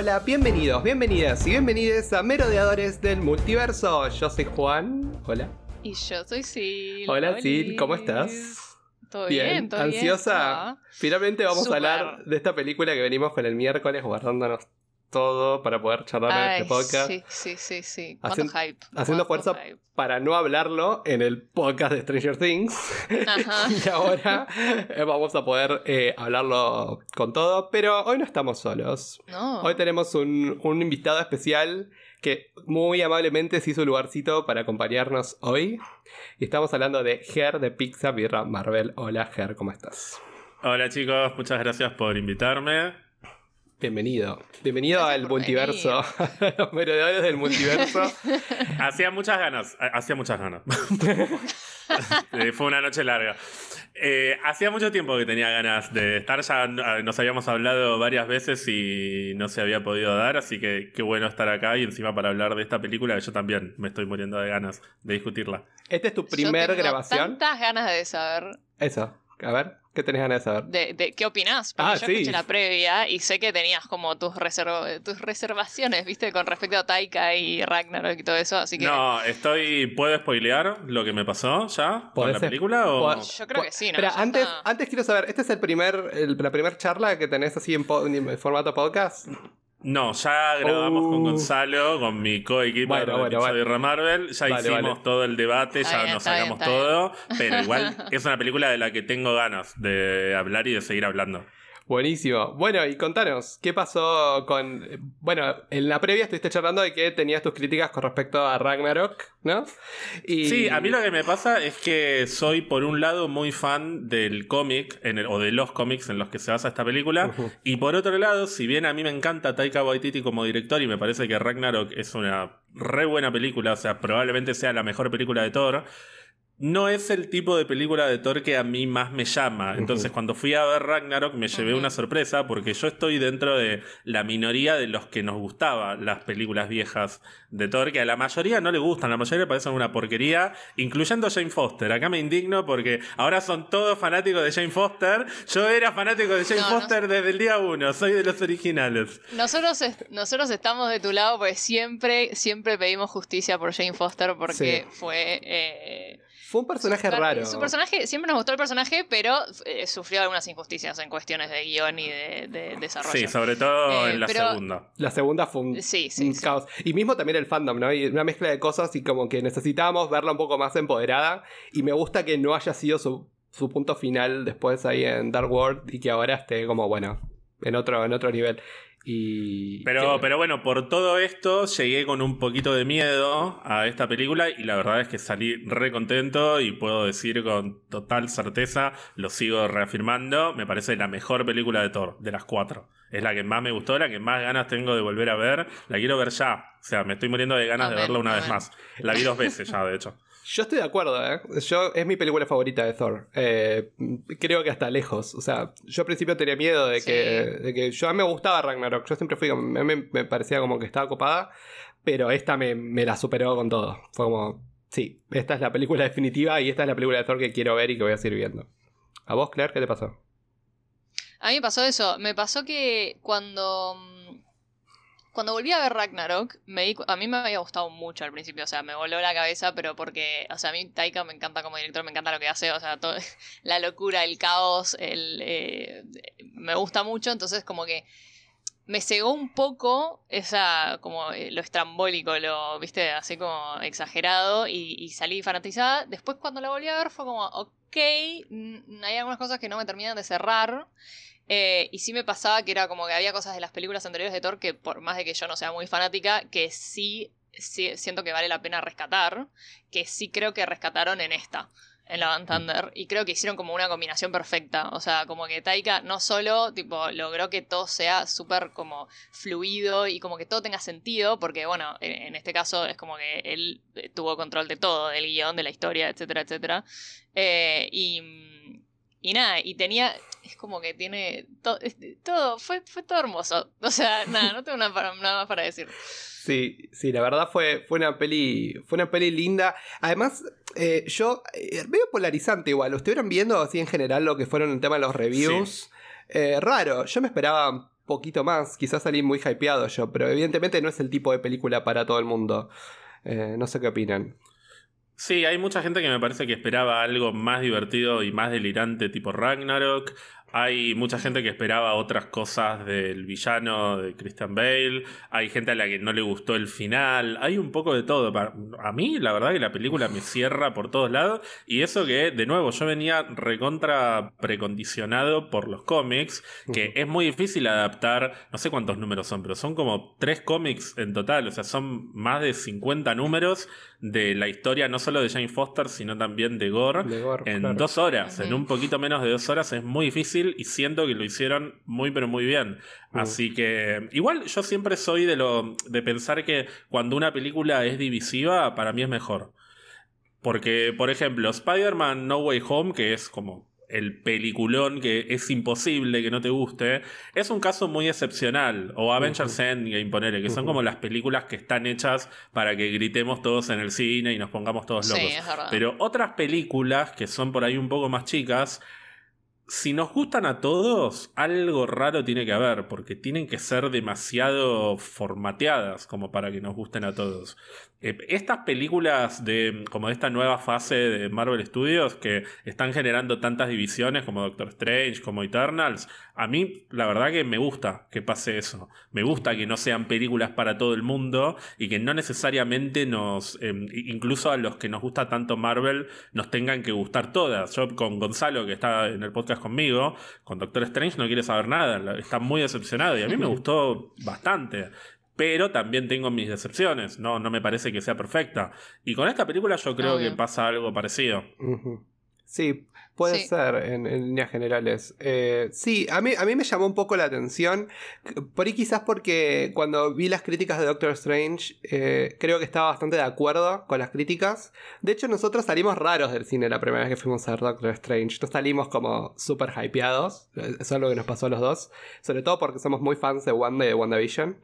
Hola, bienvenidos, bienvenidas y bienvenides a Merodeadores del Multiverso. Yo soy Juan. Hola. Y yo soy Sil. Hola, Sil, ¿cómo estás? ¿Todo bien? ¿Todo ¿Ansiosa? bien? Finalmente vamos a hablar de esta película que venimos con el miércoles guardándonos todo para poder charlar en este podcast. Sí, sí, sí, sí. ¿Cuánto Hacen- hype? Haciendo ¿Cuánto fuerza hype? para no hablarlo en el podcast de Stranger Things. Ajá. y ahora eh, vamos a poder eh, hablarlo con todo. Pero hoy no estamos solos. No. Hoy tenemos un, un invitado especial que muy amablemente se hizo un lugarcito para acompañarnos hoy. Y estamos hablando de Ger de Pizza Birra Marvel. Hola Ger, ¿cómo estás? Hola chicos, muchas gracias por invitarme. Bienvenido. Bienvenido Gracias al multiverso. a los merodeadores del multiverso. Hacía muchas ganas, ha- hacía muchas ganas. Eh, Fue una noche larga. Eh, hacía mucho tiempo que tenía ganas de estar, ya eh, nos habíamos hablado varias veces y no se había podido dar, así que qué bueno estar acá y encima para hablar de esta película que yo también me estoy muriendo de ganas de discutirla. ¿Esta es tu Yo primer tengo grabación? tantas ganas de saber Eso. A ver, ¿qué tenés ganas de saber? de, de qué opinás. Porque Ah, yo sí. escuché la previa y sé que tenías como tus, reserv- tus reservaciones, ¿viste? Con respecto a Taika y Ragnarok y todo eso. Así que No, estoy. ¿Puedo spoilear lo que me pasó ya con ¿Podés la película? O... Yo creo que sí, ¿no? Pero antes, está. antes quiero saber, ¿este es el primer, el- la primera charla que tenés así en, po- en formato podcast? No, ya grabamos Oh. con Gonzalo, con mi co-equiper Bueno, de bueno, vale. Marvel. Ya Vale, hicimos vale. todo el debate, ya bien, nos sacamos bien. todo. Pero igual es una película de la que tengo ganas de hablar y de seguir hablando. Buenísimo. Bueno, y contanos, ¿qué pasó con... Bueno, en la previa estuviste charlando de que tenías tus críticas con respecto a Ragnarok, ¿no? Y... Sí, a mí lo que me pasa es que soy, por un lado, muy fan del cómic, o de los cómics en los que se basa esta película. Y por otro lado, si bien a mí me encanta Taika Waititi como director y me parece que Ragnarok es una re buena película, o sea, probablemente sea la mejor película de Thor, no es el tipo de película de Thor que a mí más me llama. Entonces, cuando fui a ver Ragnarok me llevé una sorpresa porque yo estoy dentro de la minoría de los que nos gustaban las películas viejas de Thor, que a la mayoría no le gustan, la mayoría le parecen una porquería, incluyendo Jane Foster. Acá me indigno porque ahora son todos fanáticos de Jane Foster. Yo era fanático de Jane No, no Foster desde el día uno, soy de los originales. Nosotros, es- nosotros estamos de tu lado porque siempre, siempre pedimos justicia por Jane Foster porque fue... eh, Fue un personaje per- raro. Su personaje, siempre nos gustó el personaje, pero eh, sufrió algunas injusticias en cuestiones de guion y de, de desarrollo. Sí, sobre todo Eh, en la pero- segunda. La segunda fue un, Sí, sí, un sí. caos. Y mismo también el fandom, ¿no? Y una mezcla de cosas y como que necesitábamos verla un poco más empoderada. Y me gusta que no haya sido su, su punto final después ahí en Dark World y que ahora esté como, bueno, en otro, en otro nivel. Y... Pero, que- pero bueno, por todo esto llegué con un poquito de miedo a esta película y la verdad es que salí re contento y puedo decir con total certeza, lo sigo reafirmando, me parece la mejor película de Thor, de las cuatro. Es la que más me gustó, la que más ganas tengo de volver a ver. La quiero ver ya. O sea, me estoy muriendo de ganas de verla una vez más. La vi dos veces ya, de hecho. Yo estoy de acuerdo, ¿eh? Yo, es mi película favorita de Thor. Eh, creo que hasta lejos. O sea, yo al principio tenía miedo de que, de que yo a mí me gustaba Ragnarok. Yo siempre fui, me, me- me parecía como que estaba copada, pero esta me, me la superó con todo. Fue como, sí, esta es la película definitiva y esta es la película de Thor que quiero ver y que voy a seguir viendo. ¿A vos, Claire, qué te pasó? A mí me pasó eso. Me pasó que cuando. Cuando volví a ver Ragnarok, me di a mí me había gustado mucho al principio, o sea, me voló la cabeza, pero porque, o sea, a mí Taika me encanta como director, me encanta lo que hace, o sea, todo, la locura, el caos, el, eh, me gusta mucho, entonces como que me cegó un poco esa, como eh, lo estrambólico, lo, viste, así como exagerado, y, y salí fanatizada. Después cuando la volví a ver fue como, ok, hay algunas cosas que no me terminan de cerrar. Eh, y sí me pasaba que era como que había cosas de las películas anteriores de Thor que por más de que yo no sea muy fanática, que sí, siento que vale la pena rescatar, que sí creo que rescataron en esta, en la Van Thunder, y creo que hicieron como una combinación perfecta, o sea, como que Taika no solo tipo logró que todo sea súper como fluido y como que todo tenga sentido, porque bueno, en, este caso es como que él eh, tuvo control de todo, del guion, de la historia, etcétera, etcétera, Eh, y... Y nada, y tenía. Es como que tiene. to- todo. Fue, fue todo hermoso. O sea, nada, no tengo nada, para- nada más para decir. Sí, sí, la verdad fue, fue una peli. Fue una peli linda. Además, eh, yo. eh, medio polarizante igual. ¿Estuvieron viendo así en general lo que fueron el tema de los reviews? Eh, raro. Yo me esperaba poquito más. Quizás salí muy hypeado yo, pero evidentemente no es el tipo de película para todo el mundo. Eh, no sé qué opinan. Sí, hay mucha gente que me parece que esperaba algo más divertido y más delirante tipo Ragnarok. Hay mucha gente que esperaba otras cosas del villano de Christian Bale. Hay gente a la que no le gustó el final. Hay un poco de todo. A mí, la verdad, que la película me cierra por todos lados. Y eso que, de nuevo, yo venía recontra precondicionado por los cómics. Que es muy difícil adaptar. No sé cuántos números son, pero son como tres cómics en total. O sea, son más de 50 números de la historia, no solo de Jane Foster, sino también de Gore. en dos horas. En un poquito menos de dos horas es muy difícil y siento que lo hicieron muy pero muy bien. Mm. Así que igual yo siempre soy de lo de pensar que cuando una película es divisiva para mí es mejor. Porque por ejemplo, Spider-Man No Way Home que es como el peliculón que es imposible que no te guste, es un caso muy excepcional. O Avengers Endgame, ponele, que son como las películas que están hechas para que gritemos todos en el cine y nos pongamos todos locos. Pero otras películas que son por ahí un poco más chicas, si nos gustan a todos, algo raro tiene que haber, porque tienen que ser demasiado formateadas como para que nos gusten a todos. Eh, estas películas de como esta nueva fase de Marvel Studios que están generando tantas divisiones como Doctor Strange, como Eternals, a mí la verdad que me gusta que pase eso. Me gusta que no sean películas para todo el mundo y que no necesariamente nos, em, incluso a los que nos gusta tanto Marvel, nos tengan que gustar todas. Yo con Gonzalo, que está en el podcast conmigo, con Doctor Strange no quiere saber nada, está muy decepcionado y a mí me gustó bastante pero también tengo mis decepciones. No, no me parece que sea perfecta. Y con esta película yo creo que pasa algo parecido. Sí, Puede ser, en, líneas generales. Eh, sí, a mí, a mí me llamó un poco la atención. Por ahí quizás porque cuando vi las críticas de Doctor Strange, eh, creo que estaba bastante de acuerdo con las críticas. De hecho, nosotros salimos raros del cine la primera vez que fuimos a ver Doctor Strange. No salimos como súper hypeados. Eso es lo que nos pasó a los dos. Sobre todo porque somos muy fans de Wanda y de WandaVision.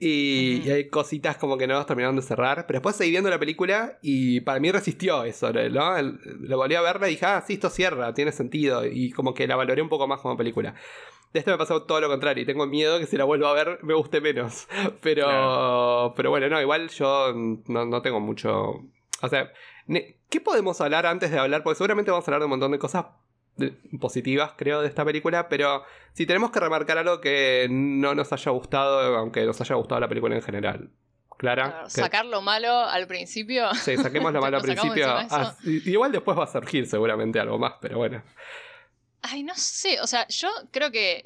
Y, y hay cositas como que no nos terminaron de cerrar. Pero después seguí viendo la película y para mí resistió eso, ¿no? Lo volví a verla y dije, ah, sí, esto sí tiene sentido y como que la valoré un poco más como película. De esto me pasó todo lo contrario y tengo miedo que si la vuelvo a ver me guste menos. Pero, pero bueno, no, igual yo no, tengo mucho... O sea, ¿qué podemos hablar antes de hablar? Porque seguramente vamos a hablar de un montón de cosas positivas, creo, de esta película, pero si tenemos que remarcar algo que no nos haya gustado, aunque nos haya gustado la película en general. Clara. sacar lo malo al principio. Sí, saquemos lo malo al principio. Ah, igual después va a surgir seguramente algo más, pero bueno. Ay, no sé. O sea, yo creo que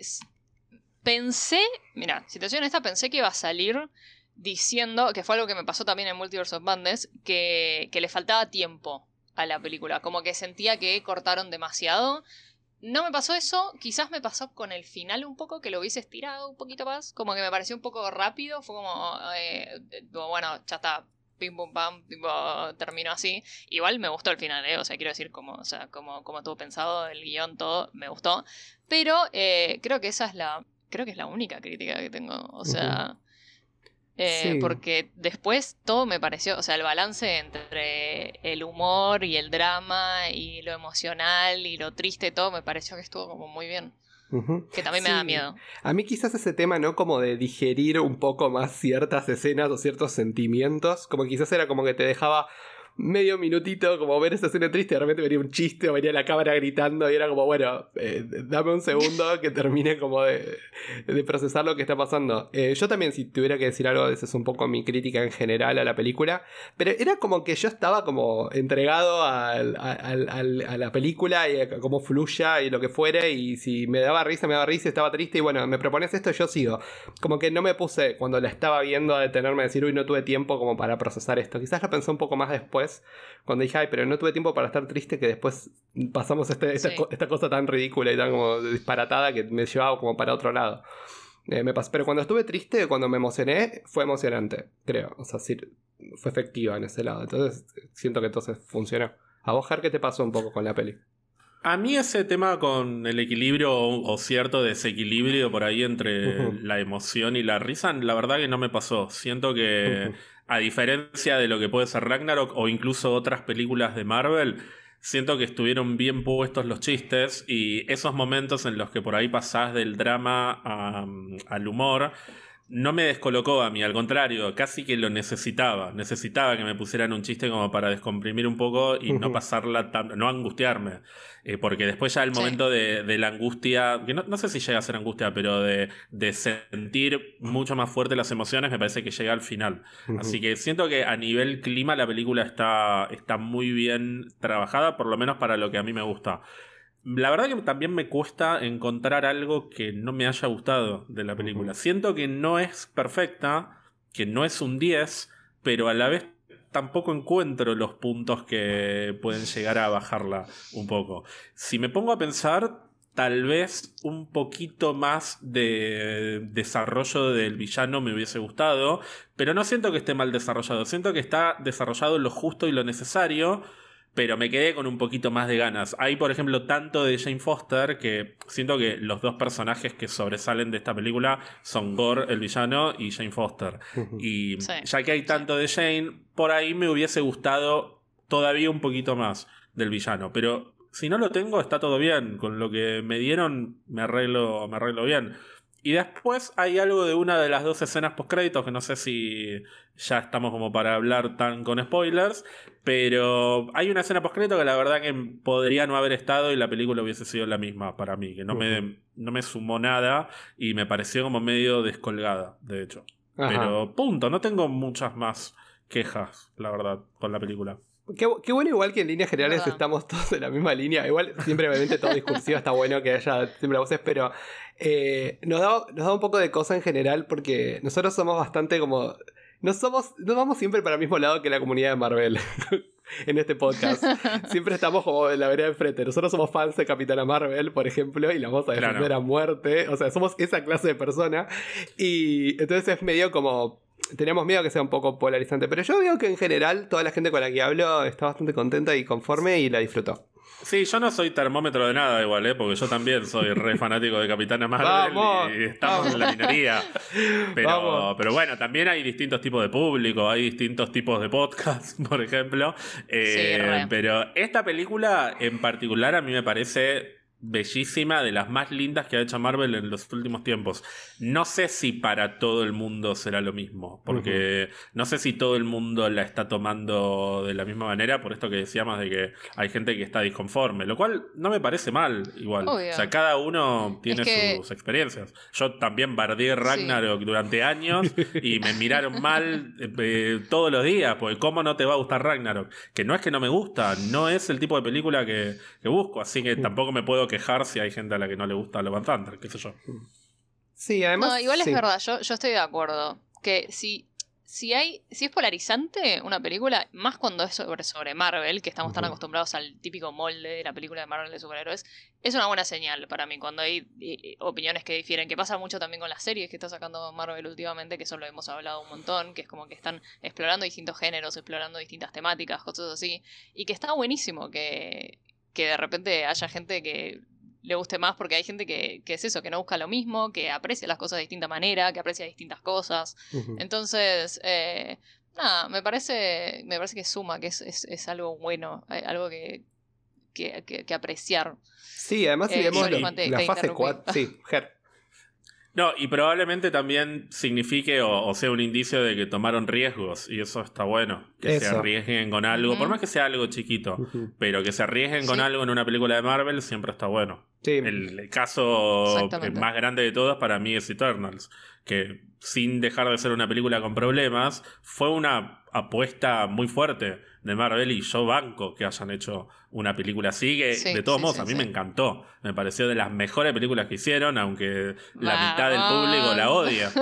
pensé. Mira, situación esta, pensé que iba a salir diciendo, que fue algo que me pasó también en Multiverse of Madness, que, que le faltaba tiempo a la película. Como que sentía que cortaron demasiado. No me pasó eso, quizás me pasó con el final un poco, que lo hubiese estirado un poquito más, como que me pareció un poco rápido, fue como, eh, bueno, ya está, pim pum pam, tipo, terminó así. Igual me gustó el final, ¿eh? o sea, quiero decir, como, o sea, como, como tuvo pensado el guion, todo, me gustó. Pero eh, creo que esa es la, creo que es la única crítica que tengo, o sea... Eh, porque después todo me pareció, o sea, el balance entre el humor y el drama y lo emocional y lo triste, todo me pareció que estuvo como muy bien. Que también me da miedo. A mí quizás ese tema, ¿no? Como de digerir un poco más ciertas escenas o ciertos sentimientos, como quizás era como que te dejaba medio minutito, como ver esa escena triste, de repente venía un chiste o venía la cámara gritando y era como, bueno, eh, dame un segundo que termine como de, procesar lo que está pasando. Eh, yo también, si tuviera que decir algo, esa es un poco mi crítica en general a la película, pero era como que yo estaba como entregado a la película y a cómo fluya y lo que fuere, y si me daba risa, me daba risa, estaba triste y bueno, me propones esto, yo sigo. Como que no me puse cuando la estaba viendo a detenerme a decir, uy, no tuve tiempo como para procesar esto. Quizás lo pensé un poco más después cuando dije, ay, pero no tuve tiempo para estar triste, que después pasamos este, esta, cosa tan ridícula y tan como disparatada que me llevaba como para otro lado. Eh, me Pero cuando estuve triste, cuando me emocioné, fue emocionante, creo. O sea, sí, fue efectiva en ese lado. Entonces, siento que entonces funcionó. A vos, Ger, ¿qué te pasó un poco con la peli? A mí ese tema con el equilibrio o, cierto desequilibrio por ahí entre la emoción y la risa, la verdad que no me pasó. Siento que a diferencia de lo que puede ser Ragnarok o incluso otras películas de Marvel, siento que estuvieron bien puestos los chistes y esos momentos en los que por ahí pasás del drama al humor no me descolocó a mí, al contrario, casi que lo necesitaba. Necesitaba que me pusieran un chiste como para descomprimir un poco y no pasarla tan. no angustiarme. Eh, porque después ya el momento de, la angustia, que no, sé si llega a ser angustia, pero de, sentir mucho más fuerte las emociones, me parece que llega al final. Así que siento que a nivel clima la película está, está muy bien trabajada, por lo menos para lo que a mí me gusta. La verdad que también me cuesta encontrar algo que no me haya gustado de la película. Siento que no es perfecta, que no es un 10, pero a la vez tampoco encuentro los puntos que pueden llegar a bajarla un poco. Si me pongo a pensar, tal vez un poquito más de desarrollo del villano me hubiese gustado, pero no siento que esté mal desarrollado, siento que está desarrollado lo justo y lo necesario pero me quedé con un poquito más de ganas. Hay, por ejemplo, tanto de Jane Foster que siento que los dos personajes que sobresalen de esta película son Gore, el villano, y Jane Foster. Y ya que hay tanto de Jane, por ahí me hubiese gustado todavía un poquito más del villano. Pero si no lo tengo, está todo bien. Con lo que me dieron, me arreglo, me arreglo bien. Y después hay algo de una de las dos escenas post créditos que no sé si ya estamos como para hablar tan con spoilers, pero hay una escena post crédito que la verdad que podría no haber estado y la película hubiese sido la misma para mí, que no, me, no me sumó nada y me pareció como medio descolgada, de hecho. Pero punto, no tengo muchas más quejas, la verdad, con la película. Qué, bueno, igual que en líneas generales estamos todos en la misma línea. Igual, siempre, obviamente, todo discursivo está bueno que haya siempre voces, pero eh, nos, da, nos da un poco de cosa en general porque nosotros somos bastante como. No somos. No vamos siempre para el mismo lado que la comunidad de Marvel. en este podcast. Siempre estamos como en la vereda de frente. Nosotros somos fans de Capitana Marvel, por ejemplo, y la vamos a defender a muerte. O sea, somos esa clase de persona. Y entonces es medio como teníamos miedo que sea un poco polarizante, pero yo veo que en general toda la gente con la que hablo está bastante contenta y conforme y la disfrutó. Sí, yo no soy termómetro de nada igual, ¿eh? porque yo también soy re fanático de Capitana Marvel y estamos en la minería. Pero, pero bueno, también hay distintos tipos de público, hay distintos tipos de podcasts, por ejemplo. Eh, pero esta película en particular a mí me parece bellísima, de las más lindas que ha hecho Marvel en los últimos tiempos. No sé si para todo el mundo será lo mismo, porque no sé si todo el mundo la está tomando de la misma manera, por esto que decíamos de que hay gente que está disconforme, lo cual no me parece mal igual. O sea, cada uno tiene sus experiencias. Yo también bardeé Ragnarok durante años y me miraron mal eh, todos los días, porque ¿cómo no te va a gustar Ragnarok? Que no es que no me gusta, no es el tipo de película que, que busco, así que tampoco me puedo quejar si hay gente a la que no le gusta Love Thunder, qué sé yo. Sí, además. No, igual es verdad, yo, yo estoy de acuerdo. Que si, si hay. Si es polarizante una película, más cuando es sobre, sobre Marvel, que estamos tan acostumbrados al típico molde de la película de Marvel de superhéroes, es una buena señal para mí. Cuando hay opiniones que difieren, que pasa mucho también con las series que está sacando Marvel últimamente, que eso lo hemos hablado un montón, que es como que están explorando distintos géneros, explorando distintas temáticas, cosas así. Y que está buenísimo que, que de repente haya gente que le guste más porque hay gente que, es eso, que no busca lo mismo, que aprecia las cosas de distinta manera, que aprecia distintas cosas. Entonces, eh, nada, me parece, me parece que suma, que es, algo bueno, eh, algo que, que, apreciar. Sí, además si eh, vemos la fase 4, sí, no, y probablemente también signifique o, sea un indicio de que tomaron riesgos y eso está bueno. Que se arriesguen con algo, por más que sea algo chiquito, pero que se arriesguen con algo en una película de Marvel siempre está bueno. El, caso más grande de todos para mí es Eternals, que sin dejar de ser una película con problemas, fue una apuesta muy fuerte de Marvel y yo banco que hayan hecho una película así, que de todos modos a mí me encantó. Me pareció de las mejores películas que hicieron, aunque la mitad del público la odia.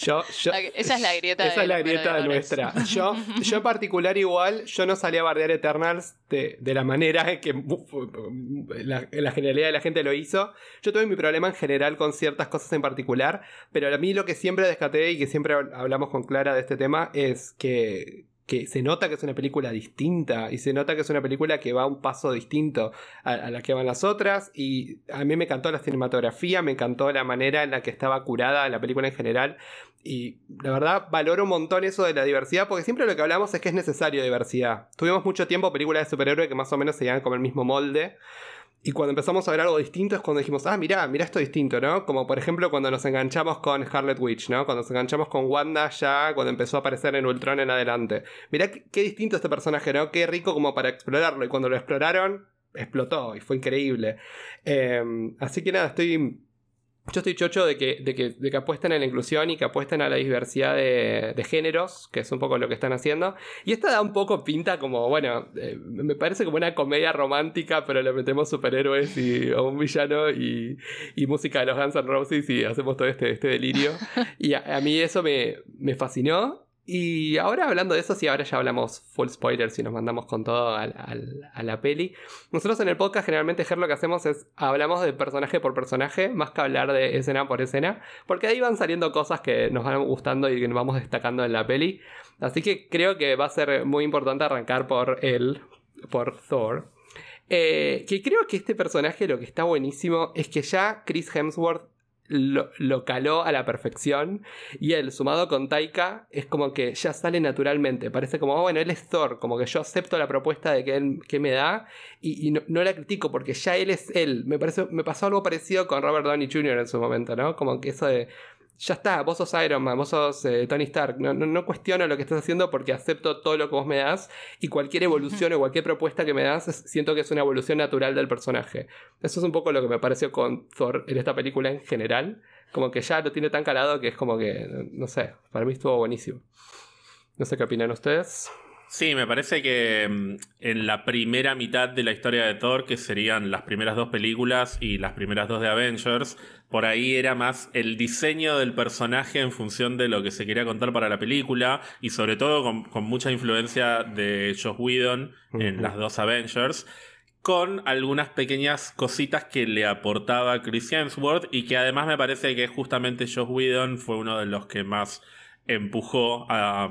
Yo, esa es la grieta, esa es la grieta de, nuestra. Yo, yo en particular igual, yo no salí a bardear Eternals de, la manera que la, la, generalidad de la gente lo hizo. Yo tuve mi problema en general con ciertas cosas en particular, pero a mí lo que siempre descaté y que siempre hablamos con Clara de este tema es que que se nota que es una película distinta y se nota que es una película que va un paso distinto a, la que van las otras y a mí me encantó la cinematografía, me encantó la manera en la que estaba curada la película en general y la verdad valoro un montón eso de la diversidad porque siempre lo que hablamos es que es necesario diversidad. Tuvimos mucho tiempo películas de superhéroe que más o menos se llegan como el mismo molde. Y cuando empezamos a ver algo distinto es cuando dijimos, ah, mira, mira esto distinto, ¿no? Como por ejemplo cuando nos enganchamos con Scarlet Witch, ¿no? Cuando nos enganchamos con Wanda ya, cuando empezó a aparecer en Ultron en adelante. Mirá qué, distinto este personaje, ¿no? Qué rico como para explorarlo. Y cuando lo exploraron, explotó y fue increíble. Em, así que nada, estoy yo estoy chocho de que, de, que, de que apuesten a la inclusión y que apuesten a la diversidad de, de, géneros, que es un poco lo que están haciendo. Y esta da un poco pinta como, bueno, eh, me parece como una comedia romántica, pero le metemos superhéroes y, o un villano y, y, música de los Guns N' Roses y hacemos todo este, este delirio. Y a, a mí eso me, me fascinó. Y ahora hablando de eso, sí, ahora ya hablamos full spoilers y nos mandamos con todo a, la peli. Nosotros en el podcast generalmente, Ger, lo que hacemos es hablamos de personaje por personaje, más que hablar de escena por escena, porque ahí van saliendo cosas que nos van gustando y que nos vamos destacando en la peli. Así que creo que va a ser muy importante arrancar por él, por Thor. Eh, que creo que este personaje lo que está buenísimo es que ya Chris Hemsworth lo, caló a la perfección. Y él, sumado con Taika, es como que ya sale naturalmente. Parece como, oh, bueno, él es Thor, como que yo acepto la propuesta de que él que me da y, no, la critico porque ya él es él. Me, parece, me pasó algo parecido con Robert Downey Jr. en su momento, ¿no? Como que eso de ya está, vos sos Iron Man, vos sos eh, Tony Stark, no, no, cuestiono lo que estás haciendo porque acepto todo lo que vos me das y cualquier evolución o cualquier propuesta que me das siento que es una evolución natural del personaje. Eso es un poco lo que me pareció con Thor en esta película en general, como que ya lo tiene tan calado que es como que, no sé, para mí estuvo buenísimo. No sé qué opinan ustedes. Sí, me parece que mm, en la primera mitad de la historia de Thor, que serían las primeras dos películas y las primeras dos de Avengers, por ahí era más el diseño del personaje en función de lo que se quería contar para la película y sobre todo con, mucha influencia de Josh Whedon en las dos Avengers con algunas pequeñas cositas que le aportaba Chris Hemsworth y que además me parece que justamente Josh Whedon fue uno de los que más empujó a,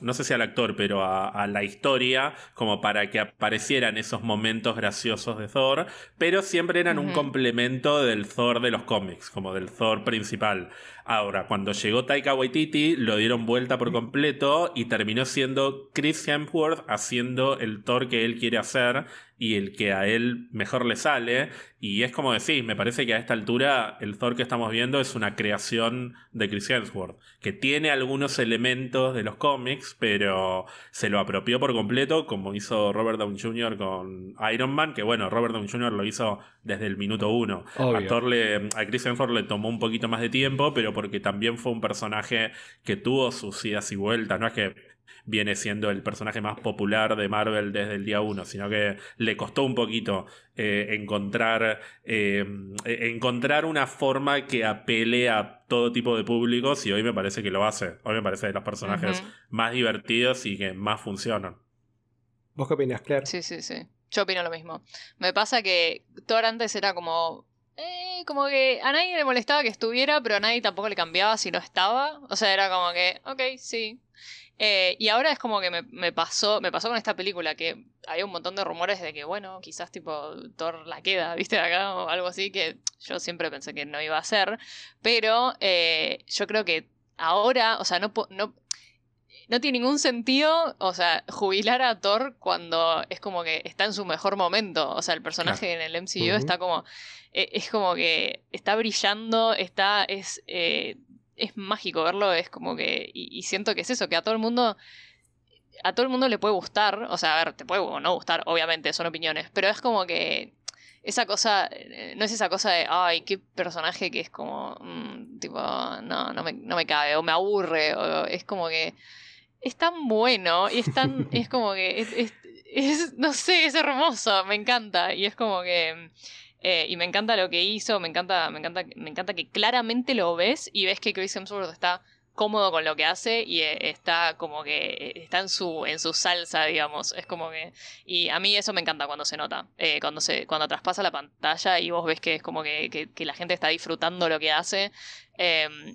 no sé si al actor, pero a, la historia, como para que aparecieran esos momentos graciosos de Thor, pero siempre eran un complemento del Thor de los cómics, como del Thor principal. Ahora, cuando llegó Taika Waititi, lo dieron vuelta por completo y terminó siendo Chris Hemsworth haciendo el Thor que él quiere hacer y el que a él mejor le sale. Y es como decís, me parece que a esta altura el Thor que estamos viendo es una creación de Chris Hemsworth, que tiene algunos elementos de los cómics, pero se lo apropió por completo, como hizo Robert Downey Jr. con Iron Man, que bueno, Robert Downey Jr. lo hizo desde el minuto uno. A, Thor le, a Chris Hemsworth le tomó un poquito más de tiempo, pero porque también fue un personaje que tuvo sus idas y vueltas, no es que viene siendo el personaje más popular de Marvel desde el día uno, sino que le costó un poquito eh, encontrar, eh, encontrar una forma que apele a todo tipo de públicos y hoy me parece que lo hace. Hoy me parece de los personajes más divertidos y que más funcionan. ¿Vos qué opinas, Claire? Sí, sí, sí. Yo opino lo mismo. Me pasa que Thor antes era como eh, como que a nadie le molestaba que estuviera, pero a nadie tampoco le cambiaba si no estaba. O sea, era como que, ok, sí. Eh, y ahora es como que me, pasó, me pasó con esta película, que había un montón de rumores de que, bueno, quizás tipo Thor la queda, viste, acá o algo así, que yo siempre pensé que no iba a ser. Pero eh, yo creo que ahora, o sea, no, no, no tiene ningún sentido, o sea, jubilar a Thor cuando es como que está en su mejor momento. O sea, el personaje en el MCU está como. E, es como que está brillando, está. es es mágico verlo, es como que. Y, siento que es eso, que a todo el mundo. A todo el mundo le puede gustar. O sea, a ver, te puede o no gustar, obviamente, son opiniones. Pero es como que. Esa cosa. No es esa cosa de. Ay, qué personaje que es como. Mm, tipo. No, no me, no me cabe. O me aburre. O es como que. Es tan bueno. Y es tan. es como que. es, es, no sé, es hermoso. Me encanta. Y es como que. Eh, y me encanta lo que hizo, me encanta, me encanta, me encanta que claramente lo ves y ves que Chris Hemsworth está cómodo con lo que hace y eh, está como que eh, está en su en su salsa digamos. Es como que y a mí eso me encanta cuando se nota cuando se cuando traspasa la pantalla y vos ves que es como que, que, la gente está disfrutando lo que hace.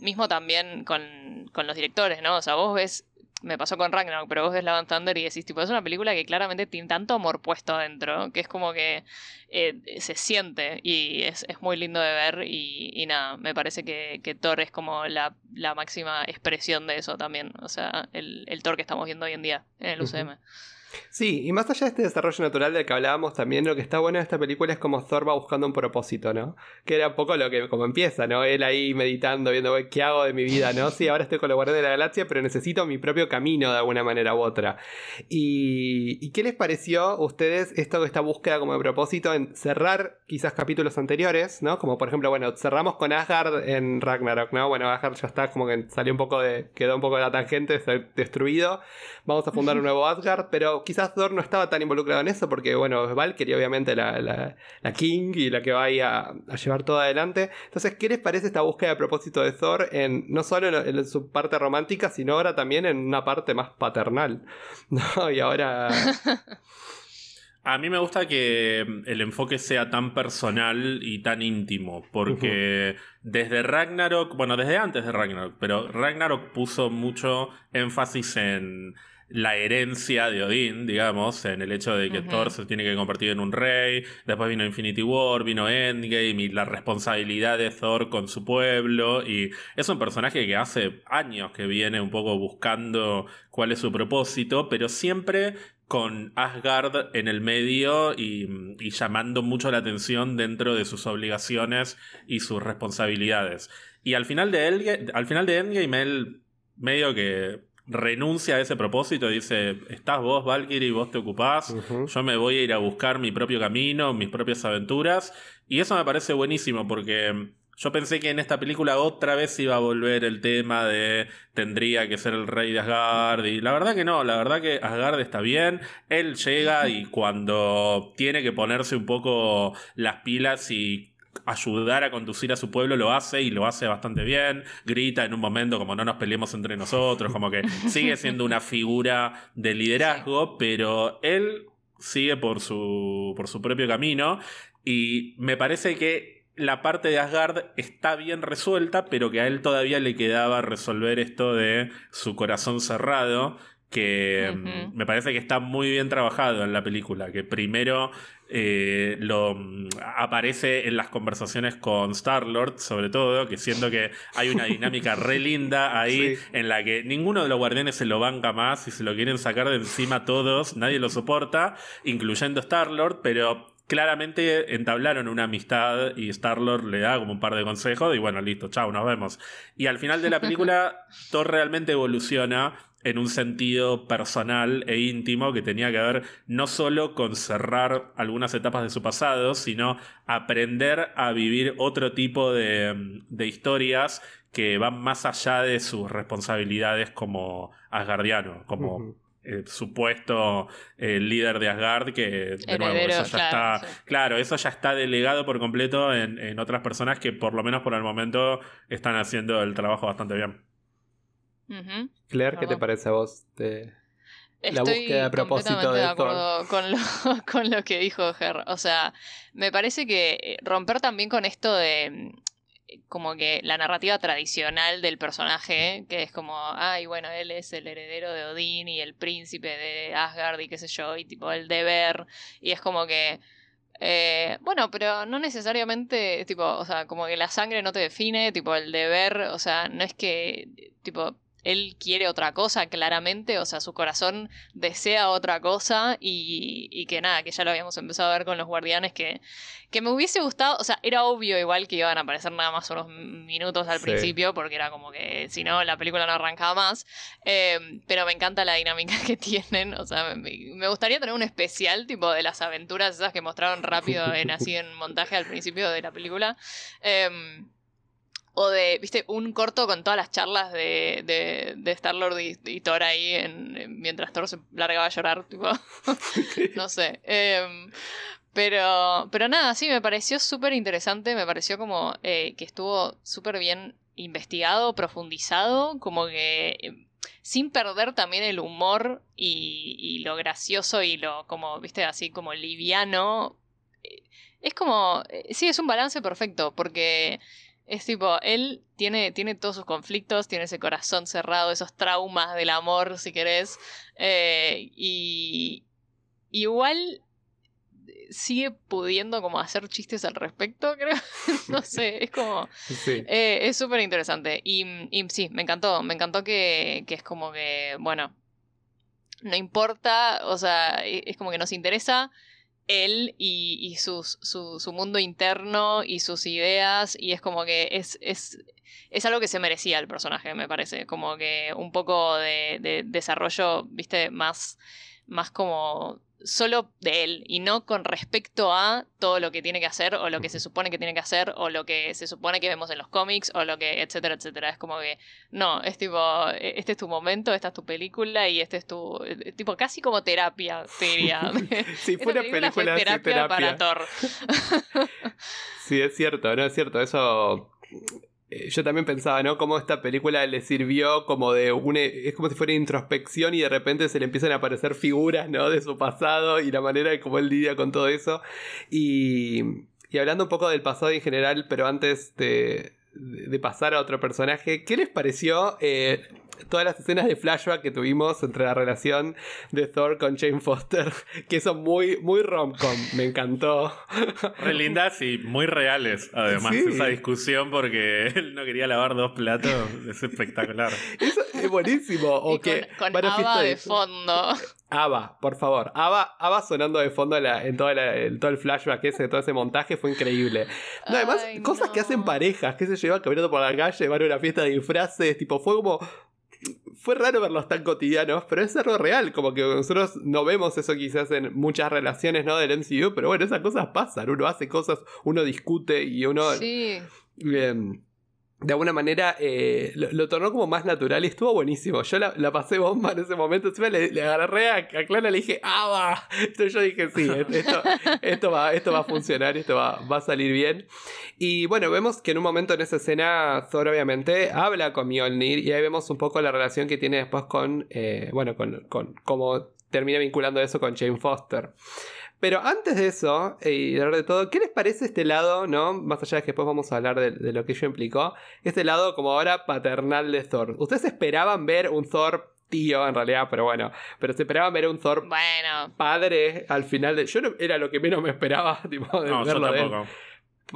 Mismo también con, con, los directores no o sea vos ves me pasó con Ragnarok, pero vos ves la Thunder y decís, tipo, es una película que claramente tiene tanto amor puesto adentro, que es como que eh, se siente y es, muy lindo de ver y, nada, me parece que, que Thor es como la, máxima expresión de eso también, o sea, el, el Thor que estamos viendo hoy en día en el UCM. Sí, y más allá de este desarrollo natural del que hablábamos también, lo que está bueno de esta película es como Thor va buscando un propósito, ¿no? Que era un poco lo que como empieza, ¿no? Él ahí meditando, viendo qué hago de mi vida, ¿no? Sí, ahora estoy con los guardianes de la galaxia, pero necesito mi propio camino de alguna manera u otra. ¿Y, qué les pareció a ustedes esto, esta búsqueda como de propósito en cerrar quizás capítulos anteriores, ¿no? Como por ejemplo, bueno, cerramos con Asgard en Ragnarok, ¿no? Bueno, Asgard ya está como que salió un poco de, quedó un poco de la tangente, destruido. Vamos a fundar un nuevo Asgard, pero quizás Thor no estaba tan involucrado en eso porque, bueno, Valkyrie obviamente la, la, King y la que va a, a, llevar todo adelante. Entonces, ¿qué les parece esta búsqueda de propósito de Thor en no solo en, su parte romántica, sino ahora también en una parte más paternal? ¿No? Y ahora... A mí me gusta que el enfoque sea tan personal y tan íntimo, porque desde Ragnarok, bueno, desde antes de Ragnarok, pero Ragnarok puso mucho énfasis en la herencia de Odín, digamos, en el hecho de que Thor se tiene que convertir en un rey, después vino Infinity War, vino Endgame y la responsabilidad de Thor con su pueblo y es un personaje que hace años que viene un poco buscando cuál es su propósito, pero siempre con Asgard en el medio y, llamando mucho la atención dentro de sus obligaciones y sus responsabilidades. Y al final de, al final de Endgame él medio que renuncia a ese propósito y dice, estás vos, Valkyrie, vos te ocupás, yo me voy a ir a buscar mi propio camino, mis propias aventuras. Y eso me parece buenísimo porque yo pensé que en esta película otra vez iba a volver el tema de tendría que ser el rey de Asgard. Y la verdad que no, la verdad que Asgard está bien. Él llega y cuando tiene que ponerse un poco las pilas y ayudar a conducir a su pueblo lo hace y lo hace bastante bien. Grita en un momento como no nos peleemos entre nosotros, como que sigue siendo una figura de liderazgo, pero él sigue por su, por su propio camino. Y me parece que la parte de Asgard está bien resuelta, pero que a él todavía le quedaba resolver esto de su corazón cerrado que mm, me parece que está muy bien trabajado en la película, que primero eh, lo mm, aparece en las conversaciones con Star Lord, sobre todo, que siento que hay una dinámica re linda ahí en la que ninguno de los guardianes se lo banca más y se lo quieren sacar de encima todos, nadie lo soporta, incluyendo Star Lord, pero claramente entablaron una amistad y Star-Lord le da como un par de consejos y bueno, listo, chao, nos vemos. Y al final de la película, Thor realmente evoluciona en un sentido personal e íntimo que tenía que ver no solo con cerrar algunas etapas de su pasado, sino aprender a vivir otro tipo de, historias que van más allá de sus responsabilidades como asgardiano, como el supuesto eh, líder de Asgard, que de nuevo, eso ya claro, está. Claro, eso ya está delegado por completo en, en otras personas que por lo menos por el momento están haciendo el trabajo bastante bien. Claire, ¿qué te parece a vos de la búsqueda de propósito de, acuerdo con lo, con lo que dijo Ger. O sea, me parece que eh, romper también con esto de mm, como que la narrativa tradicional del personaje, que es como, ay, bueno, él es el heredero de Odín y el príncipe de Asgard y qué sé yo, y tipo el deber, y es como que, eh, bueno, pero no necesariamente, tipo, o sea, como que la sangre no te define, tipo, el deber, o sea, no es que, tipo, él quiere otra cosa, claramente, o sea, su corazón desea otra cosa y, y, que nada, que ya lo habíamos empezado a ver con los guardianes, que, que me hubiese gustado, o sea, era obvio igual que iban a aparecer nada más unos minutos al principio, porque era como que si no, la película no arrancaba más, em, pero me encanta la dinámica que tienen, o sea, me, gustaría tener un especial tipo de las aventuras esas que mostraron rápido en así en montaje al principio de la película. Eh, o de, viste, un corto con todas las charlas de, de, de Star-Lord y, Thor ahí en, mientras Thor se largaba a llorar, tipo. no sé. Em, pero, pero nada, sí, me pareció súper interesante. Me pareció como eh, que estuvo súper bien investigado, profundizado, como que em, sin perder también el humor y, y, lo gracioso y lo como, viste, así como liviano. Eh, es como, eh, sí, es un balance perfecto, porque Es tipo, él tiene, tiene todos sus conflictos, tiene ese corazón cerrado, esos traumas del amor, si querés. Eh, y igual sigue pudiendo como hacer chistes al respecto, creo. no sé, es como... Eh, es súper interesante. Y, y, sí, me encantó, me encantó que, que es como que, bueno, no importa, o sea, e, es como que nos interesa él y, sus, su, su, mundo interno y sus ideas y es como que es, es, es, algo que se merecía el personaje, me parece, como que un poco de, de desarrollo, viste, más, más como solo de él y no con respecto a todo lo que tiene que hacer o lo que se supone que tiene que hacer o lo que se supone que vemos en los cómics o lo que etcétera etcétera. Es como que no es tipo e, este es tu momento esta es tu película y este es tu eh, tipo casi como terapia te diría. Si fuera película, fue terapia, terapia para Thor. Sí es cierto no es cierto eso yo también pensaba, ¿no? Cómo esta película le sirvió como de un... E, es como si fuera introspección y de repente se le empiezan a aparecer figuras, ¿no? De su pasado y la manera de cómo él lidia con todo eso. Y, y hablando un poco del pasado en general, pero antes de, de pasar a otro personaje, ¿qué les pareció eh, todas las escenas de flashback que tuvimos entre la relación de Thor con Jane Foster, que son muy, muy rom-com, me encantó. Re lindas y muy reales, además, esa discusión porque él no quería lavar dos platos, es espectacular. es buenísimo. O que, con, con de fondo. Ava, por favor. Ava, sonando de fondo en, todo, el flashback ese, todo ese montaje fue increíble. además, cosas que hacen parejas, que se llevan caminando por la calle, van a una fiesta de disfraces, tipo, fue como fue raro verlos tan cotidianos, pero es algo real, como que nosotros no vemos eso quizás en muchas relaciones, ¿no? Del MCU, pero bueno, esas cosas pasan, uno hace cosas, uno discute y uno... Sí. De alguna manera eh, lo, tornó como más natural y estuvo buenísimo. Yo la, pasé bomba en ese momento. Le, le agarré a, Clara y le dije, ¡ah, va! Entonces yo dije, sí, esto, esto, va, esto va a funcionar, esto va, va, a salir bien. Y bueno, vemos que en un momento en esa escena, Thor obviamente habla con Mjolnir y ahí vemos un poco la relación que tiene después con, eh, bueno, con, con cómo termina vinculando eso con Jane Foster. Pero antes de eso, eh, y de de todo, ¿qué les parece este lado, no? Más allá de que después vamos a hablar de, lo que ello implicó, este lado como ahora paternal de Thor. ¿Ustedes esperaban ver un Thor tío en realidad, pero bueno, pero se esperaban ver un Thor bueno. padre al final de... Yo no, era lo que menos me esperaba, tipo, de no, verlo de él.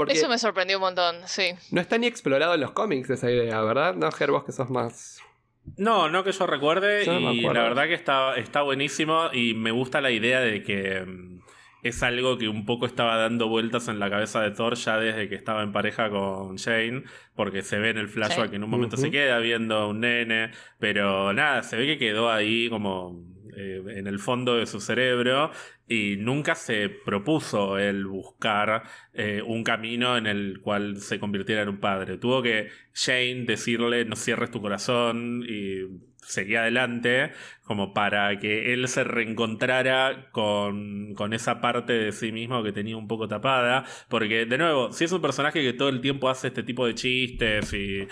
Eso me sorprendió un montón, sí. No está ni explorado en los cómics esa idea, ¿verdad? No, Ger, vos que sos más... No, no que yo recuerde, y la verdad que está, está buenísimo y me gusta la idea de que mm, es algo que un poco estaba dando vueltas en la cabeza de Thor ya desde que estaba en pareja con Jane, porque se ve en el flashback que en un momento se queda viendo a un nene, pero nada, se ve que quedó ahí como eh, en el fondo de su cerebro y nunca se propuso el buscar eh, un camino en el cual se convirtiera en un padre. Tuvo que Jane decirle no cierres tu corazón y seguía adelante, como para que él se reencontrara con, con, esa parte de sí mismo que tenía un poco tapada. Porque, de nuevo, si es un personaje que todo el tiempo hace este tipo de chistes y,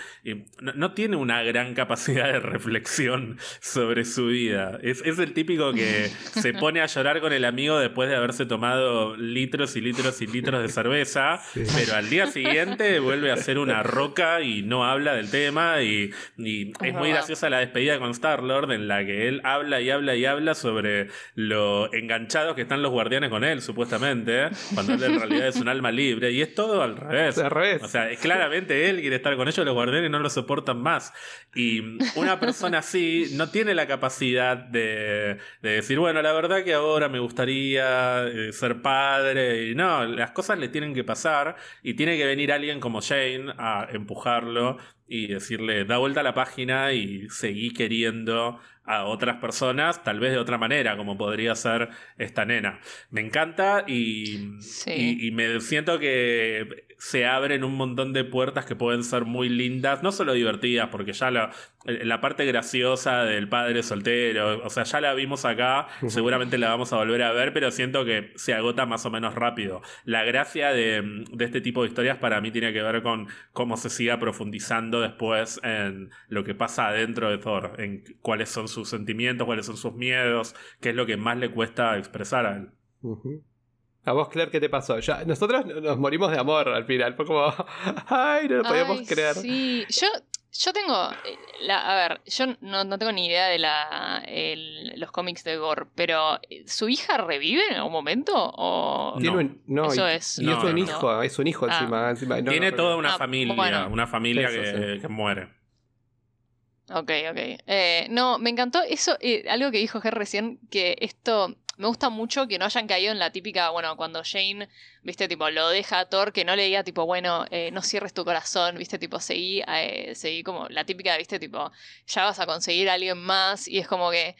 no, tiene una gran capacidad de reflexión sobre su vida. Es, es, el típico que se pone a llorar con el amigo después de haberse tomado litros y litros y litros de cerveza, pero al día siguiente vuelve a ser una roca y no habla del tema. Y, y es muy graciosa la despedida con Star-Lord en la que él habla y habla y habla sobre lo enganchados que están los guardianes con él, supuestamente, cuando él en realidad es un alma libre. Y es todo al revés. Al revés. O sea, claramente él quiere estar con ellos, los guardianes no lo soportan más. Y una persona así no tiene la capacidad de, decir, bueno, la verdad que ahora me gustaría eh, ser padre. Y no, las cosas le tienen que pasar y tiene que venir alguien como Shane a empujarlo y decirle, da vuelta a la página y seguí queriendo a otras personas, tal vez de otra manera, como podría ser esta nena. Me encanta y, y, me siento que se abren un montón de puertas que pueden ser muy lindas, no solo divertidas, porque ya la, la parte graciosa del padre soltero, o sea, ya la vimos acá, seguramente la vamos a volver a ver, pero siento que se agota más o menos rápido. La gracia de, de este tipo de historias para mí tiene que ver con cómo se siga profundizando después en lo que pasa adentro de Thor, en cuáles son sus sentimientos, cuáles son sus miedos, qué es lo que más le cuesta expresar a él. A vos, Claire, ¿qué te pasó? Ya, nosotros nos morimos de amor al final. Fue como, ay, no lo podíamos Ay, creer. Sí, yo, yo tengo. eh, la- a ver, yo no, no tengo ni idea de la, el- los cómics de Gore, pero eh, ¿su hija revive en algún momento? ¿O Tiene No. un, no, Eso y, es. y No, es un no. hijo, es un hijo Ah. encima. encima. No, Tiene no, toda pero- una Ah, familia, bueno. una familia Eso, que, que muere. Ok, ok. Eh, no, me encantó eso, eh, algo que dijo Ger recién, que esto me gusta mucho que no hayan caído en la típica, bueno, cuando Jane, viste, tipo, lo deja a Thor, que no le diga, tipo, bueno, eh, no cierres tu corazón, viste, tipo, seguí, eh, seguí como la típica, viste, tipo, ya vas a conseguir a alguien más, y es como que...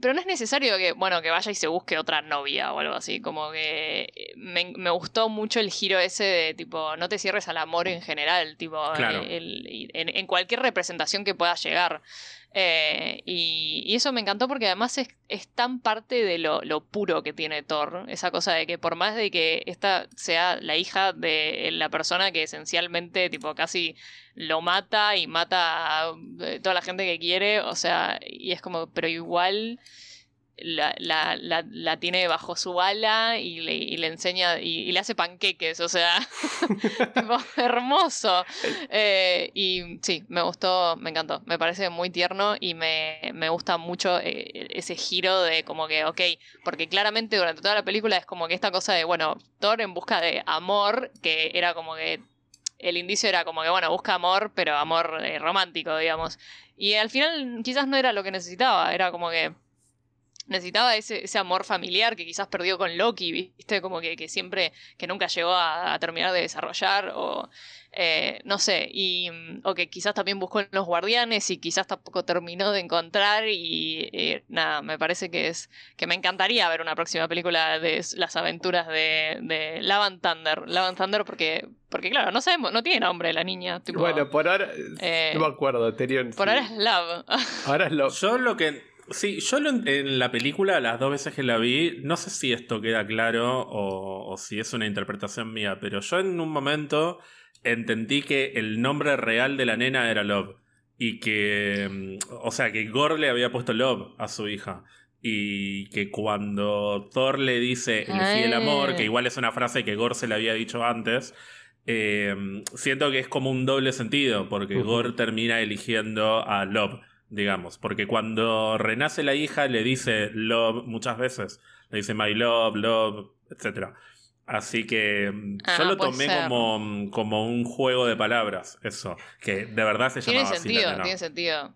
Pero no es necesario que, bueno, que vaya y se busque otra novia o algo así. Como que eh, me, me gustó mucho el giro ese de tipo, no te cierres al amor en general, tipo, Claro. eh, el- en cualquier representación que pueda llegar. Eh, y, eso me encantó porque además es, es tan parte de lo, lo puro que tiene Thor. Esa cosa de que por más de que esta sea la hija de la persona que esencialmente, tipo, casi lo mata y mata a eh, toda la gente que quiere, o sea, y es como, pero igual la, la, la, la tiene bajo su ala y le, y le enseña y, y le hace panqueques, o sea, tipo, hermoso. Eh, y sí, me gustó, me encantó, me parece muy tierno y me, me gusta mucho eh, ese giro de como que, ok, porque claramente durante toda la película es como que esta cosa de, bueno, Thor en busca de amor, que era como que el indicio era como que, bueno, busca amor, pero amor eh, romántico, digamos. Y al final quizás no era lo que necesitaba, era como que necesitaba ese, ese amor familiar que quizás perdió con Loki, viste, como que, que siempre, que nunca llegó a, a terminar de desarrollar, o eh, no sé, y, o que quizás también buscó en los guardianes y quizás tampoco terminó de encontrar, y eh, nada, me parece que es, que me encantaría ver una próxima película de las aventuras de, de Lavan Thunder, Lavan Thunder porque, porque claro, no sabemos, no tiene nombre la niña, tipo, Bueno, por ahora. eh, no me acuerdo, tenía un- por sí. ahora es Love. Ahora es lo. Yo lo que. Sí, yo lo- en la película, las dos veces que la vi, no sé si esto queda claro o, o si es una interpretación mía, pero yo en un momento entendí que el nombre real de la nena era Love. Y que. mm, O sea, que Gore le había puesto Love a su hija. Y que cuando Thor le dice elegí el amor, Ah. que igual es una frase que Gore se le había dicho antes, eh, siento que es como un doble sentido, porque Ujú. Gore termina eligiendo a Love, digamos. Porque cuando renace la hija le dice Love muchas veces. Le dice My Love, Love, etc. Así que mm, Ah, yo lo tomé ser. como, como un juego de palabras, eso. Que de verdad se Tiene llamaba así. la sentido, tiene sentido.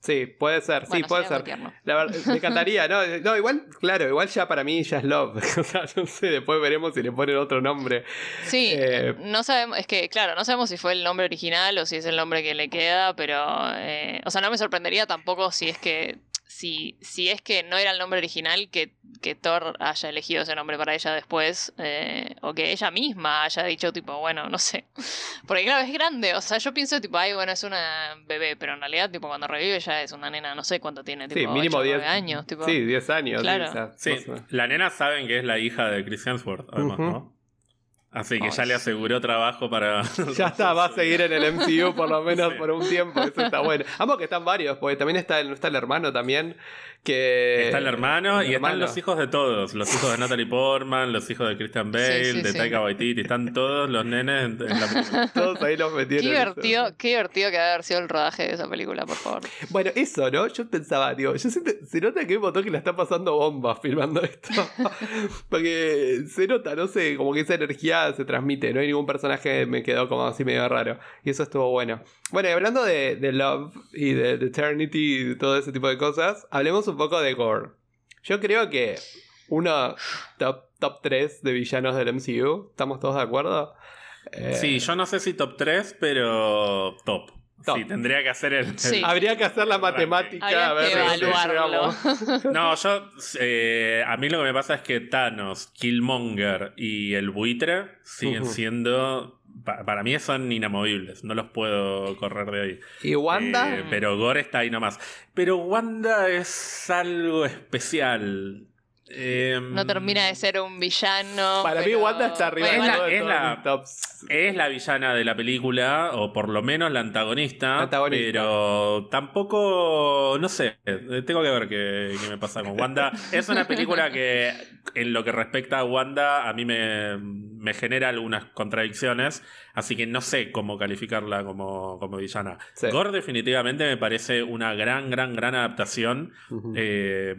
Sí, puede ser, sí, puede ser. La verdad, me encantaría, ¿no? No, igual, claro, igual ya para mí ya es Love. O sea, no sé, después veremos si le ponen otro nombre. Sí, Eh, no sabemos, es que claro, no sabemos si fue el nombre original o si es el nombre que le queda, pero, eh, o sea, no me sorprendería tampoco si es que, si, si es que no era el nombre original, que, que Thor haya elegido ese nombre para ella después, eh, o que ella misma haya dicho tipo, bueno, no sé, porque claro, es grande, o sea, yo pienso tipo, ay, bueno, es una bebé, pero en realidad tipo cuando revive ya es una nena, no sé cuánto tiene, tipo, sí, mínimo 8 o 10 9 años, tipo. Sí, 10 años. Claro. o sea, Sí, la nena saben que es la hija de Chris Hemsworth, además. ¿no? Así que ya le sí. aseguró trabajo para. Ya está, va a seguir en el MCU por lo menos Sí. por un tiempo. Eso está bueno. Ambos que están varios, porque también está el, está el hermano también. Que, Está el hermano el y hermano. están los hijos de todos. Los hijos de Natalie Portman, los hijos de Christian Bale, Sí, sí, de sí. Taika Waititi. Están todos los nenes en, en la película. Todos ahí los Qué metieron. divertido, qué divertido que haber sido el rodaje de esa película, por favor. Bueno, eso, ¿no? Yo pensaba, digo, yo siento- se nota que hay un montón que la está pasando bomba filmando esto. Porque se nota, no sé, como que esa energía se transmite. No hay ningún personaje que me quedó como así medio raro. Y eso estuvo bueno. Bueno, y hablando de, de Love y de, de Eternity y de todo ese tipo de cosas, hablemos un poco de Gore. Yo creo que uno top, top 3 de villanos del MCU. ¿Estamos todos de acuerdo? Eh, Sí, yo no sé si top 3, pero top. Top. Sí, tendría que hacer el. Sí. Habría que hacer la matemática. Habría a ver evaluarlo. No, yo. eh, a mí lo que me pasa es que Thanos, Killmonger y el buitre siguen siendo. Pa- para mí son inamovibles. No los puedo correr de ahí. Y Wanda. Eh, pero Gore está ahí nomás. Pero Wanda es algo especial. Em, no termina de ser un villano. Para mí Wanda está arriba Bueno, Es de la- todo- es la- tops. Es la villana de la película, o por lo menos la antagonista. Antagonista. Pero tampoco, no sé, tengo que ver qué, qué me pasa con Wanda. es una película que, en lo que respecta a Wanda, a mí me, me genera algunas contradicciones. Así que no sé cómo calificarla como, como villana. Sí. Gore definitivamente me parece una gran, gran, gran adaptación. Eh,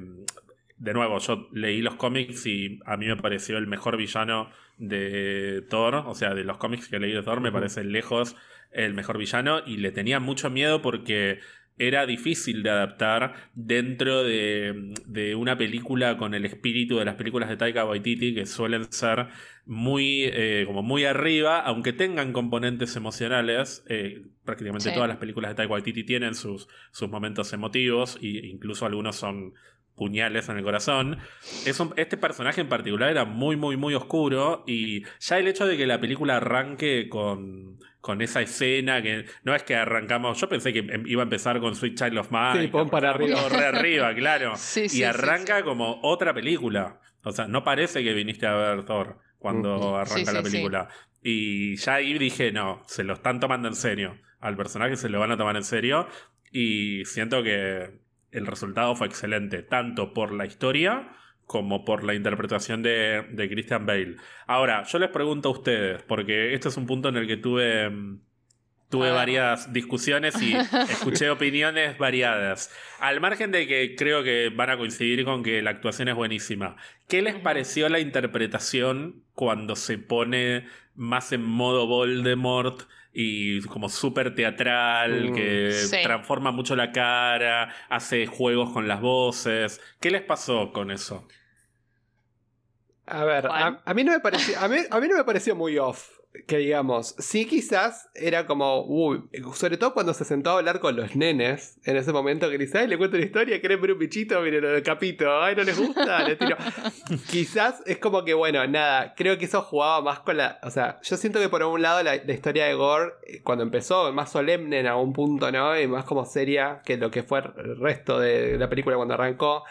de nuevo, yo leí los cómics y a mí me pareció el mejor villano de Thor. O sea, de los cómics que leí de Thor, me parece lejos el mejor villano. Y le tenía mucho miedo porque era difícil de adaptar dentro de, de una película con el espíritu de las películas de Taika Waititi, que suelen ser muy, eh, como muy arriba, aunque tengan componentes emocionales. eh, prácticamente Sí. todas las películas de Taika Waititi tienen sus, sus momentos emotivos, e incluso algunos son puñales en el corazón. Es un- este personaje en particular era muy, muy, muy oscuro y ya el hecho de que la película arranque con, con esa escena que no es que arrancamos, yo pensé que em- iba a empezar con Sweet Child of Mine. Sí, pon para arriba. re arriba, claro. Sí, sí, y arranca sí. como otra película. O sea, no parece que viniste a ver Thor cuando arranca Sí, la sí, sí. película. Y ya ahí dije, no, se lo están tomando en serio. Al personaje se lo van a tomar en serio. Y siento que el resultado fue excelente, tanto por la historia como por la interpretación de, de Christian Bale. Ahora, yo les pregunto a ustedes, porque este es un punto en el que tuve, mm, tuve A ver. varias discusiones y escuché opiniones variadas. Al margen de que creo que van a coincidir con que la actuación es buenísima, ¿qué les pareció la interpretación cuando se pone más en modo Voldemort? Y como súper teatral, Mm. que Sí. transforma mucho la cara, hace juegos con las voces. ¿Qué les pasó con eso? A ver, a, a mí no me pareció, a mí, a mí no me pareció muy off, que digamos. Sí, quizás era como, uy, sobre todo cuando se sentó a hablar con los nenes, en ese momento que dice, ay, le cuento una historia, quieren ver un bichito, miren el capito, ay, no les gusta, le tiro. quizás es como que, bueno, nada, creo que eso jugaba más con la, o sea, yo siento que por un lado la, la historia de Gore, eh, cuando empezó, más solemne en algún punto, ¿no? Y más como seria que lo que fue el resto de la película cuando arrancó.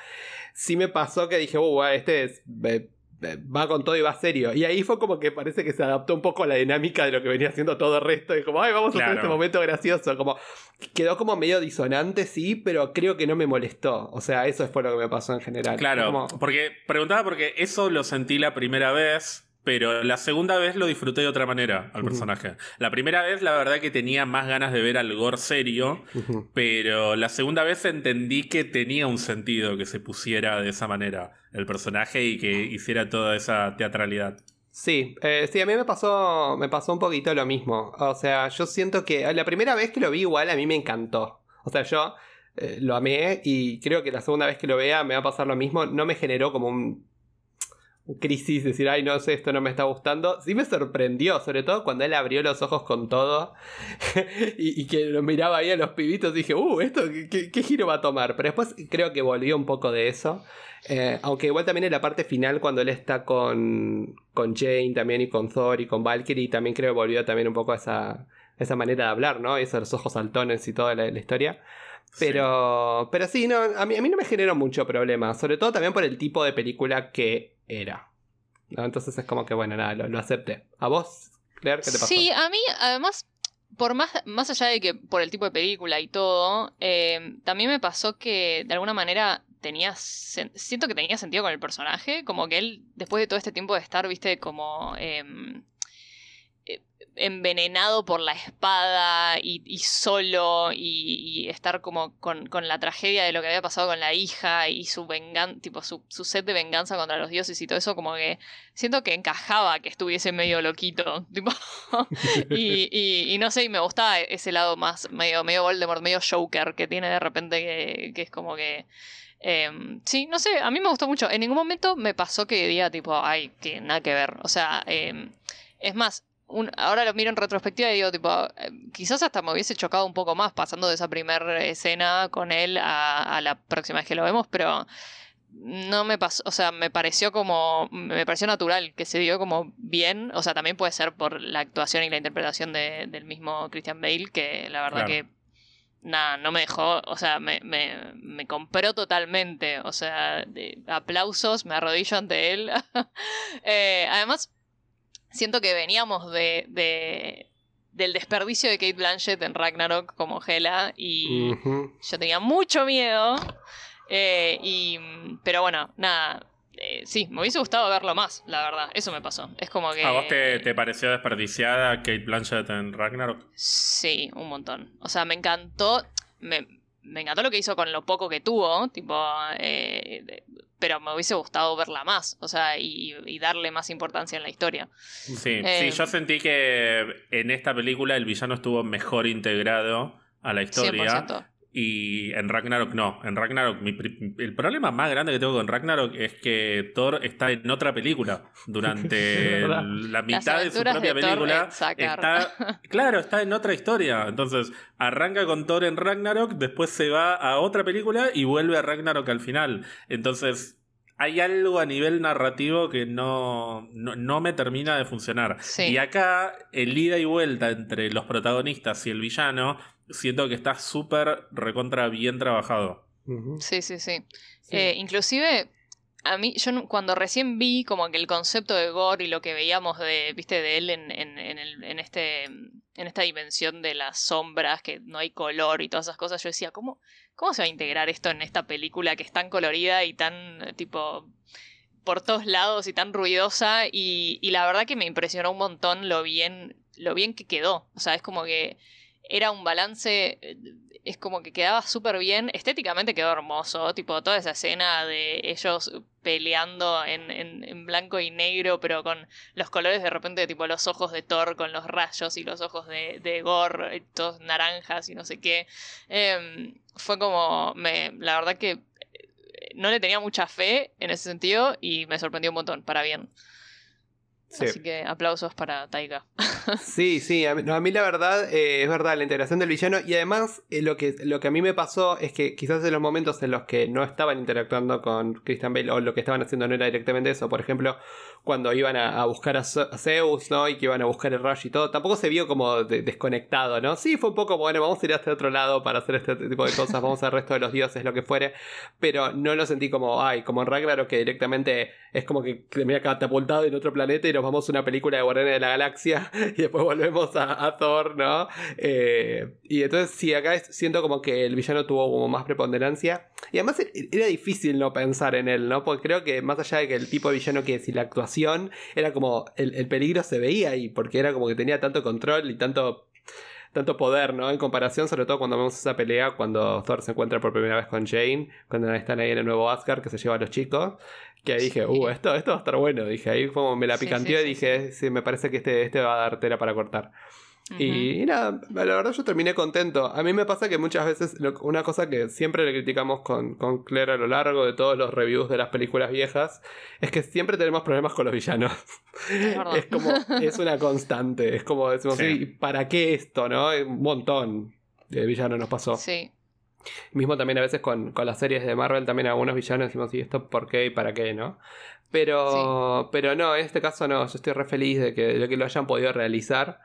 Sí me pasó que dije, uh, este es... eh, va con todo y va serio. Y ahí fue como que parece que se adaptó un poco a la dinámica de lo que venía haciendo todo el resto. Y como, ay, vamos a hacer este momento gracioso. Como, quedó como medio disonante, sí, pero creo que no me molestó. O sea, eso fue lo que me pasó en general. Claro, Como- porque preguntaba porque eso lo sentí la primera vez, pero la segunda vez lo disfruté de otra manera al personaje. La primera vez, la verdad que tenía más ganas de ver al Gore serio, pero la segunda vez entendí que tenía un sentido que se pusiera de esa manera el personaje y que hiciera toda esa teatralidad. Sí, eh, sí, a mí me pasó, me pasó un poquito lo mismo. O sea, yo siento que la primera vez que lo vi igual a mí me encantó. O sea, yo eh, lo amé y creo que la segunda vez que lo vea me va a pasar lo mismo. No me generó como un, crisis, decir, ay, no sé, esto no me está gustando. Sí me sorprendió, sobre todo cuando él abrió los ojos con todo y, que lo miraba ahí a los pibitos. Dije, uh, ¿esto qué giro va a tomar? Pero después creo que volvió un poco de eso. Eh, aunque igual también en la parte final, cuando él está con, con Jane también y con Thor y con Valkyrie, también creo que volvió también un poco a esa, esa manera de hablar, ¿no? Esos ojos saltones y toda la, la historia. Pero, pero sí, no, a, mí, a mí no me generó mucho problema, sobre todo también por el tipo de película que era. ¿no? Entonces es como que, bueno, nada, lo, lo acepté. ¿A vos, Claire, qué te pasó? Sí, a mí, además, por más, más allá de que por el tipo de película y todo, eh, también me pasó que de alguna manera tenía. Siento que tenía sentido con el personaje. Como que él, después de todo este tiempo de estar, viste, como. em, eh, envenenado por la espada y, solo y, estar como con, con la tragedia de lo que había pasado con la hija y su vengan tipo su, su sed de venganza contra los dioses y todo eso como que siento que encajaba que estuviese medio loquito tipo y, no sé y me gustaba ese lado más medio medio Voldemort medio Joker que tiene de repente que es como que em, sí, no sé, a mí me gustó mucho. En ningún momento me pasó que diga tipo, ay, que nada que ver. O sea, em, es más, un- ahora lo miro en retrospectiva y digo, tipo, eh, quizás hasta me hubiese chocado un poco más pasando de esa primera escena con él a, a la próxima vez que lo vemos, pero no me pasó, o sea, me pareció como, me pareció natural que se dio como bien, o sea, también puede ser por la actuación y la interpretación de- del mismo Christian Bale, que la verdad Claro. que nada, no me dejó, o sea, me, me, me compró totalmente, o sea, de aplausos, me arrodillo ante él. Eh, además, siento que veníamos de, de, del desperdicio de Kate Blanchett en Ragnarok como Hela y yo tenía mucho miedo. Eh, y, pero bueno, nada, eh, sí, me hubiese gustado verlo más, la verdad. Eso me pasó. Es como que. ¿A vos te, pareció desperdiciada Kate Blanchett en Ragnarok? Sí, un montón. O sea, me encantó. Me, encantó lo que hizo con lo poco que tuvo. Tipo. Eh, pero me hubiese gustado verla más. O sea, y, darle más importancia en la historia. Sí, sí, eh, yo sentí que en esta película el villano estuvo mejor integrado a la historia. 100%. Y en Ragnarok no. En Ragnarok, el problema más grande que tengo con Ragnarok es que Thor está en otra película. Durante la mitad de su propia película. Está, claro, está en otra historia. Entonces, arranca con Thor en Ragnarok, después se va a otra película y vuelve a Ragnarok al final. Entonces, hay algo a nivel narrativo que no, no, me termina de funcionar. Y acá, el ida y vuelta entre los protagonistas y el villano siento que está súper recontra bien trabajado. Sí, sí, sí. Eh, inclusive, a mí, yo cuando recién vi como que el concepto de Gore y lo que veíamos de, viste, de él en, en, el, en, este, en esta dimensión de las sombras, que no hay color y todas esas cosas, yo decía, ¿cómo, cómo se va a integrar esto en esta película que es tan colorida y tan, tipo, por todos lados y tan ruidosa? Y, y la verdad que me impresionó un montón lo bien, lo bien que quedó. O sea, es como que era un balance, eh, es como que quedaba súper bien, estéticamente quedó hermoso, tipo toda esa escena de ellos peleando en, en, blanco y negro, pero con los colores de repente, tipo los ojos de Thor con los rayos y los ojos de, de Gore, eh, todos naranjas y no sé qué. Em, fue como, me, la verdad que eh, no le tenía mucha fe en ese sentido y me sorprendió un montón, para bien. Así que aplausos para Taika. sí, sí, a mí, la verdad eh, es verdad, la integración del villano y además eh, lo, que, lo que a mí me pasó es que quizás en los momentos en los que no estaban interactuando con Christian Bale o lo que estaban haciendo no era directamente eso, por ejemplo, cuando iban a, buscar a, Zeus, ¿no? Y que iban a buscar el Rush y todo, tampoco se vio como desconectado, ¿no? Sí, fue un poco, bueno, vamos a ir hasta otro lado para hacer este tipo de cosas, vamos al resto de los dioses, lo que fuere, pero no lo sentí como, ay, como en Ragnarok que directamente es como que me ha catapultado en otro planeta y nos vamos a una película de Guardianes de la Galaxia y después volvemos a, Thor, ¿no? Eh, y entonces sí, acá siento como que el villano tuvo como más preponderancia y además e, era difícil no pensar en él, ¿no? Porque creo que más allá de que el tipo de villano que si la actuación era como el, peligro se veía ahí porque era como que tenía tanto control y tanto tanto poder, ¿no? En comparación, sobre todo cuando vemos esa pelea, cuando Thor se encuentra por primera vez con Jane, cuando están ahí en el nuevo Asgard que se lleva a los chicos, que ahí dije, uh, esto, esto va a estar bueno. Dije, ahí como me la picanteó y dije, sí, me parece que este, este va a dar tela para cortar. Y, nada, la verdad yo terminé contento. A mí me pasa que muchas veces, una cosa que siempre le criticamos con, con Claire a lo largo de todos los reviews de las películas viejas, es que siempre tenemos problemas con los villanos. Es, como, es una constante. Es como decimos, ¿para qué esto? ¿No? Un montón de villanos nos pasó. Sí. Mismo también a veces con, las series de Marvel, también algunos villanos decimos, ¿y esto por qué y para qué, no? Pero, pero no, en este caso no, yo estoy re feliz de que, de que lo hayan podido realizar.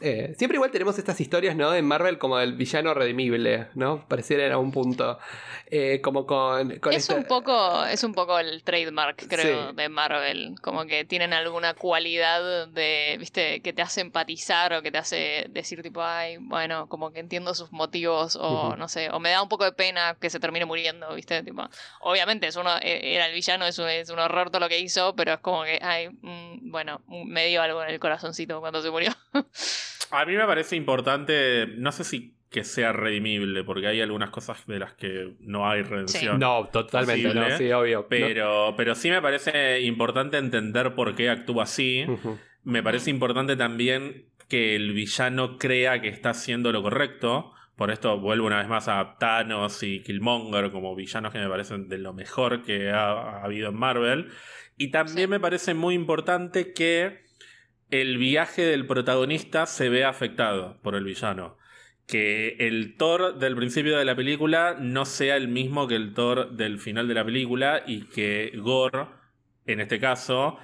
Eh, siempre igual tenemos estas historias, ¿no? En Marvel como el villano redimible, ¿no? Pareciera en algún punto. Eh, como con. es, un poco, es un poco el trademark, creo, de Marvel. Como que tienen alguna cualidad de, viste, que te hace empatizar o que te hace decir, tipo, ay, bueno, como que entiendo sus motivos o no sé, o me da un poco de pena que se termine muriendo, viste, tipo. Obviamente es uno, e, era el villano, es un, es un horror todo lo que hizo, pero es como que, ay, mm, bueno, me dio algo en el corazoncito cuando se murió. A mí me parece importante, no sé si que sea redimible, porque hay algunas cosas de las que no hay redención. No, totalmente, no, sí, obvio. Pero, pero sí me parece importante entender por qué actúa así. Me parece importante también que el villano crea que está haciendo lo correcto. Por esto vuelvo una vez más a Thanos y Killmonger como villanos que me parecen de lo mejor que ha, habido en Marvel. Y también me parece muy importante que el viaje del protagonista se ve afectado por el villano. Que el Thor del principio de la película no sea el mismo que el Thor del final de la película y que Gore, en este caso,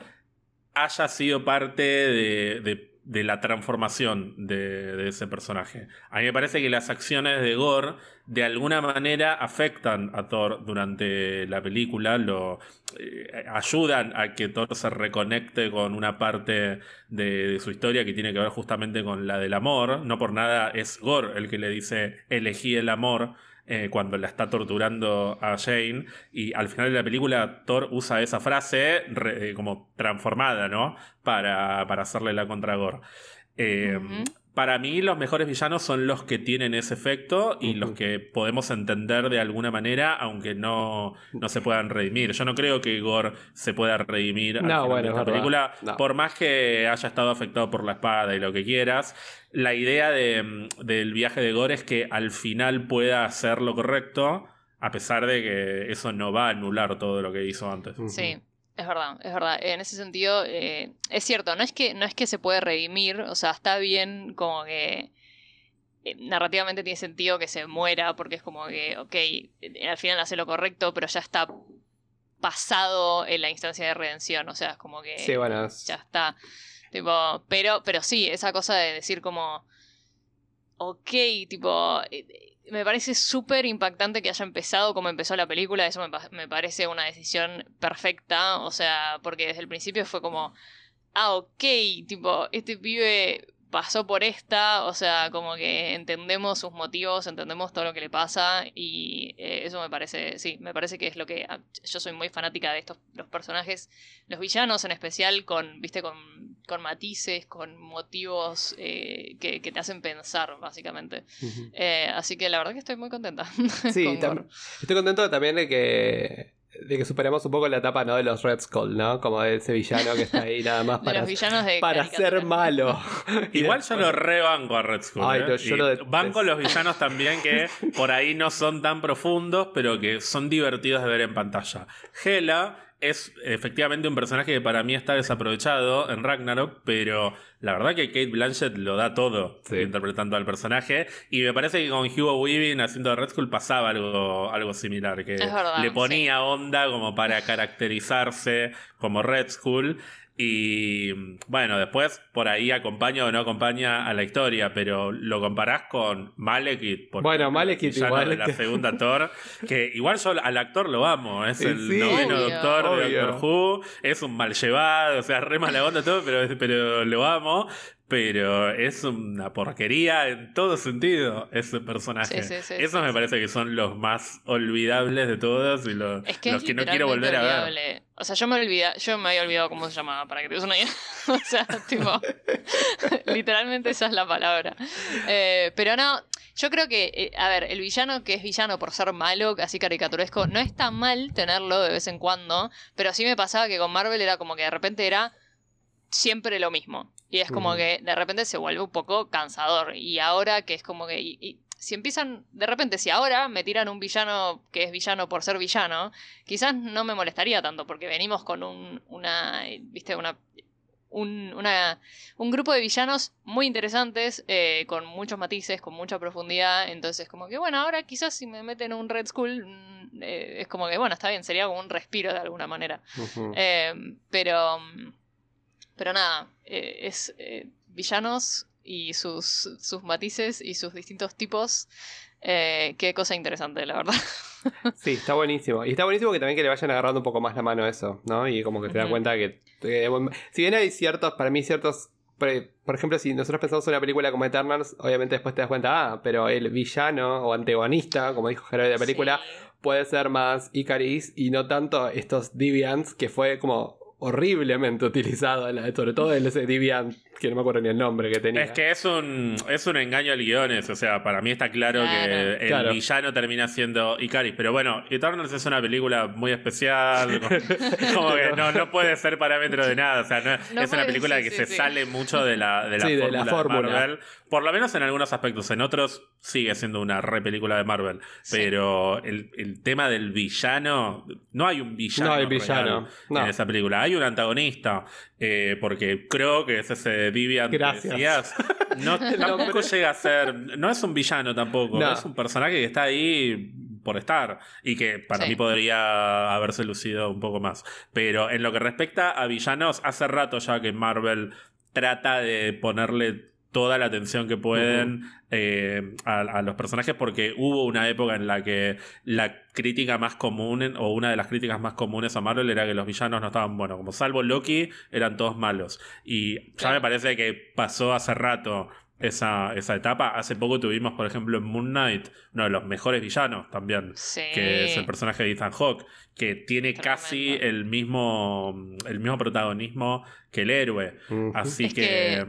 haya sido parte de, de la transformación de, ese personaje. A mí me parece que las acciones de Gore de alguna manera afectan a Thor durante la película, lo eh, ayudan a que Thor se reconecte con una parte de, su historia que tiene que ver justamente con la del amor. No por nada es Gore el que le dice elegí el amor. Eh, cuando la está torturando a Jane. Y al final de la película, Thor usa esa frase eh, como transformada, ¿no? Para, para hacerle la contra Gore. Para mí los mejores villanos son los que tienen ese efecto y los que podemos entender de alguna manera, aunque no, no se puedan redimir. Yo no creo que Igor se pueda redimir no, en esta película, por más que haya estado afectado por la espada y lo que quieras. La idea de, del viaje de Igor es que al final pueda hacer lo correcto, a pesar de que eso no va a anular todo lo que hizo antes. Sí. Es verdad, es verdad. En ese sentido, eh, es cierto, no es, que, no es que se puede redimir, o sea, está bien como que eh, narrativamente tiene sentido que se muera, porque es como que, ok, eh, al final hace lo correcto, pero ya está pasado en la instancia de redención, o sea, es como que sí, bueno. ya está. Tipo, pero, pero sí, esa cosa de decir como, ok, tipo, me parece súper impactante que haya empezado como empezó la película. Eso me, parece una decisión perfecta. O sea, porque desde el principio fue como, ah, ok, tipo, este pibe pasó por esta, o sea, como que entendemos sus motivos, entendemos todo lo que le pasa y eh, eso me parece, sí, me parece que es lo que ah, yo soy muy fanática de estos los personajes, los villanos en especial con, viste, con, con matices, con motivos eh, que, te hacen pensar, básicamente. Eh, así que la verdad que estoy muy contenta. Sí, estoy contento también de que de que superemos un poco la etapa ¿no? de los Red Skull, ¿no? Como de ese villano que está ahí nada más para, para ser malo. Igual yo lo rebanco a Red Skull. Ay, ¿eh? banco los villanos también que por ahí no son tan profundos, pero que son divertidos de ver en pantalla. Hela es efectivamente un personaje que para mí está desaprovechado en Ragnarok, pero la verdad que Kate Blanchett lo da todo interpretando al personaje. Y me parece que con Hugo Weaving haciendo Red Skull pasaba algo, algo similar, que le ponía onda como para caracterizarse como Red Skull. Y bueno, después por ahí acompaña o no acompaña a la historia, pero lo comparás con Malekith. Bueno, Malekith igual. De la segunda Thor, que igual yo al actor lo amo, es el noveno doctor de Doctor Who, es un mal llevado, o sea, re mala onda todo, pero, pero lo amo pero es una porquería en todo sentido ese personaje. Sí, sí, Esos me parece que son los más olvidables de todos y los, que, los que no quiero volver a ver. O sea, yo me, olvida, yo me había olvidado cómo se llamaba, para que te des una idea. o sea, tipo, literalmente esa es la palabra. Eh, pero no, yo creo que, eh, a ver, el villano que es villano por ser malo, así caricaturesco, no está mal tenerlo de vez en cuando, pero sí me pasaba que con Marvel era como que de repente era siempre lo mismo. Y es como que de repente se vuelve un poco cansador. Y ahora que es como que... Y, si empiezan, de repente, si ahora me tiran un villano que es villano por ser villano, quizás no me molestaría tanto, porque venimos con un, una, viste, una, un, una, un grupo de villanos muy interesantes, eh, con muchos matices, con mucha profundidad. Entonces, como que bueno, ahora quizás si me meten un Red Skull, mm, eh, es como que bueno, está bien, sería como un respiro de alguna manera. Eh, pero pero nada, eh, es eh, villanos y sus, sus matices y sus distintos tipos. Eh, qué cosa interesante, la verdad. Sí, está buenísimo. Y está buenísimo que también que le vayan agarrando un poco más la mano a eso, ¿no? Y como que te das cuenta que, Si bien hay ciertos, para mí ciertos... Por, ejemplo, si nosotros pensamos en una película como Eternals, obviamente después te das cuenta, ah, pero el villano o antagonista, como dijo Gerard de la película, puede ser más Icaris y no tanto estos Deviants, que fue como horriblemente utilizado, sobre todo el ese Deviant que no me acuerdo ni el nombre que tenía. Es que es un, es un engaño al guiones, o sea, para mí está claro, que el villano termina siendo Icaris, pero bueno, Eternals es una película muy especial, como, que no, no, puede ser parámetro de nada, o sea, no, es una película que se sale mucho de la, de la, fórmula, de Marvel, por lo menos en algunos aspectos, en otros sigue siendo una re película de Marvel, pero el, el, tema del villano, no hay un villano, no hay villano en esa película, hay un antagonista, eh, porque creo que es ese Vivian Gracias. No, tampoco llega a ser. No es un villano tampoco. Es un personaje que está ahí por estar. Y que para mí podría haberse lucido un poco más. Pero en lo que respecta a villanos, hace rato ya que Marvel trata de ponerle toda la atención que pueden eh, a, los personajes porque hubo una época en la que la crítica más común o una de las críticas más comunes a Marvel era que los villanos no estaban buenos, como salvo Loki eran todos malos. Y ya me parece que pasó hace rato esa, esa etapa. Hace poco tuvimos, por ejemplo, en Moon Knight, uno de los mejores villanos también, que es el personaje de Ethan Hawke, que tiene casi el mismo, el mismo protagonismo que el héroe. Así que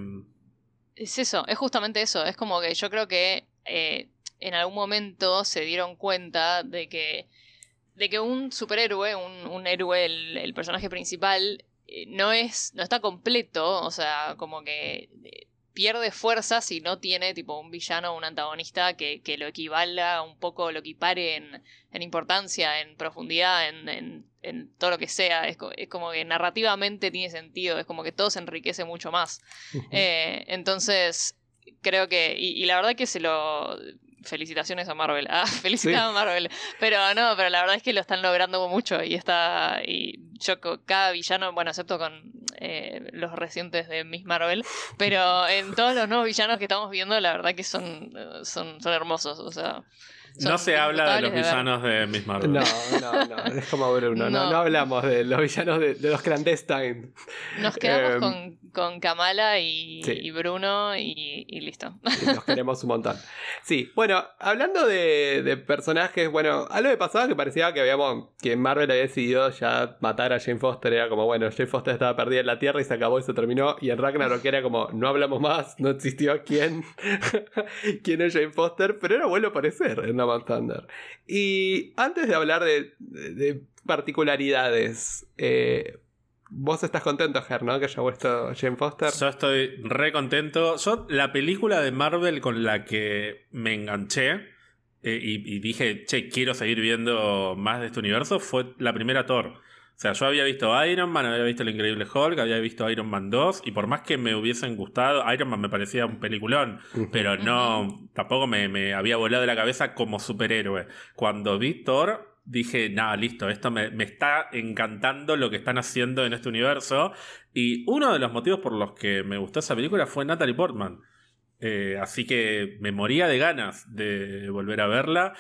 es eso, es justamente eso. Es como que yo creo que eh, en algún momento se dieron cuenta de que, de que un superhéroe, un, héroe, el, personaje principal, eh, no es. no está completo. O sea, como que eh, pierde fuerza si no tiene tipo un villano o un antagonista que, que, lo equivalga un poco, lo equipare en, en importancia, en profundidad, en, en, todo lo que sea. Es, como que narrativamente tiene sentido, es como que todo se enriquece mucho más. Eh, entonces, creo que, y, la verdad que se lo felicitaciones a Marvel. Ah, felicidades a Marvel. Pero no, pero la verdad es que lo están logrando mucho y está. Y yo, cada villano, bueno, excepto con eh, los recientes de Miss Marvel, pero en todos los nuevos villanos que estamos viendo, la verdad que son, son, son hermosos. O sea. No se habla de los villanos de Miss Marvel. No, no, no. Es como Bruno. No, no, hablamos de los villanos de, los clandestine. Nos quedamos em, con, con, Kamala y, Bruno y, listo. nos queremos un montón. Sí, bueno, hablando de, personajes, bueno, algo que pasaba que parecía que habíamos. que Marvel había decidido ya matar a Jane Foster. Era como, bueno, Jane Foster estaba perdida en la Tierra y se acabó y se terminó. Y en Ragnarok era como, no hablamos más, no existió quién. quién es Jane Foster, pero era bueno parecer en Thunder. Y antes de hablar de, particularidades, eh, vos estás contento, Ger, ¿no? Que haya vuelto Jane Foster. Yo estoy re contento. Yo, la película de Marvel con la que me enganché eh, y, dije, che, quiero seguir viendo más de este universo, fue la primera Thor. O sea, yo había visto Iron Man, había visto El Increíble Hulk, había visto Iron Man 2, y por más que me hubiesen gustado, Iron Man me parecía un peliculón, pero no, tampoco me, había volado de la cabeza como superhéroe. Cuando vi Thor, dije, nada, listo, esto me, está encantando lo que están haciendo en este universo. Y uno de los motivos por los que me gustó esa película fue Natalie Portman. Eh, así que me moría de ganas de volver a verla.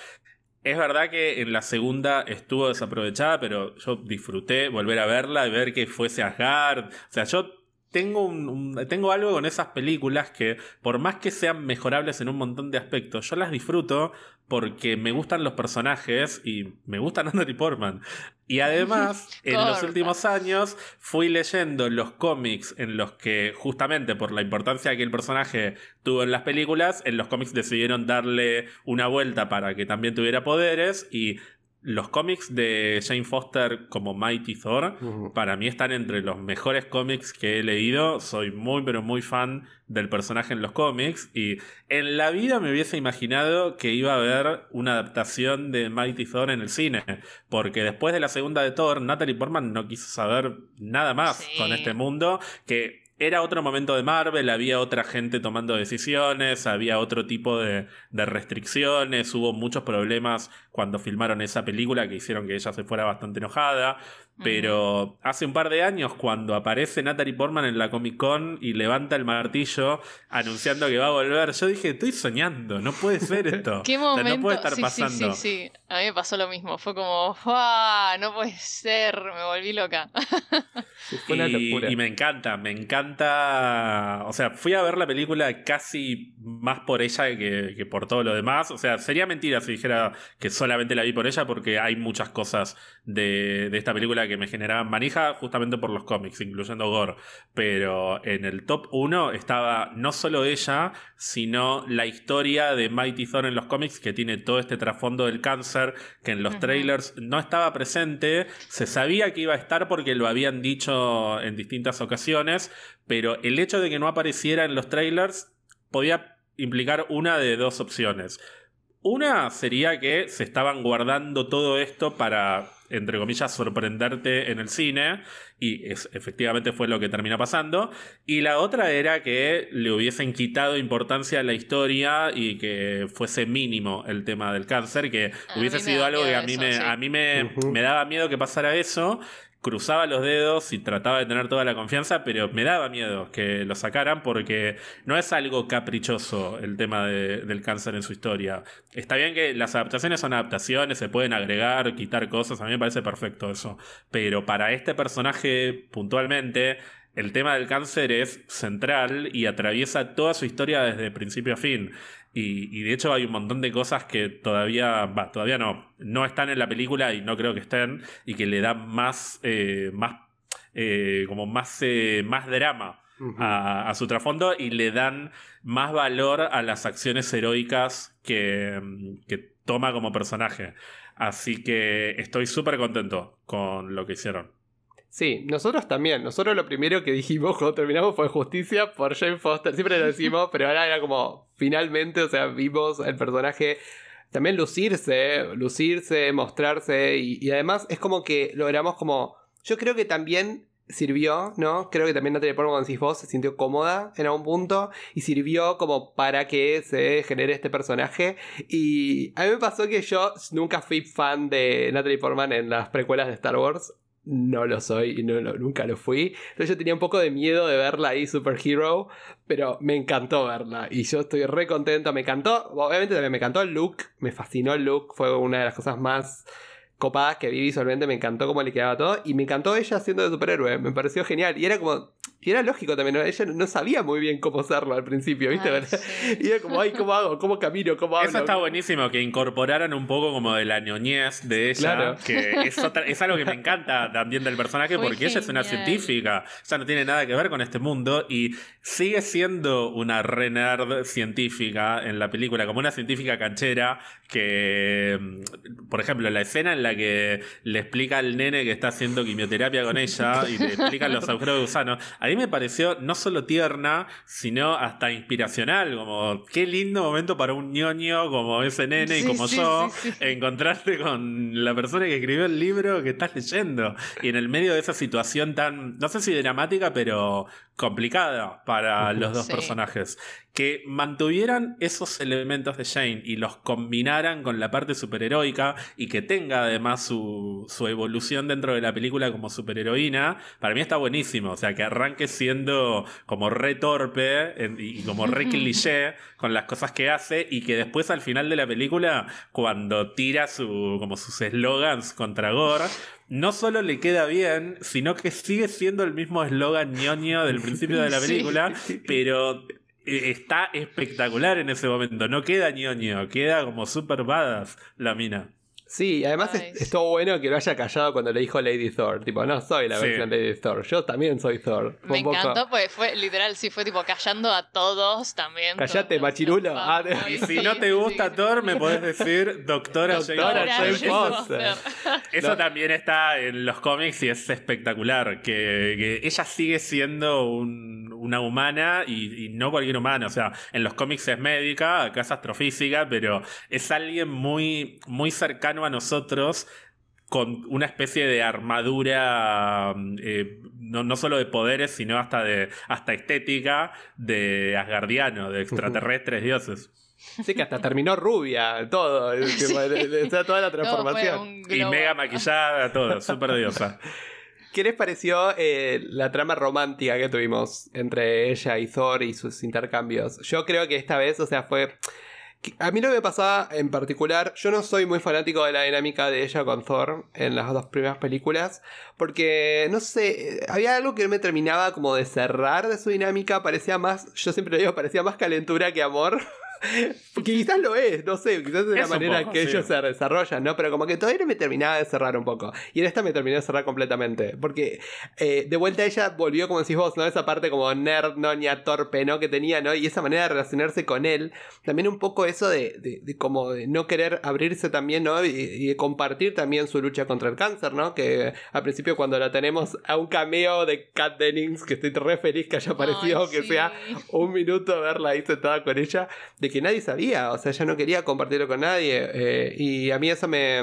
Es verdad que en la segunda estuvo desaprovechada, pero yo disfruté volver a verla y ver que fuese Asgard. O sea, yo tengo, un, tengo algo con esas películas que, por más que sean mejorables en un montón de aspectos, yo las disfruto porque me gustan los personajes y me gusta Natalie Portman. Y además, en los últimos años fui leyendo los cómics en los que, justamente por la importancia que el personaje tuvo en las películas, en los cómics decidieron darle una vuelta para que también tuviera poderes y los cómics de Jane Foster como Mighty Thor para mí están entre los mejores cómics que he leído. Soy muy pero muy fan del personaje en los cómics y en la vida me hubiese imaginado que iba a haber una adaptación de Mighty Thor en el cine, porque después de la segunda de Thor, Natalie Portman no quiso saber nada más con este mundo que era otro momento de Marvel, había otra gente tomando decisiones, había otro tipo de, restricciones, hubo muchos problemas cuando filmaron esa película que hicieron que ella se fuera bastante enojada. Pero hace un par de años, cuando aparece Natalie Portman en la Comic Con y levanta el martillo anunciando que va a volver, yo dije, estoy soñando, no puede ser esto. ¿Qué momento? no puede estar pasando. Sí, sí, sí, a mí me pasó lo mismo. Fue como, ¡ah! No puede ser, me volví loca. y, y me encanta, me encanta. O sea, fui a ver la película casi más por ella que, que por todo lo demás. O sea, sería mentira si dijera que solamente la vi por ella, porque hay muchas cosas de, de esta película que me generaban manija justamente por los cómics, incluyendo Gore. Pero en el top 1 estaba no solo ella, sino la historia de Mighty Thor en los cómics, que tiene todo este trasfondo del cáncer, que en los trailers no estaba presente. Se sabía que iba a estar porque lo habían dicho en distintas ocasiones, pero el hecho de que no apareciera en los trailers podía implicar una de dos opciones. Una sería que se estaban guardando todo esto para entre comillas, sorprenderte en el cine, y es, efectivamente fue lo que terminó pasando. Y la otra era que le hubiesen quitado importancia a la historia y que fuese mínimo el tema del cáncer, que hubiese sido algo que a mí, me, a mí me, me daba miedo que pasara eso cruzaba los dedos y trataba de tener toda la confianza, pero me daba miedo que lo sacaran porque no es algo caprichoso el tema del cáncer en su historia. Está bien que las adaptaciones son adaptaciones, se pueden agregar, quitar cosas, a mí me parece perfecto eso, pero para este personaje puntualmente el tema del cáncer es central y atraviesa toda su historia desde principio a fin. Y, de hecho hay un montón de cosas que todavía, todavía no, no están en la película y no creo que estén, y que le dan más, eh, más, eh, como más, eh, más drama. a, su trasfondo y le dan más valor a las acciones heroicas que, que toma como personaje. Así que estoy súper contento con lo que hicieron. Sí, nosotros también. Nosotros lo primero que dijimos cuando terminamos fue justicia por Jane Foster. Siempre lo decimos, pero ahora era como finalmente, o sea, vimos el personaje también lucirse, lucirse, mostrarse y, además es como que logramos como... Yo creo que también sirvió, ¿no? Creo que también Natalie Portman, decís vos, se sintió cómoda en algún punto y sirvió como para que se genere este personaje. Y a mí me pasó que yo nunca fui fan de Natalie Portman en las precuelas de Star Wars no lo soy y no, nunca lo fui. Entonces yo tenía un poco de miedo de verla ahí, Superhero, pero me encantó verla y yo estoy re contento. Me encantó, obviamente también me encantó el look, me fascinó el look, fue una de las cosas más copadas que vi visualmente, me encantó cómo le quedaba todo y me encantó ella siendo de superhéroe, me pareció genial y era como y era lógico también, ella no sabía muy bien cómo hacerlo al principio, ¿viste? Y era como, ay, ¿cómo hago? ¿Cómo camino? ¿Cómo hablo? Eso está buenísimo, que incorporaran un poco como de la ñoñez de ella, que es, algo que me encanta también del personaje, porque ella es una científica, o sea, no tiene nada que ver con este mundo y sigue siendo una re nerd científica en la película, como una científica canchera que, por ejemplo, la escena en la que le explica al nene que está haciendo quimioterapia con ella y le explican los agujeros de gusano, mí me pareció no solo tierna, sino hasta inspiracional, como qué lindo momento para un ñoño como ese nene y como yo, encontrarte con la persona que escribió el libro que estás leyendo. Y en el medio de esa situación tan, no sé si dramática, pero complicada para los dos personajes. Que mantuvieran esos elementos de Jane y los combinaran con la parte superheroica y que tenga además su, su evolución dentro de la película como superheroína, para mí está buenísimo. O sea, que arranque siendo como re torpe y como re cliché con las cosas que hace y que después al final de la película, cuando tira su, como sus eslogans contra Gore, no solo le queda bien, sino que sigue siendo el mismo eslogan ñoño del principio de la película, pero eh, está espectacular en ese momento. No queda ñoño, queda como super badass la mina. Sí, además estuvo bueno que lo haya callado cuando le dijo Lady Thor. Tipo, no soy la versión de Lady Thor, yo también soy Thor. Me encantó, pues fue literal, sí, fue tipo callando a todos también. Callate, machirulo. Ah, y si no te gusta Thor, me podés decir Doctora, Doctora Jane Foster. Eso también está en los cómics y es espectacular. Que, ella sigue siendo una humana y, y, no cualquier humana. O sea, en los cómics es médica, acá es astrofísica, pero es alguien muy, muy cercano a nosotros con una especie de armadura, eh, no, no, solo de poderes, sino hasta de hasta estética de asgardiano, de extraterrestres dioses. Sí, que hasta terminó rubia, todo, toda la transformación. y mega maquillada, todo, súper diosa. ¿Qué les pareció eh, la trama romántica que tuvimos entre ella y Thor y sus intercambios? Yo creo que esta vez, o sea, fue a mí lo que me pasaba en particular, yo no soy muy fanático de la dinámica de ella con Thor en las dos primeras películas, porque no sé, había algo que me terminaba como de cerrar de su dinámica, parecía más, yo siempre digo, parecía más calentura que amor. Quizás lo es, no sé, quizás es la manera que ellos se desarrollan, ¿no? Pero como que todavía me terminaba de cerrar un poco. Y en esta me terminé de cerrar completamente. Porque eh, de vuelta ella volvió, como decís vos, ¿no? Esa parte como nerd, noña, torpe, ¿no? Que tenía, ¿no? Y esa manera de relacionarse con él. También un poco eso de, de, como de no querer abrirse también, ¿no? Y, de compartir también su lucha contra el cáncer, ¿no? Que al principio cuando la tenemos a un cameo de Kat Dennings, que estoy re feliz que haya aparecido, que sea un minuto verla ahí sentada con ella, de de que nadie sabía, o sea, ella no quería compartirlo con nadie. eh, y a mí eso me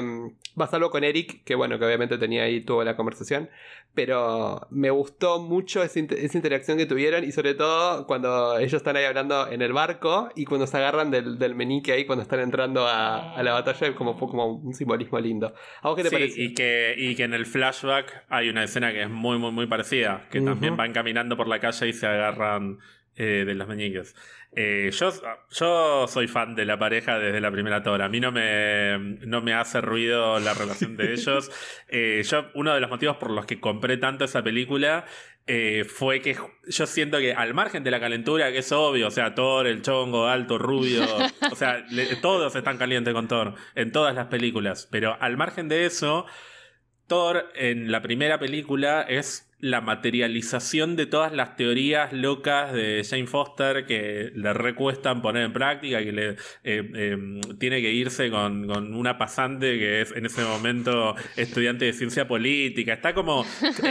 va salvo con Eric, que bueno, que obviamente tenía ahí toda la conversación, pero me gustó mucho esa, inter- esa interacción que tuvieron y sobre todo cuando ellos están ahí hablando en el barco y cuando se agarran del, del menique ahí cuando están entrando a, a la batalla, como fue como un simbolismo lindo. ¿A vos qué te Sí, pareció? y que, y que en el flashback hay una escena que es muy, muy, muy parecida, que también van caminando por la calle y se agarran eh, de los meñiques. Eh, yo, yo soy fan de la pareja desde la primera tora. A mí no me, no me hace ruido la relación de ellos. Eh, yo, uno de los motivos por los que compré tanto esa película eh, fue que yo siento que al margen de la calentura, que es obvio, o sea, Thor, el chongo, alto, rubio, o sea, le- todos están calientes con Thor en todas las películas, pero al margen de eso, Thor en la primera película es la materialización de todas las teorías locas de Jane Foster que le recuestan poner en práctica, que le eh, eh, tiene que irse con, con una pasante que es en ese momento estudiante de ciencia política. Está como,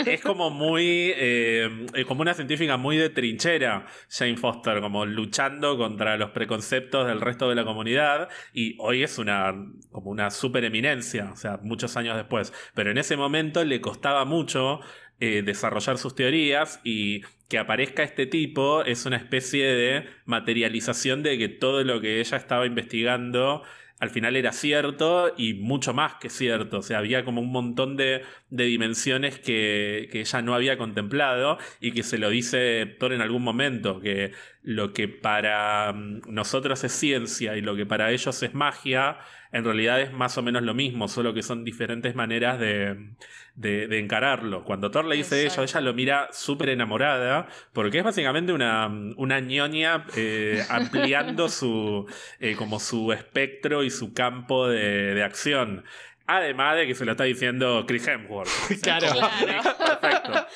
es como muy, eh, como una científica muy de trinchera, Jane Foster, como luchando contra los preconceptos del resto de la comunidad y hoy es una, como una super eminencia, o sea, muchos años después. Pero en ese momento le costaba mucho eh, desarrollar sus teorías y que aparezca este tipo es una especie de materialización de que todo lo que ella estaba investigando al final era cierto y mucho más que cierto. O sea, había como un montón de, de dimensiones que, que ella no había contemplado y que se lo dice Thor en algún momento, que lo que para mm, nosotros es ciencia y lo que para ellos es magia, en realidad es más o menos lo mismo, solo que son diferentes maneras de, de, de encararlo. Cuando Thor le dice Exacto. eso, ella lo mira súper enamorada, porque es básicamente una, una ñoña eh, ampliando su, eh, como su espectro y su campo de, de acción. Además de que se lo está diciendo Chris Hemsworth. Claro. Perfecto.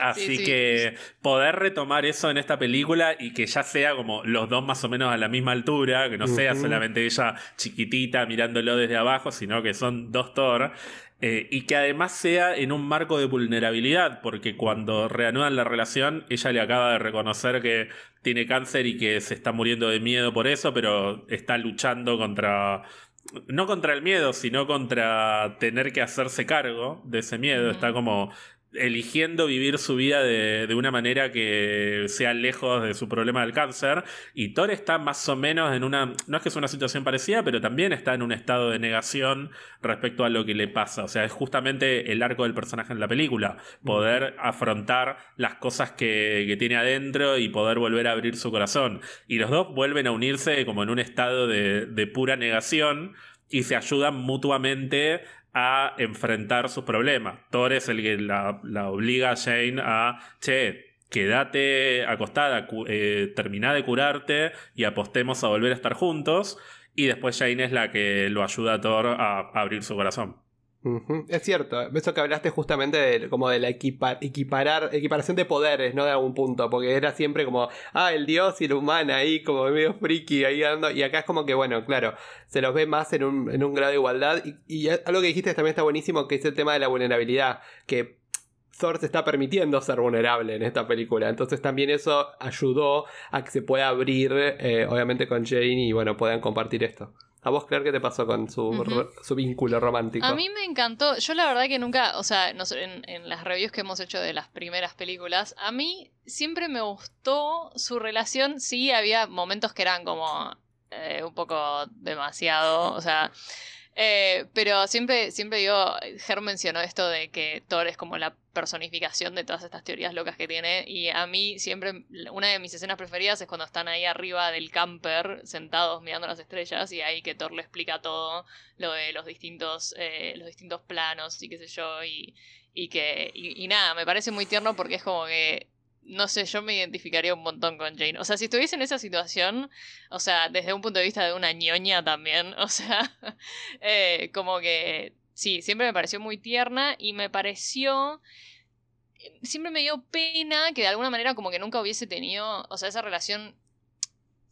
Así Sí, sí. que poder retomar eso en esta película y que ya sea como los dos más o menos a la misma altura, que no sea solamente ella chiquitita mirándolo desde abajo, sino que son dos Thor. eh, y que además sea en un marco de vulnerabilidad, porque cuando reanudan la relación, ella le acaba de reconocer que tiene cáncer y que se está muriendo de miedo por eso, pero está luchando contra no contra el miedo, sino contra tener que hacerse cargo de ese miedo. Está como eligiendo vivir su vida de, de una manera que sea lejos de su problema del cáncer. Y Thor está más o menos en una. No es que es una situación parecida, pero también está en un estado de negación respecto a lo que le pasa. O sea, es justamente el arco del personaje en la película. Poder afrontar las cosas que, que tiene adentro y poder volver a abrir su corazón. Y los dos vuelven a unirse como en un estado de, de pura negación y se ayudan mutuamente a enfrentar sus problemas. Thor es el que la, obliga a Jane a, che, quédate acostada, eh, termina de curarte y apostemos a volver a estar juntos. Y después Jane es la que lo ayuda a Thor a abrir su corazón. Es cierto, eso que hablaste justamente de, como de la equipa- equiparar, equiparación de poderes, ¿no? De algún punto, porque era siempre como, ah, el dios y la humana ahí, como medio friki ahí dando, y acá es como que, bueno, claro, se los ve más en un, en un grado de igualdad, y, y algo que dijiste también está buenísimo, que es el tema de la vulnerabilidad, que Thor se está permitiendo ser vulnerable en esta película, entonces también eso ayudó a que se pueda abrir, eh, obviamente con Jane, y bueno, puedan compartir esto. ¿A vos, Claire, qué te pasó con su, su vínculo romántico? A mí me encantó. Yo la verdad que nunca, o sea, no sé, en, en las reviews que hemos hecho de las primeras películas, a mí siempre me gustó su relación. Sí, había momentos que eran como eh, un poco demasiado, o sea, eh, pero siempre, siempre digo, Ger mencionó esto de que Thor es como la personificación de todas estas teorías locas que tiene y a mí siempre una de mis escenas preferidas es cuando están ahí arriba del camper sentados mirando las estrellas y ahí que Thor le explica todo lo de los distintos eh, los distintos planos y qué sé yo y, y que y, y nada me parece muy tierno porque es como que no sé, yo me identificaría un montón con Jane. O sea, si estuviese en esa situación, o sea, desde un punto de vista de una ñoña también, o sea, eh, como que sí, siempre me pareció muy tierna y me pareció siempre me dio pena que de alguna manera como que nunca hubiese tenido, o sea, esa relación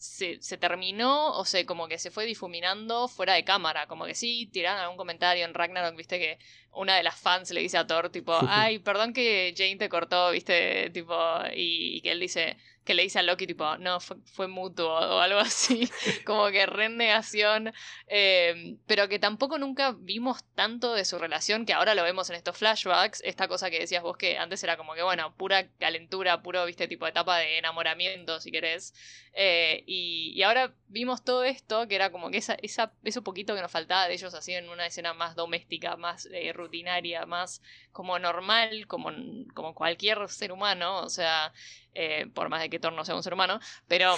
se, se terminó o se como que se fue difuminando fuera de cámara, como que sí, tiraron algún comentario en Ragnarok, viste que una de las fans le dice a Thor tipo, ay, perdón que Jane te cortó, viste, tipo, y, y que él dice, que le dice a Loki tipo, no, fue, mutuo o algo así, como que renegación, eh, pero que tampoco nunca vimos tanto de su relación, que ahora lo vemos en estos flashbacks, esta cosa que decías vos que antes era como que, bueno, pura calentura, puro, viste, tipo etapa de enamoramiento, si querés, eh, y, ahora vimos todo esto, que era como que esa, esa, eso poquito que nos faltaba de ellos así en una escena más doméstica, más eh, rutinaria, más como normal, como, como cualquier ser humano, o sea, eh, por más de que Thor no sea un ser humano, pero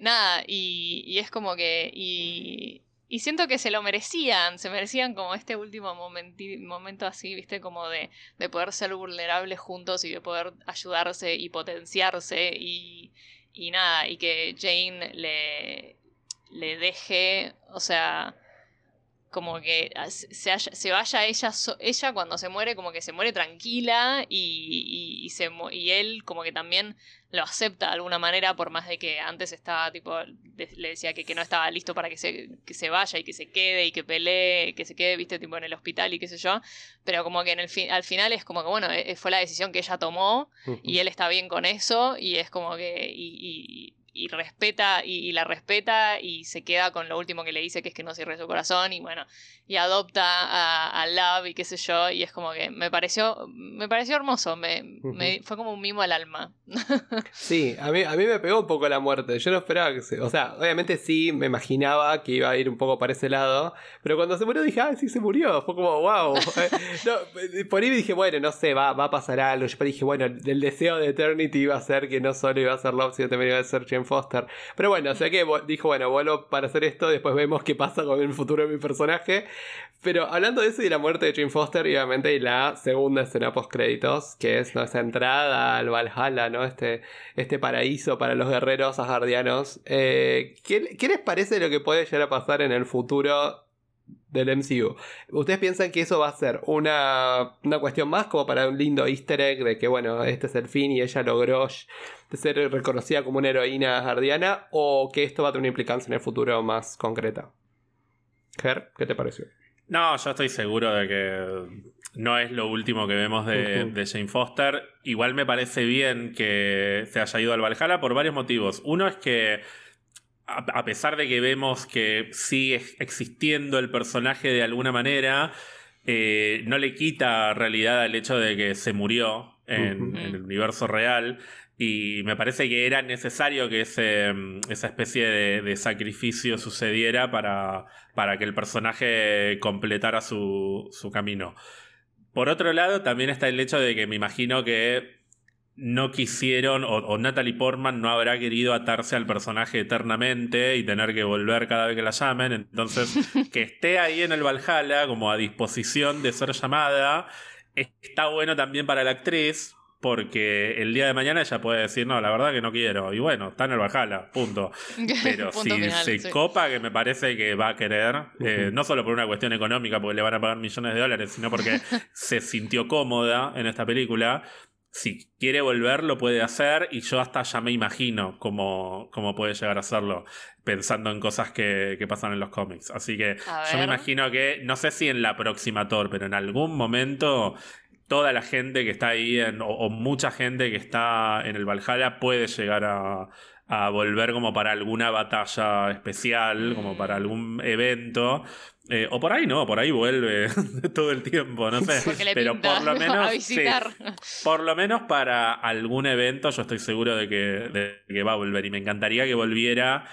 nada, y, es como que... Y, y siento que se lo merecían, se merecían como este último momento así, viste, como de, de poder ser vulnerables juntos y de poder ayudarse y potenciarse y, y nada, y que Jane le, le deje, o sea, como que se, se vaya ella, ella cuando se muere, como que se muere tranquila y, y, se, y él como que también lo acepta de alguna manera, por más de que antes estaba tipo, le decía que, que no estaba listo para que se, que se vaya y que se quede y que pelee, que se quede, viste, tipo en el hospital y qué sé yo, pero como que en el fin, al final es como que, bueno, e, fue la decisión que ella tomó y él está bien con eso y es como que, y, y respeta y, la respeta y se queda con lo último que le dice que es que no cierre su corazón y bueno y adopta a, a Love y qué sé yo y es como que me pareció me pareció hermoso me, fue como un mimo al alma. Sí a mí a mí me pegó un poco la muerte yo no esperaba que se o sea obviamente sí me imaginaba que iba a ir un poco para ese lado pero cuando se murió dije ah sí se murió fue como wow eh, por ahí dije bueno no sé va, va a pasar algo yo dije bueno el deseo de Eternity iba a ser que no solo iba a ser Love sino también iba a ser Foster. Pero bueno, o sea que dijo, bueno, vuelvo para hacer esto, después vemos qué pasa con el futuro de mi personaje. Pero hablando de eso y la muerte de Jane Foster, obviamente, y la segunda escena post créditos, que es esa entrada al Valhalla, ¿no? Este, este paraíso para los guerreros asgardianos. Eh, ¿qué, ¿Qué les parece lo que puede llegar a pasar en el futuro del MCU. ¿Ustedes piensan que eso va a ser una, una, cuestión más como para un lindo easter egg de que, bueno, este es el fin y ella logró ser reconocida como una heroína guardiana o que esto va a tener una implicancia en el futuro más concreta? Ger, ¿qué te pareció? No, yo estoy seguro de que no es lo último que vemos de, de, Jane Foster. Igual me parece bien que se haya ido al Valhalla por varios motivos. Uno es que a, pesar de que vemos que sigue existiendo el personaje de alguna manera, eh, no le quita realidad al hecho de que se murió en, el universo real. Y me parece que era necesario que ese, esa especie de, sacrificio sucediera para, para, que el personaje completara su, su camino. Por otro lado, también está el hecho de que me imagino que no quisieron, o, Natalie Portman no habrá querido atarse al personaje eternamente y tener que volver cada vez que la llamen. Entonces, que esté ahí en el Valhalla, como a disposición de ser llamada, está bueno también para la actriz. Porque el día de mañana ella puede decir, no, la verdad que no quiero. Y bueno, está en el Valhalla, punto. Pero si se copa, que me parece que va a querer, eh, no solo por una cuestión económica, porque le van a pagar millones de dólares, sino porque se sintió cómoda en esta película, si quiere volver lo puede hacer y yo hasta ya me imagino cómo, cómo puede llegar a hacerlo pensando en cosas que, pasan en los cómics. Así que yo me imagino que, no sé si en la próxima Thor, pero en algún momento toda la gente que está ahí o, mucha gente que está en el Valhalla puede llegar a, a volver como para alguna batalla especial, como para algún evento. Eh, o por ahí no, por ahí vuelve todo el tiempo, no sé. Pero por lo menos. por lo menos para algún evento, yo estoy seguro de que, de que va a volver. Y me encantaría que volviera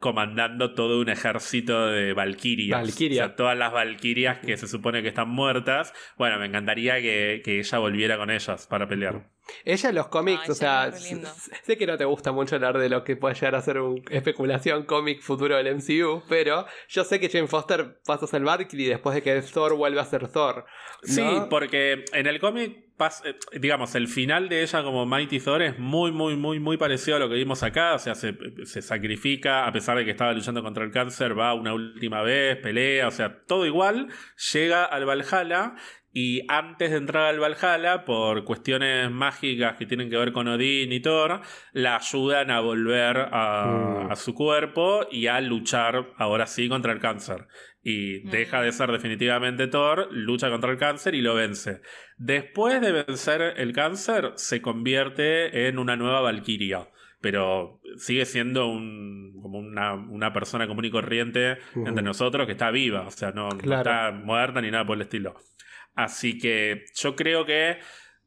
comandando todo un ejército de valquirias. O sea, todas las valquirias que se supone que están muertas. Bueno, me encantaría que, que ella volviera con ellas para pelear. Ella en los cómics, o sea, sé que no te gusta mucho hablar de lo que puede llegar a ser una especulación cómic futuro del MCU, pero yo sé que Jane Foster pasa a ser Valkyrie después de que Thor vuelve a ser Thor. Sí, porque en el cómic, eh, digamos, el final de ella como Mighty Thor es muy, muy, muy, muy parecido a lo que vimos acá. O sea, se, se sacrifica, a pesar de que estaba luchando contra el cáncer, va una última vez, pelea, o sea, todo igual, llega al Valhalla Y antes de entrar al Valhalla, por cuestiones mágicas que tienen que ver con Odín y Thor, la ayudan a volver a, Mm. a su cuerpo y a luchar ahora sí contra el cáncer. Y deja de ser definitivamente Thor, lucha contra el cáncer y lo vence. Después de vencer el cáncer, se convierte en una nueva Valkyria. Pero sigue siendo un, como una, una persona común y corriente entre nosotros que está viva. O sea, no, no está muerta ni nada por el estilo. Así que yo creo que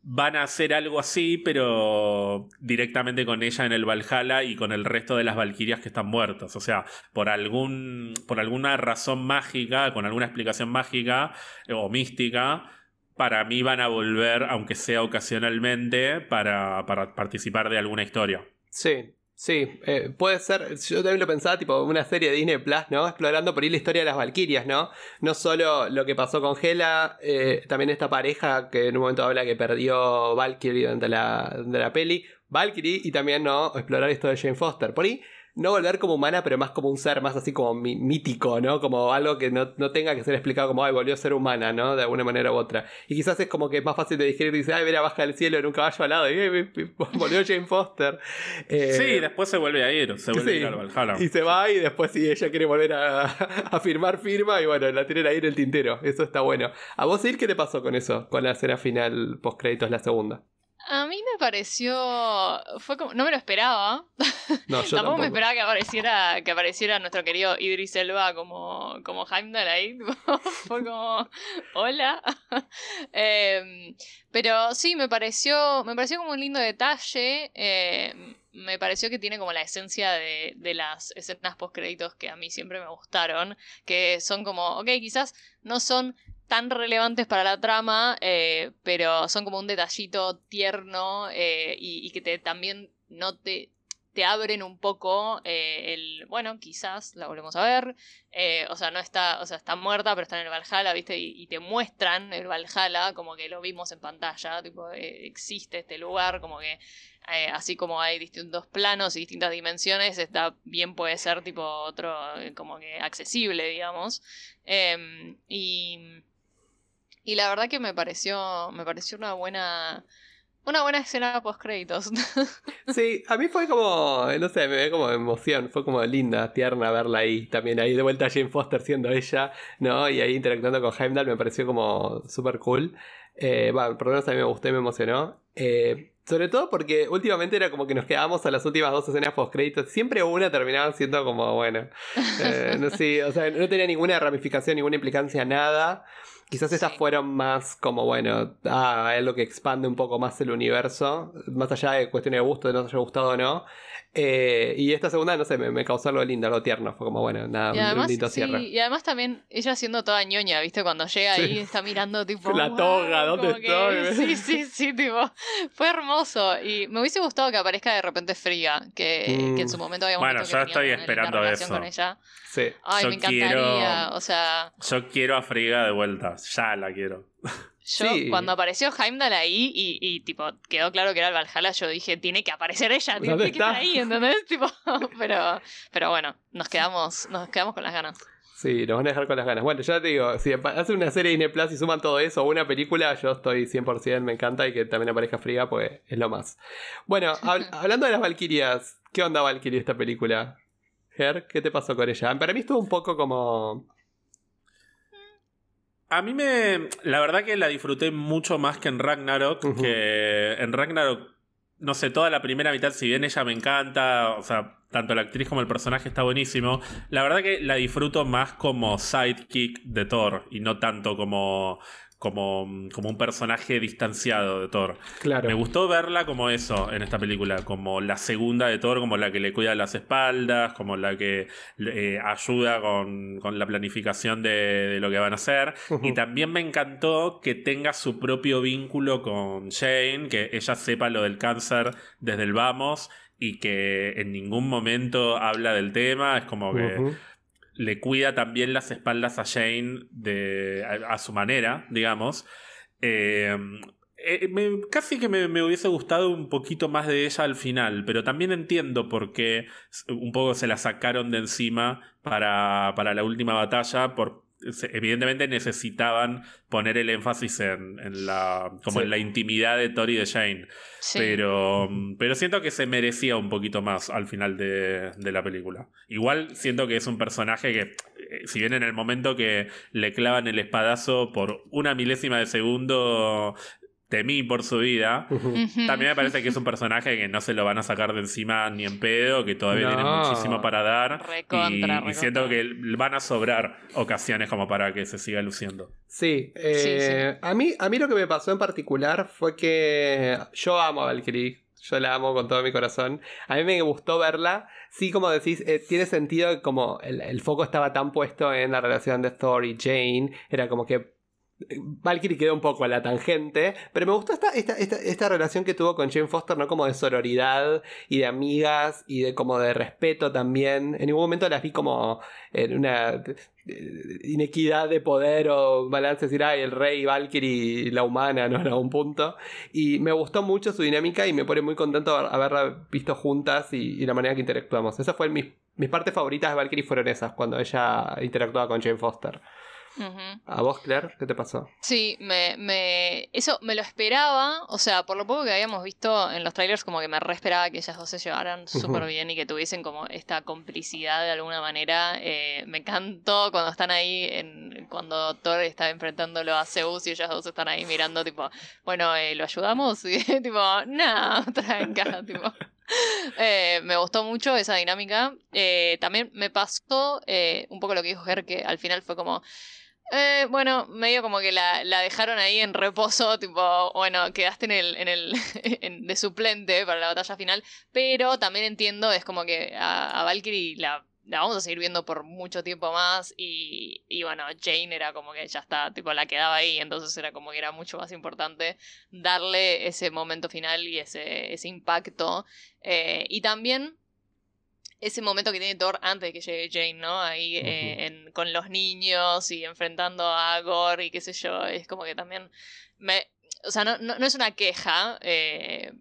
van a hacer algo así, pero directamente con ella en el Valhalla y con el resto de las Valquirias que están muertas. O sea, por algún. por alguna razón mágica, con alguna explicación mágica eh, o mística. Para mí van a volver, aunque sea ocasionalmente, para, para participar de alguna historia. Sí, sí, eh, puede ser, yo también lo pensaba, tipo una serie de Disney Plus, ¿no? Explorando por ahí la historia de las Valkyrias, ¿no? No solo lo que pasó con Hela, eh, también esta pareja que en un momento habla que perdió Valkyrie durante la, de la peli, Valkyrie, y también, ¿no? Explorar esto de Jane Foster. Por ahí, no volver como humana, pero más como un ser más así como mítico, ¿no? Como algo que no, no tenga que ser explicado como, ay, volvió a ser humana, ¿no? De alguna manera u otra. Y quizás es como que es más fácil de digerir, dice, ay, mira, baja del cielo en un caballo alado, y "Eh, eh, volvió Jane Foster. Eh, Sí, después se vuelve a ir, se vuelve sí, a ir al Valhalla. Y se va y después si ella quiere volver a, a firmar firma y bueno, la tienen ahí en el tintero. Eso está bueno. ¿A vos, Ir, qué te pasó con eso? Con la escena final post créditos, la segunda. A mí me pareció. Fue como. No me lo esperaba. No, yo tampoco, tampoco. me esperaba que apareciera, que apareciera nuestro querido Idris Elba como, como Heimdall ahí. Fue como. Hola. Em, pero sí, me pareció. Me pareció como un lindo detalle. eh, me pareció que tiene como la esencia de, de las escenas post créditos que a mí siempre me gustaron. Que son como. Ok, quizás no son tan relevantes para la trama, eh, pero son como un detallito tierno eh, y, que también no te, te abren un poco eh, el, bueno, quizás la volvemos a ver, o sea, no está, o sea, está muerta, pero está en el Valhalla, ¿viste? Y, te muestran el Valhalla como que lo vimos en pantalla, tipo, existe este lugar, como que así como hay distintos planos y distintas dimensiones, está bien puede ser tipo otro, como que accesible, digamos. Em, y, y la verdad que me pareció, me pareció una buena, una buena escena post créditos. Sí, a mí fue como, no sé, me dio como emoción, fue como linda, tierna verla ahí, también ahí de vuelta Jane Foster siendo ella, ¿no? Y ahí interactuando con Heimdall me pareció como súper cool. Eh, bueno, por lo menos a mí me gustó y me emocionó. Eh, sobre todo porque últimamente era como que nos quedábamos a las últimas dos escenas post créditos, siempre una terminaba siendo como, bueno, eh, no sé, o sea, no tenía ninguna ramificación, ninguna implicancia, nada. Quizás estas Sí. fueron más como, bueno, ah, es lo que expande un poco más el universo, más allá de cuestiones de gusto, de no haya gustado o no. Eh, y esta segunda, no sé, me, me causó algo lindo, algo tierno. Fue como, bueno, nada, Y un además, lindo sí, cierre. y además también ella siendo toda ñoña, ¿viste? Cuando llega ahí Sí. está mirando tipo... La "Wow", toga, ¿dónde como que- estoy? Sí, sí, sí, tipo... Fue hermoso. Y me hubiese gustado que aparezca de repente Frigga, que, Mm. que en su momento habíamos Bueno, visto yo que estoy esperando relación eso. con ella. Sí. Ay, Yo me encantaría. quiero- O sea, Yo quiero a Frigga de vuelta, ya la quiero. Yo Sí. cuando apareció Heimdall ahí y, y, tipo quedó claro que era el Valhalla, yo dije, tiene que aparecer ella, tiene ¿Dónde que estar ahí, ¿entendés? tipo, pero, pero bueno, nos quedamos, nos quedamos con las ganas. Sí, nos van a dejar con las ganas. Bueno, ya te digo, si hacen una serie de Disney Plus y suman todo eso o una película, yo estoy 100%, me encanta y que también aparezca Friga, pues es lo más. Bueno, hab- hablando de las Valkyrias, ¿qué onda Valkyrie esta película? Ger, ¿qué te pasó con ella? Para mí estuvo un poco como... A mí me. La verdad que la disfruté mucho más que en Ragnarok. Que en Ragnarok, no sé, toda la primera mitad, si bien ella me encanta, o sea, tanto la actriz como el personaje está buenísimo. La verdad que la disfruto más como sidekick de Thor y no tanto como. Como, como un personaje distanciado de Thor. Claro. Me gustó verla como eso en esta película, como la segunda de Thor, como la que le cuida las espaldas, como la que eh, ayuda con, con la planificación de, de lo que van a hacer. Y también me encantó que tenga su propio vínculo con Jane, que ella sepa lo del cáncer desde el vamos y que en ningún momento habla del tema, es como que. Le cuida también las espaldas a Jane de, a, su manera, digamos. Eh, eh, casi que me, hubiese gustado un poquito más de ella al final, pero también entiendo por qué un poco se la sacaron de encima para, para la última batalla por evidentemente necesitaban poner el énfasis en, la como en la intimidad de Tori y de Jane. Pero, pero siento que se merecía un poquito más al final de, de la película. Igual siento que es un personaje que, eh, si bien en el momento que le clavan el espadazo por una milésima de segundo temí por su vida. También me parece que es un personaje que no se lo van a sacar de encima ni en pedo, que todavía tiene muchísimo para dar. y, siento que van a sobrar ocasiones como para que se siga luciendo. Sí, eh, A, mí, a mí lo que me pasó en particular fue que yo amo a Valkyrie. Yo la amo con todo mi corazón. A mí me gustó verla. Sí, como decís, eh, tiene sentido como el, el, foco estaba tan puesto en la relación de Thor y Jane. Era como que Valkyrie quedó un poco a la tangente, pero me gustó esta, esta, relación que tuvo con Jane Foster, ¿no? Como de sororidad y de amigas y de como de respeto también. En ningún momento las vi como en una inequidad de poder o balance, decir, ay, el rey Valkyrie la humana, ¿no? En algún punto. Y me gustó mucho su dinámica y me pone muy contento haberla visto juntas y, la manera que interactuamos. Esas fueron mis, mis partes favoritas de Valkyrie fueron esas, cuando ella interactuaba con Jane Foster. ¿A vos, Claire? ¿Qué te pasó? Sí, me, me, eso me lo esperaba. O sea, por lo poco que habíamos visto en los trailers, como que me re esperaba que ellas dos se llevaran súper bien y que tuviesen como esta complicidad de alguna manera. Eh, me encantó cuando están ahí, en, cuando Thor está enfrentándolo a Zeus y ellas dos están ahí mirando, tipo, bueno, eh, ¿lo ayudamos? Y tipo, no, tranca, tipo. Eh, me gustó mucho esa dinámica. también me pasó un poco lo que dijo Ger, que al final fue como, eh, bueno, medio como que la, la, dejaron ahí en reposo, tipo, bueno, quedaste en el, en el de suplente para la batalla final, pero también entiendo, es como que a, Valkyrie la, la, vamos a seguir viendo por mucho tiempo más y, y, bueno, Jane era como que ya está, tipo, la quedaba ahí, entonces era como que era mucho más importante darle ese momento final y ese, ese impacto. Eh, y también ese momento que tiene Thor antes de que llegue Jane, ¿no? Ahí eh, con los niños y enfrentando a Gore y qué sé yo, es como que también me... O sea, no, no, es una queja, eh,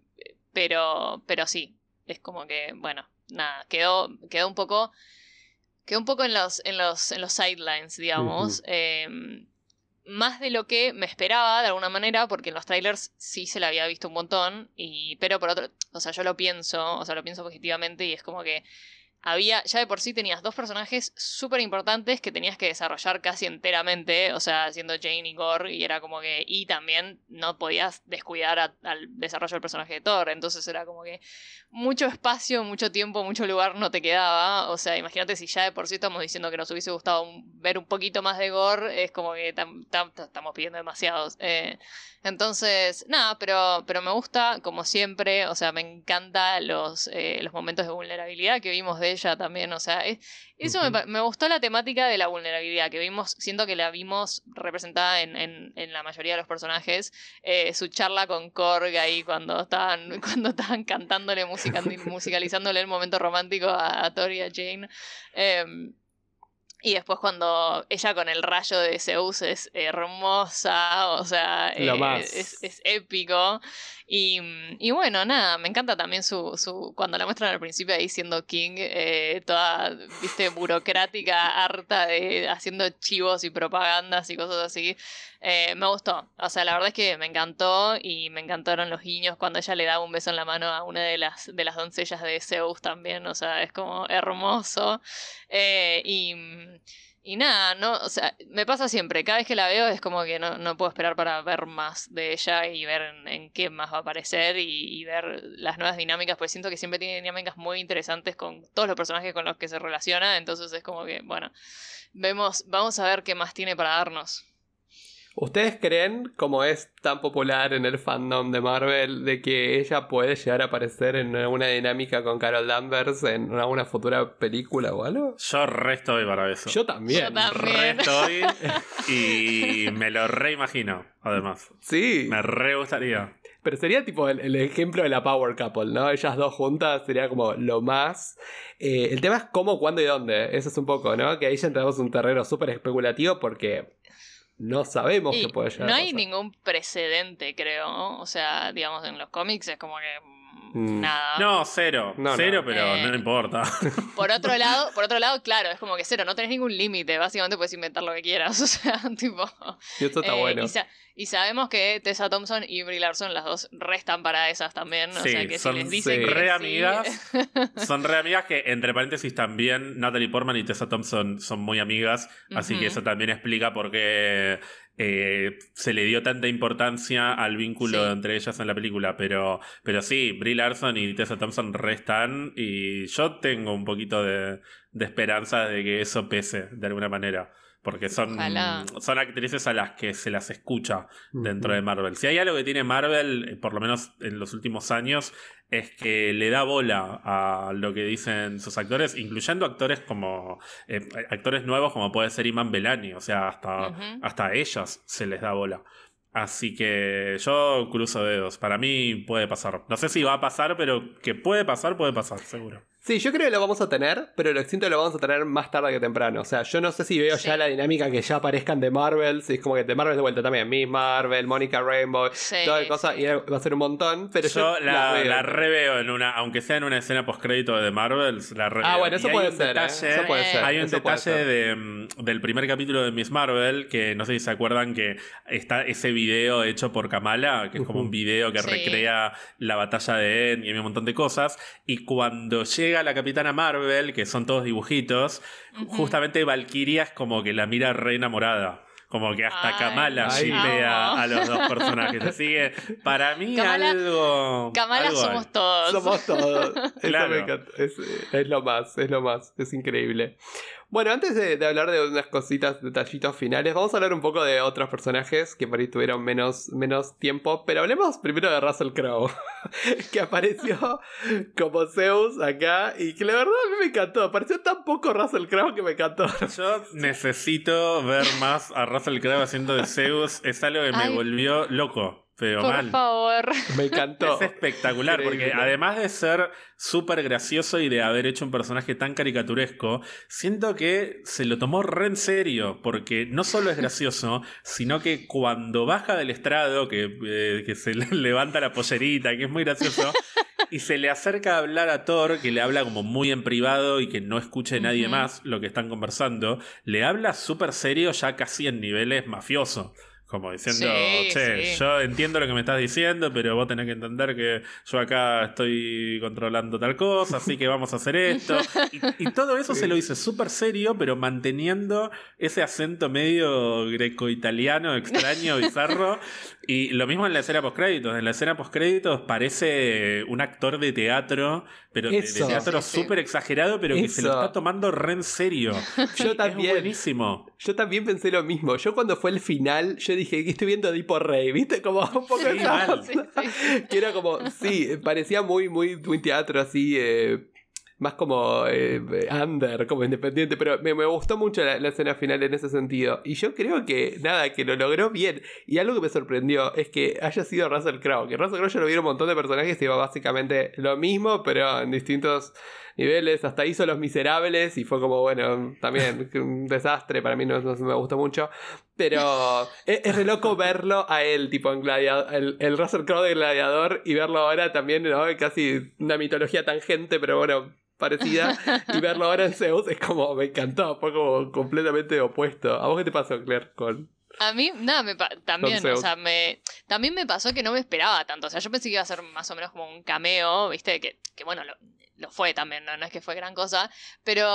pero, pero sí, es como que, bueno, nada, quedó, quedó un poco... Quedó un poco en los, en los, en los sidelines, digamos. Más de lo que me esperaba de alguna manera, porque en los trailers sí se la había visto un montón, y, pero por otro, o sea, yo lo pienso, o sea, lo pienso positivamente y es como que había, ya de por sí tenías dos personajes súper importantes que tenías que desarrollar casi enteramente, o sea, siendo Jane y Gore, y era como que, y también no podías descuidar al desarrollo del personaje de Thor, entonces era como que mucho espacio, mucho tiempo, mucho lugar no te quedaba, o sea, imagínate si ya de por sí estamos diciendo que nos hubiese gustado ver un poquito más de Gore, es como que estamos pidiendo demasiados. Eh, entonces, nada, pero, pero me gusta, como siempre, o sea, me encanta los, eh, los momentos de vulnerabilidad que vimos de ella también, o sea, eso me, gustó la temática de la vulnerabilidad, que vimos, siento que la vimos representada en, en, la mayoría de los personajes, eh, su charla con Korg ahí cuando estaban, cuando estaban cantándole musicalizándole el momento romántico a, a Tori y a Jane. Em, y después cuando ella con el rayo de Zeus es hermosa, o sea, eh, es, es, épico. Y, y, bueno, nada, me encanta también su, su cuando la muestran al principio ahí siendo King, eh, toda, viste, burocrática, harta de haciendo chivos y propagandas y cosas así. Eh, me gustó, o sea, la verdad es que me encantó y me encantaron los guiños cuando ella le da un beso en la mano a una de las, de las doncellas de Zeus también, o sea, es como hermoso. y y nada, no, o sea, me pasa siempre, cada vez que la veo es como que no, no puedo esperar para ver más de ella y ver en, qué más va a aparecer y, ver las nuevas dinámicas, pues siento que siempre tiene dinámicas muy interesantes con todos los personajes con los que se relaciona, entonces es como que, bueno, vemos, vamos a ver qué más tiene para darnos. ¿Ustedes creen, como es tan popular en el fandom de Marvel, de que ella puede llegar a aparecer en una dinámica con Carol Danvers en alguna futura película o algo? Yo re estoy para eso. Yo también. Yo Re estoy y me lo reimagino, además. Sí. Me re gustaría. Pero sería tipo el, ejemplo de la Power Couple, ¿no? Ellas dos juntas sería como lo más. Eh, el tema es cómo, cuándo y dónde. Eso es un poco, ¿no? Que ahí ya entramos en un terreno súper especulativo porque no sabemos qué puede llegar. No hay ningún precedente, creo. O sea, digamos, en los cómics es como que Mm. nada. No, cero. No, cero, no. pero Eh. no importa. Por otro lado, por otro lado, claro, es como que cero, no tenés ningún límite, básicamente puedes inventar lo que quieras, o sea, tipo... Y esto está eh, bueno. y, sa- y sabemos que Tessa Thompson y Brie Larson, las dos, restan para esas también, o Sí, sea, que son si les dicen sí. que re sí- amigas. Son re amigas que, entre paréntesis, también Natalie Portman y Tessa Thompson son muy amigas. Así que eso también explica por qué eh, se le dio tanta importancia al vínculo Sí. entre ellas en la película. Pero, pero sí, Brie Larson y Tessa Thompson restan. Y yo tengo un poquito de, de esperanza de que eso pese de alguna manera. Porque son, Ojalá. son actrices a las que se las escucha dentro de Marvel. Si hay algo que tiene Marvel, eh, por lo menos en los últimos años, es que le da bola a lo que dicen sus actores, incluyendo actores como eh, actores nuevos como puede ser Iman Belani, o sea, hasta, Ujú. hasta a ellas se les da bola. Así que yo cruzo dedos. Para mí puede pasar. No sé si va a pasar, pero que puede pasar, puede pasar, seguro. Sí, yo creo que lo vamos a tener, pero lo siento que lo vamos a tener más tarde que temprano. O sea, yo no sé si veo Sí. ya la dinámica que ya aparezcan de Marvel. Si es como que de Marvel de vuelta también. Miss Marvel, Monica Rainbow, Sí, toda la cosa. sí. Y va a ser un montón. Pero yo, yo la, veo. la reveo en una, aunque sea en una escena postcrédito de Marvel, la reveo. Ah, bueno, eso puede ser. ¿eh? Eso puede ser. Hay un eso detalle de, mm, del primer capítulo de Miss Marvel, que no sé si se acuerdan que está ese video hecho por Kamala, que es como un video que Sí. recrea la batalla de Endgame y un montón de cosas. Y cuando llega la Capitana Marvel, que son todos dibujitos, justamente Valkyria es como que la mira re enamorada. Como que hasta Ay, Kamala amo. a los dos personajes. Así que para mí Kamala- algo. Kamala algo somos hay. todos. Somos todos. Eso Claro. me encanta. Es, es lo más, es lo más. Es increíble. Bueno, antes de, de hablar de unas cositas, detallitos finales, vamos a hablar un poco de otros personajes que por ahí tuvieron menos, menos tiempo. Pero hablemos primero de Russell Crowe, que apareció como Zeus acá y que la verdad a mí me encantó. Apareció tan poco Russell Crowe que me encantó. Yo necesito ver más a Russell Crowe haciendo de Zeus. Es algo que me Ay. volvió loco, pero Por mal. favor. Me encantó. Es espectacular Increíble. porque además de ser súper gracioso y de haber hecho un personaje tan caricaturesco, siento que se lo tomó re en serio porque no solo es gracioso, sino que cuando baja del estrado, que, eh, que se le levanta la pollerita, que es muy gracioso, y se le acerca a hablar a Thor, que le habla como muy en privado y que no escuche nadie más lo que están conversando, le habla súper serio ya casi en niveles mafioso. Como diciendo, Sí, che, sí. yo entiendo lo que me estás diciendo, pero vos tenés que entender que yo acá estoy controlando tal cosa, así que vamos a hacer esto. Y, y todo eso Sí. se lo hice súper serio, pero manteniendo ese acento medio greco-italiano, extraño, bizarro. Y lo mismo en la escena postcréditos. En la escena postcréditos parece un actor de teatro, pero de, de Eso. teatro Sí, sí. súper exagerado, pero que se lo Eso. está tomando re en serio. Yo Es también. buenísimo. Yo también pensé lo mismo. Yo cuando fue el final, yo dije que estoy viendo Dipo Rey, ¿viste? Como un poco Sí, mal. onda. Sí, sí. Que era como, sí, parecía muy, muy, muy teatro así, eh, más como eh, under, como independiente, pero me, me gustó mucho la, escena final en ese sentido. Y yo creo que, nada, que lo logró bien. Y algo que me sorprendió es que haya sido Russell Crowe, que Russell Crowe ya lo vieron un montón de personajes y iba básicamente lo mismo, pero en distintos niveles, hasta hizo Los Miserables y fue como, bueno, también un desastre, para mí no, no me gustó mucho, pero es, es re loco verlo a él, tipo en Gladiador, el, el Russell Crowe de Gladiador y verlo ahora también, ¿no? Casi una mitología tangente, pero bueno, parecida, y verlo ahora en Zeus es como, me encantó, fue como completamente opuesto. ¿A vos qué te pasó, Claire, con... A mí, nada, me también, o sea, me, también me pasó que no me esperaba tanto. O sea, yo pensé que iba a ser más o menos como un cameo, ¿viste? Que, que bueno, lo, lo fue también, ¿no? no es que fue gran cosa. Pero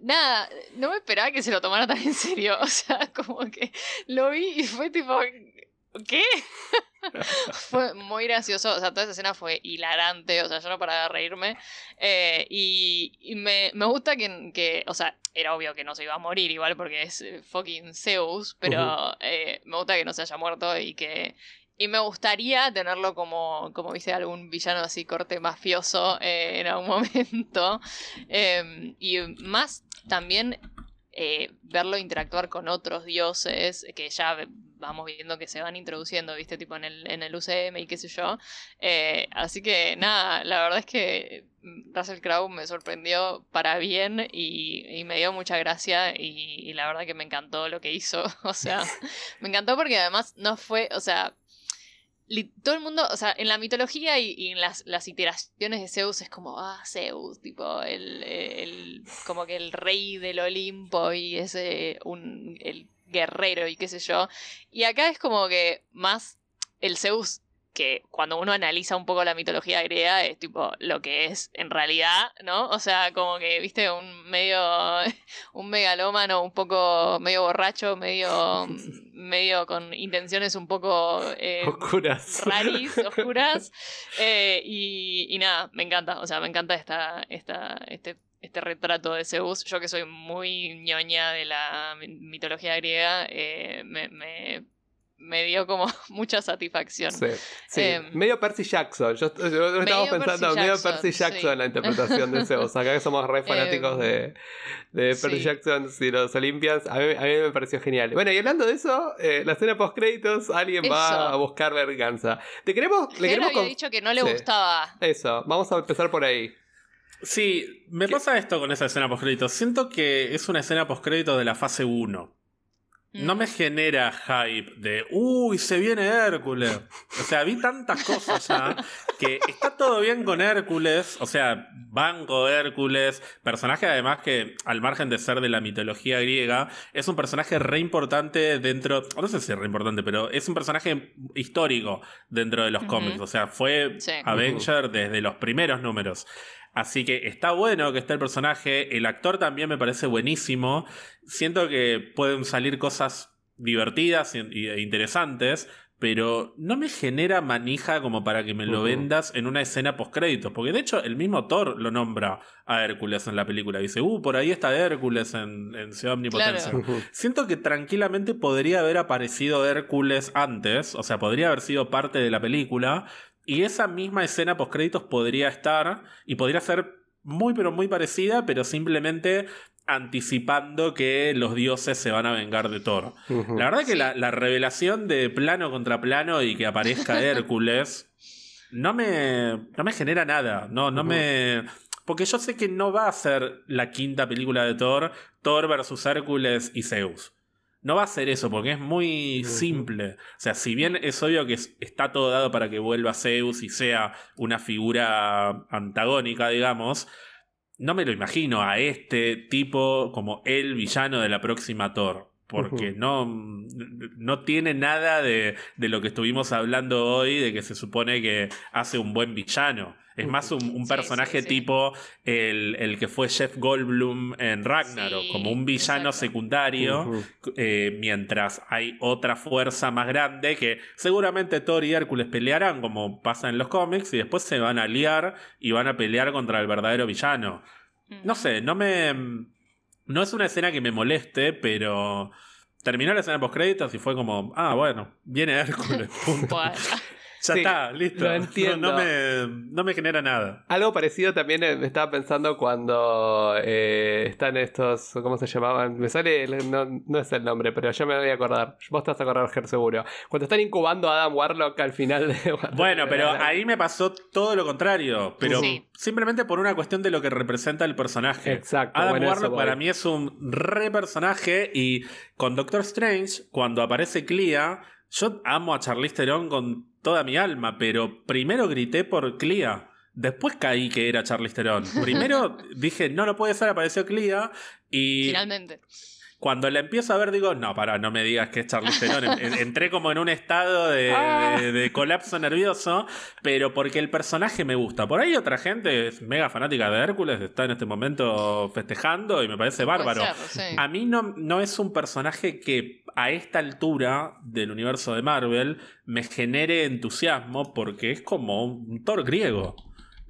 nada, no me esperaba que se lo tomara tan en serio. O sea, como que lo vi y fue tipo. ¿Qué? fue muy gracioso, o sea, toda esa escena fue hilarante, o sea, yo no paraba de reírme. Eh, y y me, me gusta que, que, o sea, era obvio que no se iba a morir igual porque es eh, fucking Zeus, pero eh, me gusta que no se haya muerto y que... Y me gustaría tenerlo como, como viste, algún villano así corte mafioso eh, en algún momento. Eh, y más también eh, verlo interactuar con otros dioses que ya vamos viendo que se van introduciendo, viste, tipo en el, en el UCM y qué sé yo. Eh, así que nada, la verdad es que mm, Russell Crowe me sorprendió para bien y, me dio mucha gracia y, y la verdad que me encantó lo que hizo. O sea, me encantó porque además no fue, o sea, todo el mundo, o sea, en la mitología y, en las, las iteraciones de Zeus es como, ah, Zeus, tipo, el, el- como que el rey del Olimpo y ese, un, el guerrero y qué sé yo. Y acá es como que más el Zeus que cuando uno analiza un poco la mitología griega es tipo lo que es en realidad, ¿no? O sea, como que, viste, un medio, un megalómano, un poco medio borracho, medio, medio con intenciones un poco eh, Oscuras. raris, oscuras. Eh, y, y nada, me encanta, o sea, me encanta esta, esta, este, este retrato de Zeus. Yo que soy muy ñoña de la mi- mitología griega, eh, me, me, me dio como mucha satisfacción. Sí, sí. Em, medio Percy Jackson. Yo, yo- Percy pensando medio Jackson, Percy Jackson sí. la interpretación de Zeus. Acá que somos re fanáticos Em, de, de Percy sí. Jackson y los Olympians. A mí, a mí me pareció genial. Bueno, y hablando de eso, eh, la escena post créditos, alguien va a buscar venganza. Te queremos, le queremos había con- dicho que no le Sí. gustaba. Eso, vamos a empezar por ahí. Sí, me ¿Qué? pasa esto con esa escena postcrédito. Siento que es una escena postcrédito de la fase 1. No me genera hype de, uy, se viene Hércules. O sea, vi tantas cosas ya que está todo bien con Hércules. O sea, banco Hércules. Personaje además que, al margen de ser de la mitología griega, es un personaje re importante dentro, no sé si es re importante, pero es un personaje histórico dentro de los cómics. O sea, fue Sí. Avenger desde los primeros números. Así que está bueno que esté el personaje. El actor también me parece buenísimo. Siento que pueden salir cosas divertidas e interesantes. Pero no me genera manija como para que me lo vendas en una escena post-créditos. Porque de hecho, el mismo Thor lo nombra a Hércules en la película. Dice, uh, por ahí está Hércules en, en Ciudad Omnipotencia. Claro. Siento que tranquilamente podría haber aparecido Hércules antes, o sea, podría haber sido parte de la película, y esa misma escena post créditos podría estar y podría ser muy pero muy parecida, pero simplemente anticipando que los dioses se van a vengar de Thor. La verdad que la, la revelación de plano contra plano y que aparezca Hércules no me, no me genera nada. No, no me. Porque yo sé que no va a ser la quinta película de Thor, Thor versus Hércules y Zeus. No va a ser eso, porque es muy simple. O sea, si bien es obvio que es- está todo dado para que vuelva Zeus y sea una figura antagónica, digamos, no me lo imagino a este tipo como el villano de la próxima Thor. Porque no, no tiene nada de, de lo que estuvimos hablando hoy, de que se supone que hace un buen villano. Es más un, un Sí, personaje sí, sí. tipo el, el que fue Jeff Goldblum en Ragnarok, Sí, como un villano exacto. secundario, eh, mientras hay otra fuerza más grande que seguramente Thor y Hércules pelearán como pasa en los cómics y después se van a liar y van a pelear contra el verdadero villano. No sé, no me... No es una escena que me moleste, pero terminó la escena post créditos y fue como, ah, bueno, viene Hércules, punto. Ya Sí, está, listo. lo No- entiendo. No, me, no me genera nada. Algo parecido también eh, me estaba pensando cuando eh, están estos, ¿cómo se llamaban? Me sale, el- no, no es el nombre, pero ya me voy a acordar. Vos te vas a acordar, Ger, seguro. Cuando están incubando a Adam Warlock al final de... Bueno, pero ahí me pasó todo lo contrario, pero Sí. simplemente por una cuestión de lo que representa el personaje. Exacto. Adam bueno, Warlock para mí es un re personaje y con Doctor Strange, cuando aparece Clea, yo amo a Charlize Theron con toda mi alma, pero primero grité por Clea. Después caí que era Charlize Theron. Primero dije, no, no puede ser, apareció Clea. Y Finalmente. Cuando la empiezo a ver, digo, no, para, no me digas que es Charlize Theron. En- en- Entré como en un estado de, Ah. de- de colapso nervioso, pero porque el personaje me gusta. Por ahí otra gente es mega fanática de Hércules, está en este momento festejando y me parece bárbaro. Puede ser, sí. A mí no, no es un personaje que a esta altura del universo de Marvel me genere entusiasmo porque es como un Thor griego.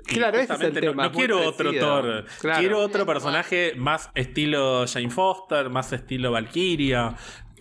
Claro, ese es el no- tema, quiero otro. Thor. Claro. Quiero otro personaje más estilo Jane Foster, más estilo Valkyria.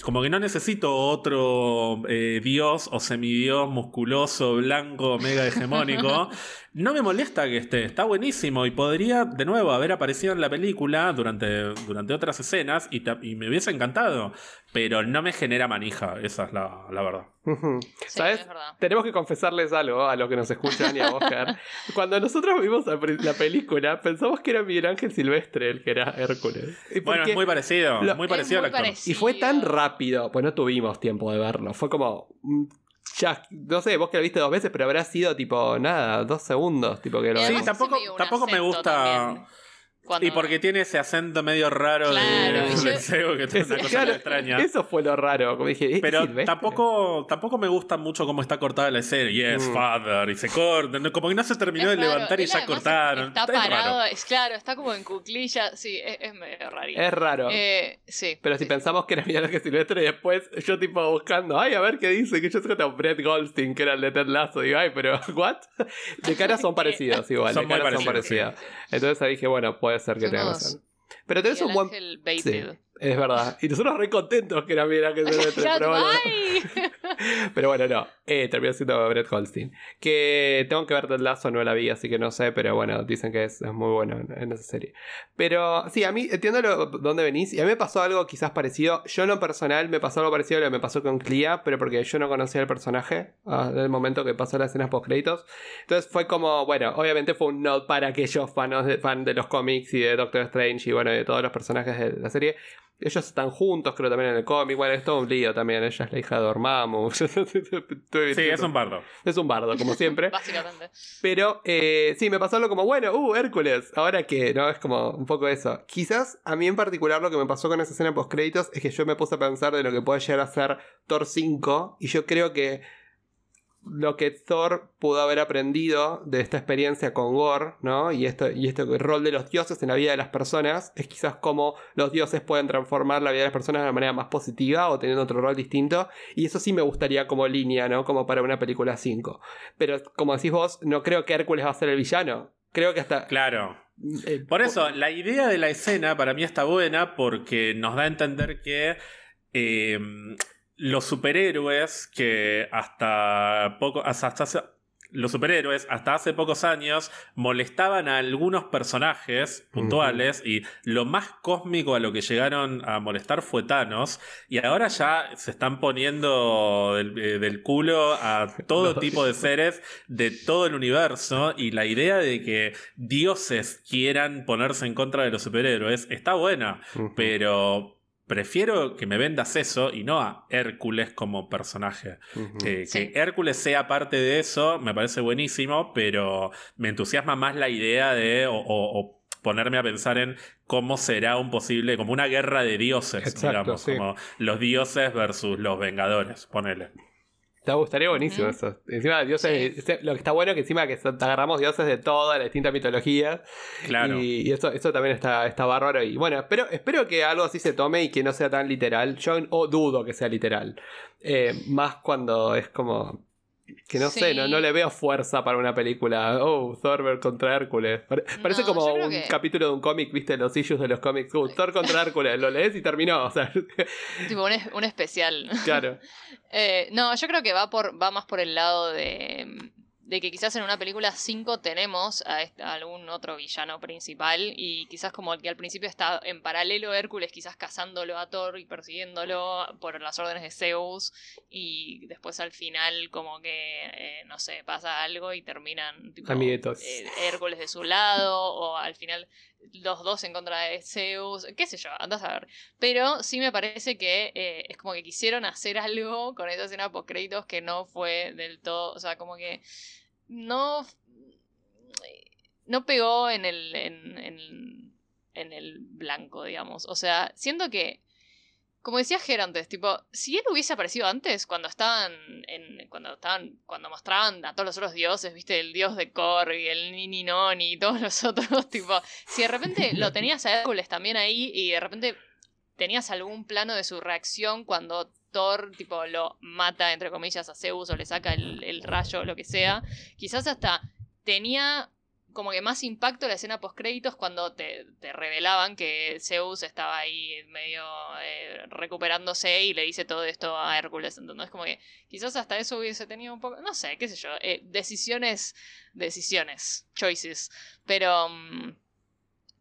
Como que no necesito otro eh, dios o semidios musculoso, blanco, mega hegemónico. No me molesta que esté, está buenísimo y podría de nuevo haber aparecido en la película durante, durante otras escenas y me hubiese encantado, pero no me genera manija, esa es la, la verdad. Sí, ¿Sabes? es verdad. Tenemos que confesarles algo a los que nos escuchan y a Oscar. Cuando nosotros vimos la película, pensamos que era Miguel Ángel Silvestre el que era Hércules. Y Bueno, es muy parecido, lo- muy Es parecido muy al actor. parecido. Y fue tan rápido, pues no tuvimos tiempo de verlo. Fue como. mm, ya, no sé, vos que la viste dos veces, pero habrá sido tipo, nada, dos segundos, tipo que lo Sí, tampoco, tampoco me gusta. también, cuando- Y porque tiene ese acento medio raro Claro, de, y yo- que es una cosa Claro, extraña. Eso fue lo raro, como dije, ¿es Pero Silvestre? tampoco, tampoco me gusta mucho cómo está cortada la escena. Yes, Mm. father. Y se corta. Como que no se terminó Es de raro. levantar y Él ya cortaron. Está parado, es claro, está como en cuclilla. Sí, es, es medio rarito. Es raro. Eh, sí. Pero si sí. pensamos que era Miguel que Silvestre y después yo tipo buscando, ay, a ver qué dice, que yo sé que tengo Brett Goldstein, que era el de Ted Lasso, digo, ay, pero, ¿what? De cara son parecidos igual, Son de muy cara son parecidos, parecidas. Entonces ahí dije, bueno, puede ser que tenga Somos razón. Pero tenés Miguel un buen... Ángel Sí, es verdad. Y nosotros re contentos que era Miguel que Silvestre, pero bueno. Pero bueno, no. Eh, terminó siendo Brett Goldstein. Que tengo que ver Ted Lasso, no la vi, así que no sé, pero bueno, dicen que es, es muy bueno en, en esa serie. Pero sí, a mí entiendo lo, dónde venís. Y a mí me pasó algo quizás parecido. Yo en lo personal me pasó algo parecido a lo que me pasó con Clea, pero porque yo no conocía el personaje ah, del momento que pasó las escenas post créditos. Entonces fue como, bueno, obviamente fue un note para aquellos fanos de, fan de los cómics y de Doctor Strange y bueno, de todos los personajes de la serie. Ellos están juntos, creo también en el cómic. Bueno, es todo un lío también. Ella es la hija de Dormammu. Sí, es un bardo. Es un bardo, como siempre. Básicamente. Pero eh, sí, me pasó algo como, bueno, uh, Hércules. Ahora que, ¿no? Es como un poco eso. Quizás a mí en particular lo que me pasó con esa escena post créditos es que yo me puse a pensar de lo que puede llegar a ser Thor 5. Y yo creo que lo que Thor pudo haber aprendido de esta experiencia con Gore, ¿no? Y esto, y este rol de los dioses en la vida de las personas, es quizás cómo los dioses pueden transformar la vida de las personas de una manera más positiva o teniendo otro rol distinto. Y eso sí me gustaría como línea, ¿no? Como para una película 5. Pero como decís vos, no creo que Hércules va a ser el villano. Creo que hasta... Claro. eh, Por eso, la idea de la escena para mí está buena porque nos da a entender que eh, los superhéroes que hasta poco. Hasta, los superhéroes hasta hace pocos años molestaban a algunos personajes puntuales y lo más cósmico a lo que llegaron a molestar fue Thanos y ahora ya se están poniendo del, eh, del culo a todo No. tipo de seres de todo el universo y la idea de que dioses quieran ponerse en contra de los superhéroes está buena, pero prefiero que me vendas eso y no a Hércules como personaje. Ujú. Que, Sí. que Hércules sea parte de eso me parece buenísimo, pero me entusiasma más la idea de o, o- o ponerme a pensar en cómo será un posible, como una guerra de dioses, Exacto, digamos, sí. como los dioses versus los vengadores, ponele. Te gustaría buenísimo eso. Encima, dioses. Lo que está bueno es que encima que te agarramos dioses de todas las distintas mitologías. Claro. Y, y eso, eso también está, está bárbaro. Y bueno, espero, espero que algo así se tome y que no sea tan literal. Yo o dudo que sea literal. Eh, más cuando es como. Que no sé, no, no le veo fuerza para una película. Oh, Thor contra Hércules. Pare- parece No, como un que- capítulo de un cómic, viste, los issues de los cómics. Uh, Thor contra Hércules. Lo lees y terminó. O sea, Tipo un, es- un especial. claro. Eh, no, yo creo que va por va más por el lado de, de que quizás en una película 5 tenemos a, este- a algún otro villano principal y quizás como el que al principio está en paralelo Hércules quizás cazándolo a Thor y persiguiéndolo por las órdenes de Zeus y después al final como que eh, no sé pasa algo y terminan tipo, eh, Hércules de su lado o al final los dos en contra de Zeus qué sé yo andás a ver. Pero sí me parece que eh, es como que quisieron hacer algo con esa escena post créditos que no fue del todo, o sea, como que no no pegó en el en, en, en el blanco, digamos. O sea, siento que como decía Ger antes, tipo, si él hubiese aparecido antes, cuando estaban cuando estaban, cuando mostraban a todos los otros dioses, viste, el dios de Korg y el Nini Noni y todos los otros, tipo, si de repente lo tenías a Hércules también ahí y de repente tenías algún plano de su reacción cuando Thor, tipo, lo mata, entre comillas, a Zeus o le saca el, rayo o lo que sea, quizás hasta tenía como que más impacto la escena post créditos cuando te, revelaban que Zeus estaba ahí medio eh, recuperándose y le dice todo esto a Hércules. Entonces, como que quizás hasta eso hubiese tenido un poco, no sé, qué sé yo, eh, decisiones, decisiones, choices. Pero, mm,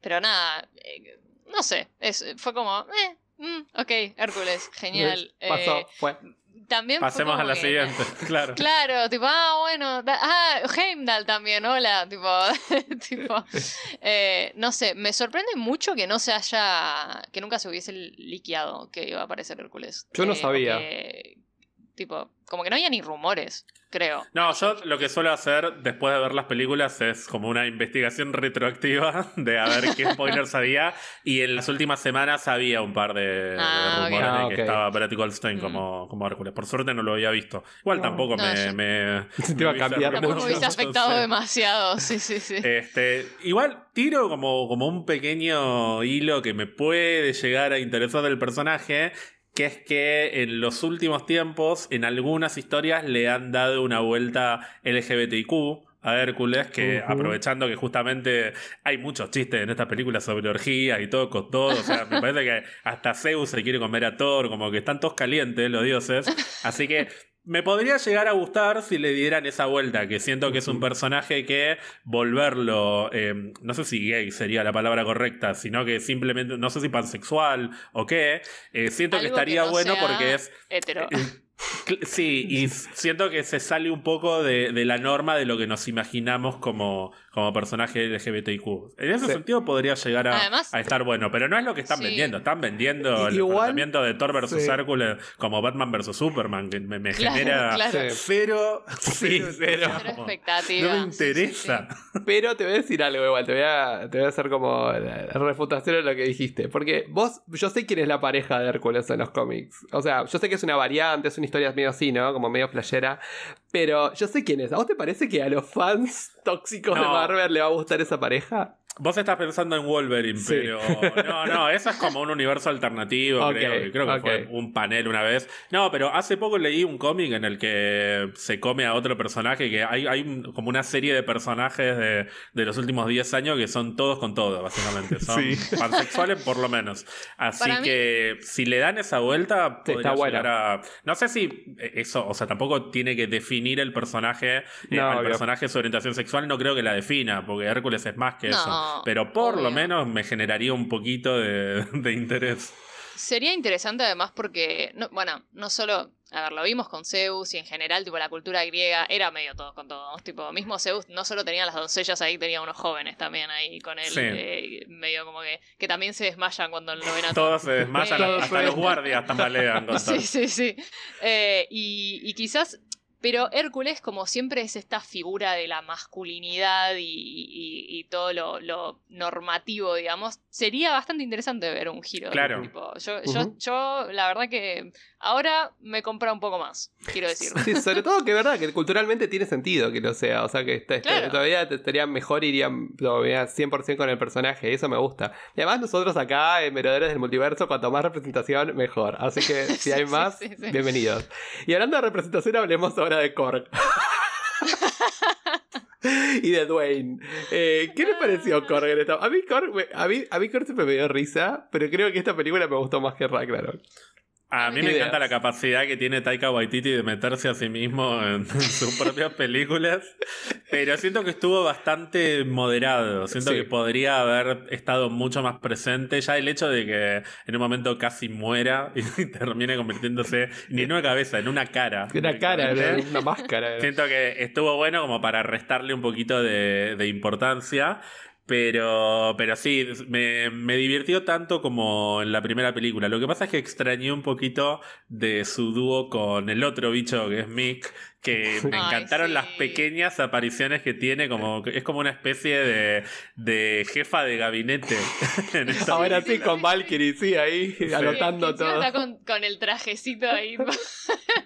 pero nada, eh, no sé, fue como, eh, mm, ok, Hércules, genial. Pasó, Eh, fue. también fue Pasemos a la que- siguiente, claro. Claro, tipo, ah, bueno, da- ah, Heimdall también, hola, tipo, tipo, eh, no sé, me sorprende mucho que no se haya, que nunca se hubiese liqueado que iba a aparecer Hércules. Yo no Eh, sabía. Tipo, como que no había ni rumores, creo. No, yo lo que suelo hacer después de ver las películas es como una investigación retroactiva de a ver qué spoilers había. Y en las últimas semanas había un par de, Ah, rumores Ah, de que ok. estaba Bretty Goldstein Mm. como, como Hércules. Por suerte no lo había visto. Igual tampoco No, me, yo- me, Te me iba a cambiar Tampoco me hubiese afectado demasiado, sí, sí, sí. Este, igual tiro como, como un pequeño hilo que me puede llegar a interesar del personaje, que es que en los últimos tiempos, en algunas historias le han dado una vuelta LGBTIQ a Hércules, que aprovechando que justamente hay muchos chistes en esta película sobre orgías y todo con todo, o sea, me parece que hasta Zeus se quiere comer a Thor, como que están todos calientes los dioses, así que me podría llegar a gustar si le dieran esa vuelta, que siento que es un personaje que volverlo, eh, no sé si gay sería la palabra correcta, sino que simplemente, no sé si pansexual o qué, eh, siento que estaría no bueno sea porque es... Hetero. eh, Sí, y siento que se sale un poco de, de la norma de lo que nos imaginamos como, como personaje LGBTIQ. En ese Sí. sentido podría llegar a, Además- a estar bueno, pero no es lo que están Sí. vendiendo. Están vendiendo el enfrentamiento de Thor versus Sí. Hércules como Batman versus Superman, que me, me Claro, genera claro. Sí. cero, Sí, cero, cero. Expectativa. No me Sí, sí, interesa. Pero te voy a decir algo igual, te voy a, te voy a hacer como la refutación de lo que dijiste. Porque vos, yo sé quién es la pareja de Hércules en los cómics. O sea, yo sé que es una variante, es una historia medio así, ¿no? Como medio flashera. Pero yo sé quién es. ¿A vos te parece que a los fans tóxicos de. Marvel le va a gustar esa pareja? Vos estás pensando en Wolverine, Sí. pero no, no, eso es como un universo alternativo, Ok, creo, que- creo que fue un panel una vez. No, pero hace poco leí un cómic en el que se come a otro personaje, que hay, hay como una serie de personajes de, de los últimos 10 años que son todos con todo, básicamente. Son Sí. pansexuales por lo menos. Así Para mí- que si le dan esa vuelta, Sí, podría está bueno. llegar a... No sé si eso, o sea, tampoco tiene que definir el personaje, eh, No, al obvio. personaje su orientación sexual, no creo que la defina, porque Hércules es más que No, eso. Pero por lo menos me generaría un poquito de, de interés. Sería interesante además porque, no, bueno, no solo, a ver, lo vimos con Zeus y en general, tipo, la cultura griega era medio todos con todos. Tipo, mismo Zeus no solo tenía las doncellas ahí, tenía unos jóvenes también ahí con él, Sí. eh, medio como que, que también se desmayan cuando lo ven a Todos se desmayan, hasta los guardias tambalean. con todo. Sí, sí, sí. Eh, y, y quizás. Pero Hércules, como siempre, es esta figura de la masculinidad y, y- y todo lo, lo normativo, digamos. Sería bastante interesante ver un giro. Claro. Tipo, yo, yo, Ujú. yo, la verdad que ahora me compra un poco más, quiero decir. Sí, sobre todo que es verdad que culturalmente tiene sentido que lo sea. O sea, que este- este- Claro. todavía estaría mejor, iría todavía 100% con el personaje. Eso me gusta. Y además, nosotros acá en Meroderos del Multiverso, cuanto más representación, mejor. Así que si hay Sí, más, sí, sí. bienvenidos. Y hablando de representación, hablemos ahora de Korg. y de Dwayne. Eh, ¿Qué les pareció Korg en esta? A mí Korg, me- a mí, a mí Korg siempre me dio risa, pero creo que esta película me gustó más que Ragnarok. A mí me Ideas. encanta la capacidad que tiene Taika Waititi de meterse a sí mismo en, sus propias películas, pero siento que estuvo bastante moderado. Siento Sí. que podría haber estado mucho más presente. Ya el hecho de que en un momento casi muera y termine convirtiéndose ni en una cabeza, en una cara. Una cara, una máscara. era. Siento que estuvo bueno como para restarle un poquito de, de importancia. Pero, pero sí, me, me divirtió tanto como en la primera película. Lo que pasa es que extrañé un poquito de su dúo con el otro bicho que es Mick, que me Ay, encantaron sí. las pequeñas apariciones que tiene, como es como una especie de, de jefa de gabinete. en esta Ahora sí, con Valkyrie, sí, ahí Sí, anotando todo. Está con, con el trajecito ahí.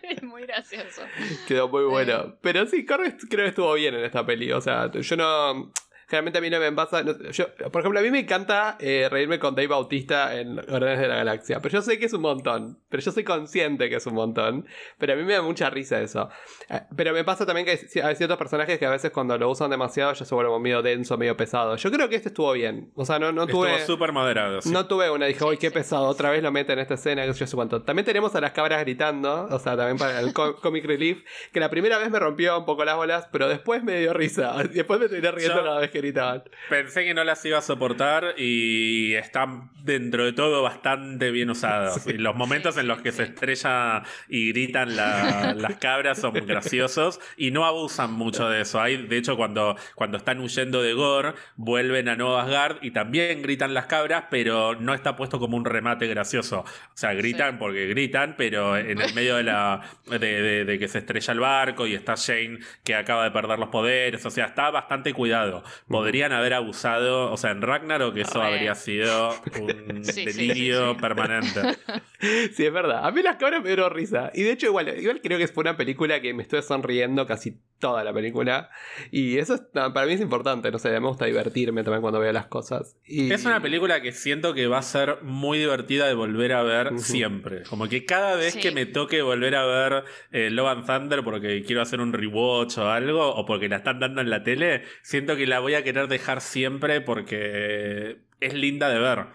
es muy gracioso. Quedó muy bueno. Pero sí, Korg est- creo que estuvo bien en esta peli. O sea, yo no. Generalmente a mí no me pasa. no- yo, por ejemplo, a mí me encanta eh, reírme con Dave Bautista en Guardianes de la Galaxia. Pero yo sé que es un montón. Pero yo soy consciente que es un montón. Pero a mí me da mucha risa eso. Eh, Pero me pasa también que hay ci- hay ciertos personajes que a veces cuando lo usan demasiado ya se vuelve medio denso, medio pesado. Yo creo que este estuvo bien. O sea, no, no Estuvo tuve. súper moderado. sí. No tuve una, dije, uy, qué pesado, otra vez lo meten en esta escena, que yo sé cuánto. También tenemos a las cabras gritando, o sea, también para el co- Comic Relief, que la primera vez me rompió un poco las bolas, pero después me dio risa. Después me terminé riendo cada vez que gritaban. Pensé que no las iba a soportar y están dentro de todo bastante bien usadas. Y los momentos en los que se estrella y gritan las cabras son graciosos y no abusan mucho de eso. Hay, de hecho, cuando, cuando están huyendo de Gore, vuelven a Nueva Asgard y también gritan las cabras, pero no está puesto como un remate gracioso. O sea, gritan porque gritan, pero en el medio de la de, que se estrella el barco y está Shane que acaba de perder los poderes. O sea, está bastante cuidado. Podrían haber abusado, o sea, en Ragnarok eso habría sido un delirio permanente. Sí, es verdad. A mí las cabras me dieron risa. Y de hecho, igual, igual creo que fue una película que me estuve sonriendo casi toda la película. Y eso para mí es importante, no sé, me gusta divertirme también cuando veo las cosas. Y... Es una película que siento que va a ser muy divertida de volver a ver siempre. Como que cada vez que me toque volver a ver eh, Love and Thunder porque quiero hacer un rewatch o algo, o porque la están dando en la tele, siento que la voy a querer dejar siempre porque es linda de ver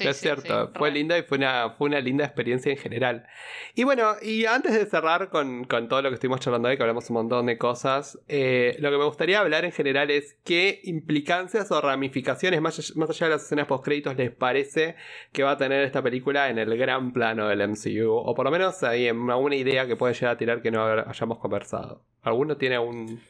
es cierto, fue linda y fue una, fue una linda experiencia en general. Y bueno, y antes de cerrar con, todo lo que estuvimos charlando hoy, que hablamos un montón de cosas, eh, lo que me gustaría hablar en general es qué implicancias o ramificaciones, más, más allá de las escenas post-créditos, les parece que va a tener esta película en el gran plano del MCU, o por lo menos ahí en alguna idea que puede llegar a tirar que no hayamos conversado. ¿Alguno tiene un,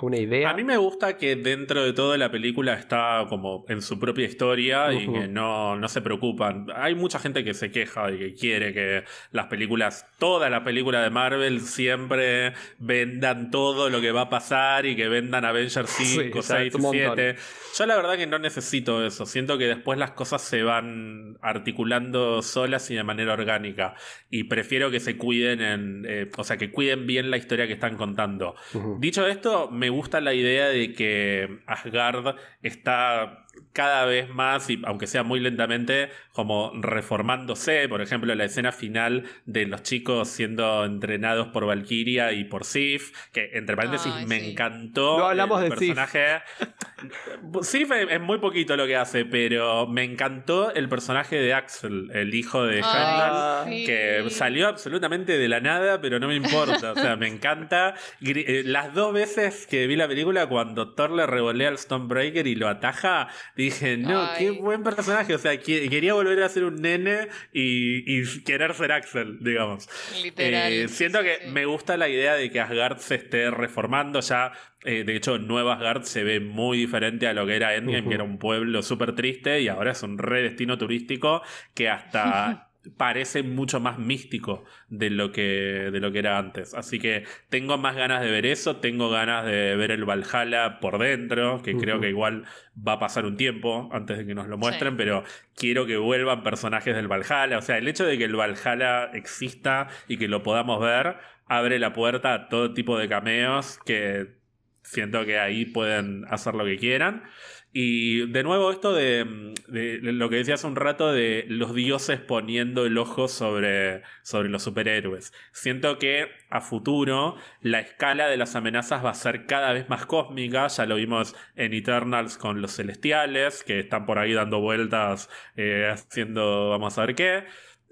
una idea. A mí me gusta que dentro de todo la película está como en su propia historia y que no, no, se preocupan. Hay mucha gente que se queja y que quiere que las películas, toda la película de Marvel siempre vendan todo lo que va a pasar y que vendan Avengers 5, 6, 7. Yo la verdad que no necesito eso. Siento que después las cosas se van articulando solas y de manera orgánica. Y prefiero que se cuiden en. Eh, o sea, que cuiden bien la historia que están contando. Dicho esto, me gusta la idea de que Asgard está cada vez más, y aunque sea muy lentamente, como reformándose. Por ejemplo, la escena final de los chicos siendo entrenados por Valkyria y por Sif, que entre paréntesis me encantó. No hablamos el de personaje. Sif. es, muy poquito lo que hace, pero me encantó el personaje de Axel, el hijo de Heimdall, que salió absolutamente de la nada, pero no me importa. o sea, me encanta. Eh, las dos veces que vi la película, cuando Thor le revolea al Stonebreaker y lo ataja, dije, no, qué buen personaje. O sea, quería volver a ser un nene y, querer ser Axel, digamos. Literal. Eh, siento que me gusta la idea de que Asgard se esté reformando ya. Eh, de hecho, Nueva Asgard se ve muy diferente a lo que era Endgame, que era un pueblo súper triste y ahora es un re destino turístico que hasta parece mucho más místico de lo que de lo que era antes. Así que tengo más ganas de ver eso, tengo ganas de ver el Valhalla por dentro, que creo que igual va a pasar un tiempo antes de que nos lo muestren, pero quiero que vuelvan personajes del Valhalla, o sea, el hecho de que el Valhalla exista y que lo podamos ver abre la puerta a todo tipo de cameos que siento que ahí pueden hacer lo que quieran. Y de nuevo esto de, lo que decía hace un rato de los dioses poniendo el ojo sobre, sobre los superhéroes. Siento que a futuro la escala de las amenazas va a ser cada vez más cósmica. Ya lo vimos en Eternals con los celestiales, que están por ahí dando vueltas eh, haciendo vamos a ver qué.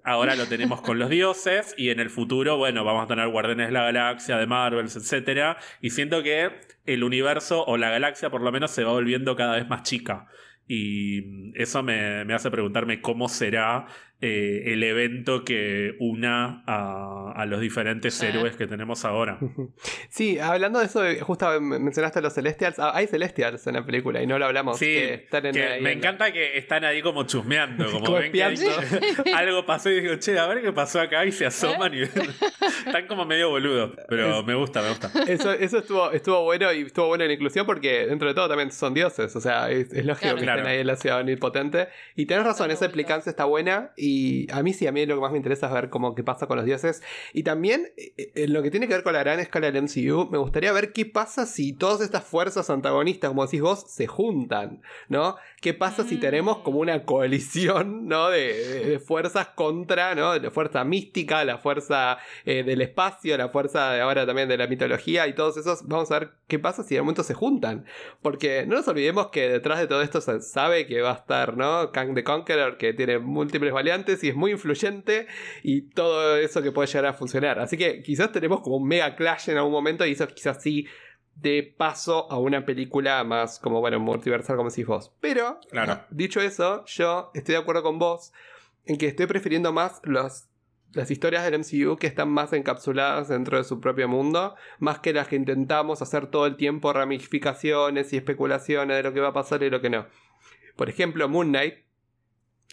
Ahora lo tenemos con los dioses y en el futuro, bueno, vamos a tener Guardianes de la Galaxia, de Marvels, etc. Y siento que el universo o la galaxia por lo menos se va volviendo cada vez más chica. Y eso me, me hace preguntarme cómo será eh, el evento que una a, los diferentes héroes que tenemos ahora. Sí, hablando de eso, justo mencionaste los Celestials. Ah, hay Celestials en la película y no lo hablamos. Sí, me encanta que están ahí como chusmeando, como ven que algo pasó y digo, che, a ver qué pasó acá y se asoman y están como medio boludos. Pero me gusta, me gusta. Eso, eso estuvo, estuvo bueno y estuvo bueno la inclusión porque dentro de todo también son dioses. O sea, es, lógico que estén ahí en la ciudad omnipotente. Y tenés razón, esa implicancia está buena y y a mí sí, a mí lo que más me interesa es ver cómo qué pasa con los dioses. Y también eh, en lo que tiene que ver con la gran escala del MCU, me gustaría ver qué pasa si todas estas fuerzas antagonistas, como decís vos, se juntan, ¿no? ¿Qué pasa si tenemos como una coalición, ¿no? De, fuerzas contra, ¿no? La fuerza mística, la fuerza eh, del espacio, la fuerza de ahora también de la mitología y todos esos. Vamos a ver qué pasa si de momento se juntan. Porque no nos olvidemos que detrás de todo esto se sabe que va a estar, ¿no? Kang the Conqueror, que tiene múltiples variantes y es muy influyente y todo eso que puede llegar a funcionar. Así que quizás tenemos como un mega clash en algún momento y eso quizás sí de paso a una película más como, bueno, multiversal, como decís vos. Pero, Claro. dicho eso, yo estoy de acuerdo con vos en que estoy prefiriendo más los, las historias del MCU que están más encapsuladas dentro de su propio mundo, más que las que intentamos hacer todo el tiempo ramificaciones y especulaciones de lo que va a pasar y lo que no. Por ejemplo, Moon Knight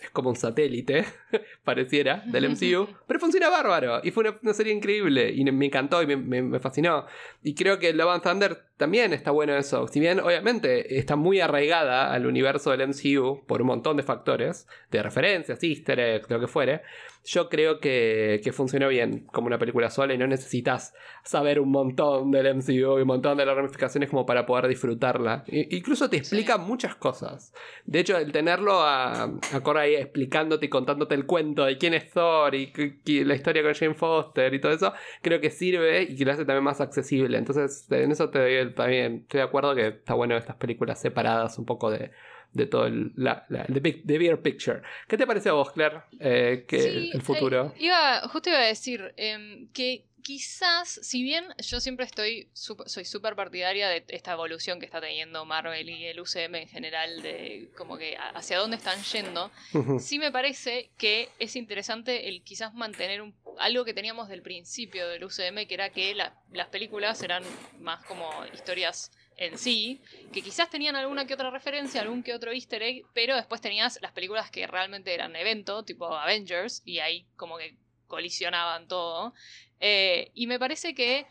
es como un satélite, pareciera, del MCU, pero funciona bárbaro. Y fue una, una serie increíble. Y me encantó y me, me- me fascinó. Y creo que Love and Thunder también está bueno eso. Si bien, obviamente, está muy arraigada al universo del MCU por un montón de factores, de referencias, easter eggs, lo que fuere. Yo creo que, que funcionó bien como una película sola y no necesitas saber un montón del MCU y un montón de las ramificaciones como para poder disfrutarla. I- incluso te explica muchas cosas. De hecho, el tenerlo a, a Cora ahí explicándote y contándote el cuento de quién es Thor y que la historia con Jane Foster y todo eso, creo que sirve y que lo hace también más accesible. Entonces, en eso te doy también, estoy de acuerdo que está bueno estas películas separadas un poco de, de todo el la, la- the big- the bigger picture. ¿Qué te parece a vos, Claire? Eh, que Sí, el futuro. eh, iba, justo iba a decir em, que quizás, si bien yo siempre estoy soy súper partidaria de esta evolución que está teniendo Marvel y el UCM en general, de como que hacia dónde están yendo, sí me parece que es interesante el quizás mantener un- algo que teníamos del principio del UCM, que era que la- las películas eran más como historias en sí, que quizás tenían alguna que otra referencia, algún que otro easter egg, pero después tenías las películas que realmente eran evento, tipo Avengers, y ahí como que colisionaban todo. Eh, y me parece que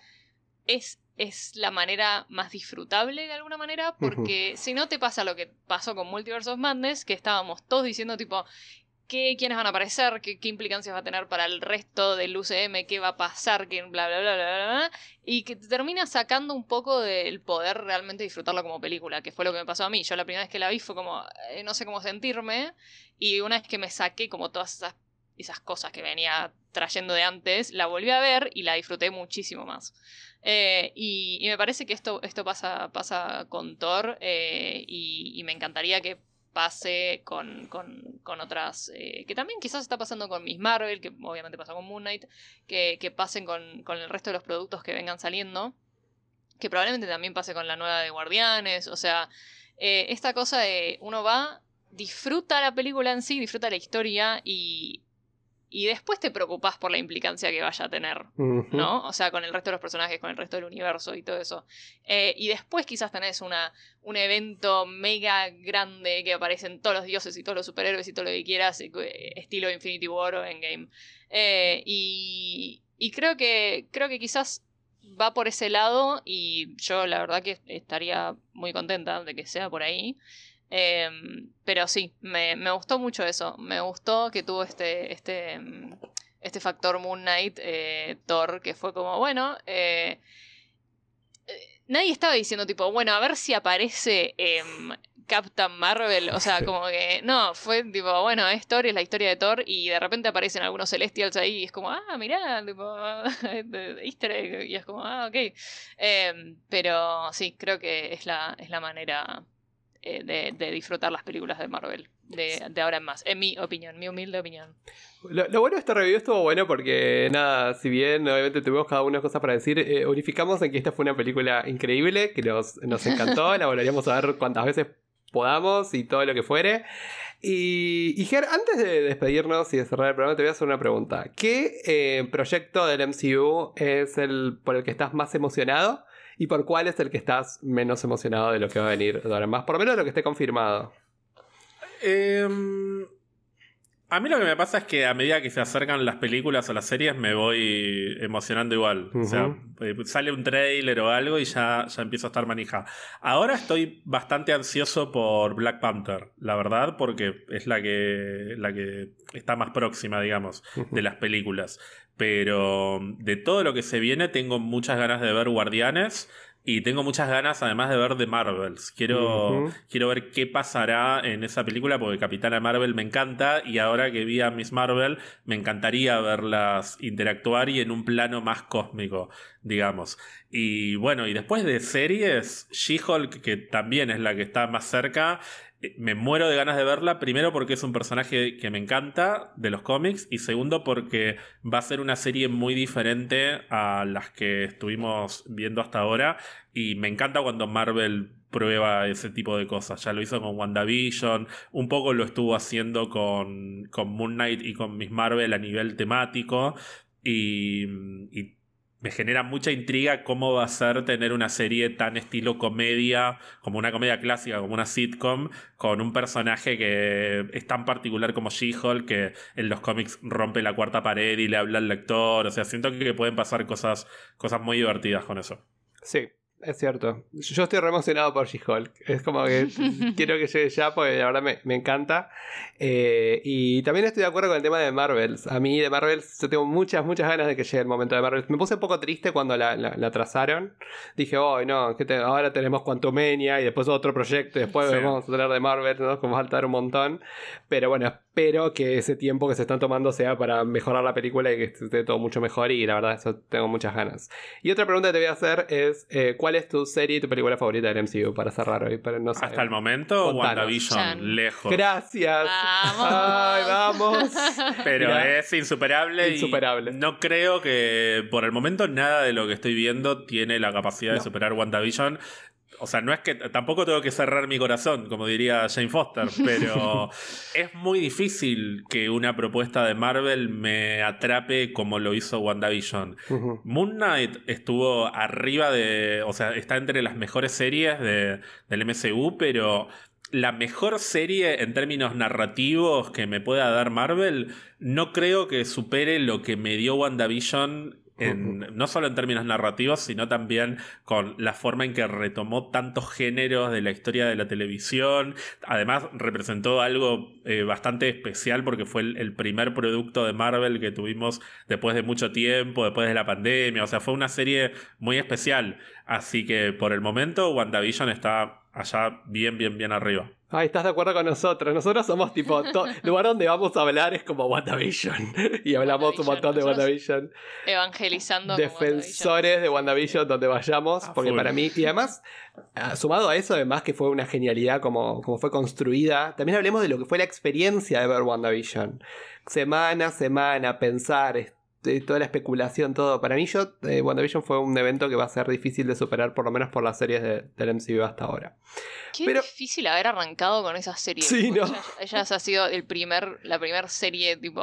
es, es la manera más disfrutable de alguna manera, porque si no te pasa lo que pasó con Multiverse of Madness, que estábamos todos diciendo tipo, ¿qué, ¿quiénes van a aparecer? ¿Qué, ¿Qué implicancias va a tener para el resto del UCM? ¿Qué va a pasar? ¿Qué bla, bla, bla, bla, bla, bla? Y que te termina sacando un poco del poder realmente disfrutarlo como película, que fue lo que me pasó a mí. Yo la primera vez que la vi fue como, eh, no sé cómo sentirme, y una vez que me saqué como todas esas, esas cosas que venía trayendo de antes, la volví a ver y la disfruté muchísimo más. Eh, y, me parece que esto, esto pasa, pasa con Thor eh, y, me encantaría que pase con, con, con otras, eh, que también quizás está pasando con Miss Marvel, que obviamente pasó con Moon Knight, que, que pasen con, con el resto de los productos que vengan saliendo, que probablemente también pase con la nueva de Guardianes, o sea, esta cosa de uno va, disfruta la película en sí, disfruta la historia y, y después te preocupas por la implicancia que vaya a tener. ¿no? O sea, con el resto de los personajes, con el resto del universo y todo eso. Eh, y después quizás tenés una, un evento mega grande que aparecen todos los dioses y todos los superhéroes y todo lo que quieras, eh, estilo Infinity War o Endgame. Eh, y, y creo que creo que quizás va por ese lado y yo la verdad que estaría muy contenta de que sea por ahí. Eh, pero sí, me, me gustó mucho eso. Me gustó que tuvo este, este, mm, este factor Moon Knight, eh, Thor, que fue como, bueno, eh, eh, nadie estaba diciendo tipo, bueno, a ver si aparece em, Captain Marvel. O sea, como que, no, fue tipo, bueno, es Thor, es la historia de Thor, y de repente aparecen algunos Celestials ahí, y es como, ah, mirá, tipo, easter egg, y es como, ah, ok. Em, pero sí, creo que es la, es la manera eh, de, de disfrutar las películas de Marvel de, de ahora en más, en mi opinión, mi humilde opinión. Lo, lo bueno de este review estuvo bueno porque, nada, si bien obviamente tuvimos cada una cosas para decir, eh, unificamos en que esta fue una película increíble, que nos, nos encantó, la volveríamos a ver cuantas veces podamos y todo lo que fuere. Y, y Ger, antes de despedirnos y de cerrar el programa, te voy a hacer una pregunta. ¿Qué eh, proyecto del MCU es el por el que estás más emocionado? ¿Y por cuál es el que estás menos emocionado de lo que va a venir de ahora en más? Por lo menos de lo que esté confirmado. Em, a mí lo que me pasa es que a medida que se acercan las películas o las series me voy emocionando igual. O sea, eh, sale un trailer o algo y ya, ya empiezo a estar manija. Ahora estoy bastante ansioso por Black Panther, la verdad, porque es la que, la que está más próxima, digamos, de las películas. Pero de todo lo que se viene tengo muchas ganas de ver Guardianes. Y tengo muchas ganas además de ver The Marvels. Quiero, quiero ver qué pasará en esa película porque Capitana Marvel me encanta y ahora que vi a Miss Marvel me encantaría verlas interactuar y en un plano más cósmico, digamos. Y bueno, y después de series, She-Hulk, que también es la que está más cerca, me muero de ganas de verla, primero porque es un personaje que me encanta de los cómics y segundo porque va a ser una serie muy diferente a las que estuvimos viendo hasta ahora y me encanta cuando Marvel prueba ese tipo de cosas. Ya lo hizo con WandaVision, un poco lo estuvo haciendo con, con Moon Knight y con Miss Marvel a nivel temático y, y me genera mucha intriga cómo va a ser tener una serie tan estilo comedia, como una comedia clásica, como una sitcom, con un personaje que es tan particular como She-Hulk, que en los cómics rompe la cuarta pared y le habla al lector. O sea, siento que pueden pasar cosas, cosas muy divertidas con eso. Sí, es cierto. Yo estoy re emocionado por She-Hulk. Es como que quiero que llegue ya porque la verdad me, me encanta. Eh, y también estoy de acuerdo con el tema de Marvels. A mí de Marvels yo tengo muchas, muchas ganas de que llegue el momento de Marvels. Me puse un poco triste cuando la, la, la trazaron. Dije, oh, no, que ahora tenemos Quantumania y después otro proyecto y después sí. vamos a hablar de Marvel, ¿no? Como faltar un montón. Pero bueno, espero que ese tiempo que se están tomando sea para mejorar la película y que esté todo mucho mejor. Y la verdad, eso tengo muchas ganas. Y otra pregunta que te voy a hacer es: eh, ¿cuál es tu serie y tu película favorita del MCU para cerrar hoy? Pero no Hasta el momento, Contanos. WandaVision, Chan. lejos. Gracias. Vamos. Ay, vamos. Pero Mirá. es insuperable. Insuperable. Y no creo que por el momento nada de lo que estoy viendo tiene la capacidad no. de superar WandaVision. O sea, no es que tampoco tengo que cerrar mi corazón, como diría Jane Foster, pero es muy difícil que una propuesta de Marvel me atrape como lo hizo WandaVision. Uh -huh. Moon Knight estuvo arriba de. O sea, está entre las mejores series de, del MCU, pero la mejor serie en términos narrativos que me pueda dar Marvel, no creo que supere lo que me dio WandaVision en, no solo en términos narrativos, sino también con la forma en que retomó tantos géneros de la historia de la televisión. Además, representó algo eh, bastante especial porque fue el, el, primer producto de Marvel que tuvimos después de mucho tiempo, después de la pandemia. O sea, fue una serie muy especial. Así que por el momento, WandaVision está allá bien, bien, bien arriba. Ay, estás de acuerdo con nosotros. Nosotros somos tipo. El lugar donde vamos a hablar es como WandaVision. y hablamos un montón de WandaVision. Evangelizando. Defensores de WandaVision donde vayamos. Porque para mí. Y además, ah, sumado a eso, además que fue una genialidad como, como fue construida. También hablemos de lo que fue la experiencia de ver WandaVision. Semana a semana, pensar, toda la especulación, todo. Para mí, yo, eh, WandaVision fue un evento que va a ser difícil de superar, por lo menos por las series de, del MCU hasta ahora. Qué Pero, difícil haber arrancado con esa serie. Sí, ¿no? Ella, ella, ha sido el primer, la primera serie, tipo.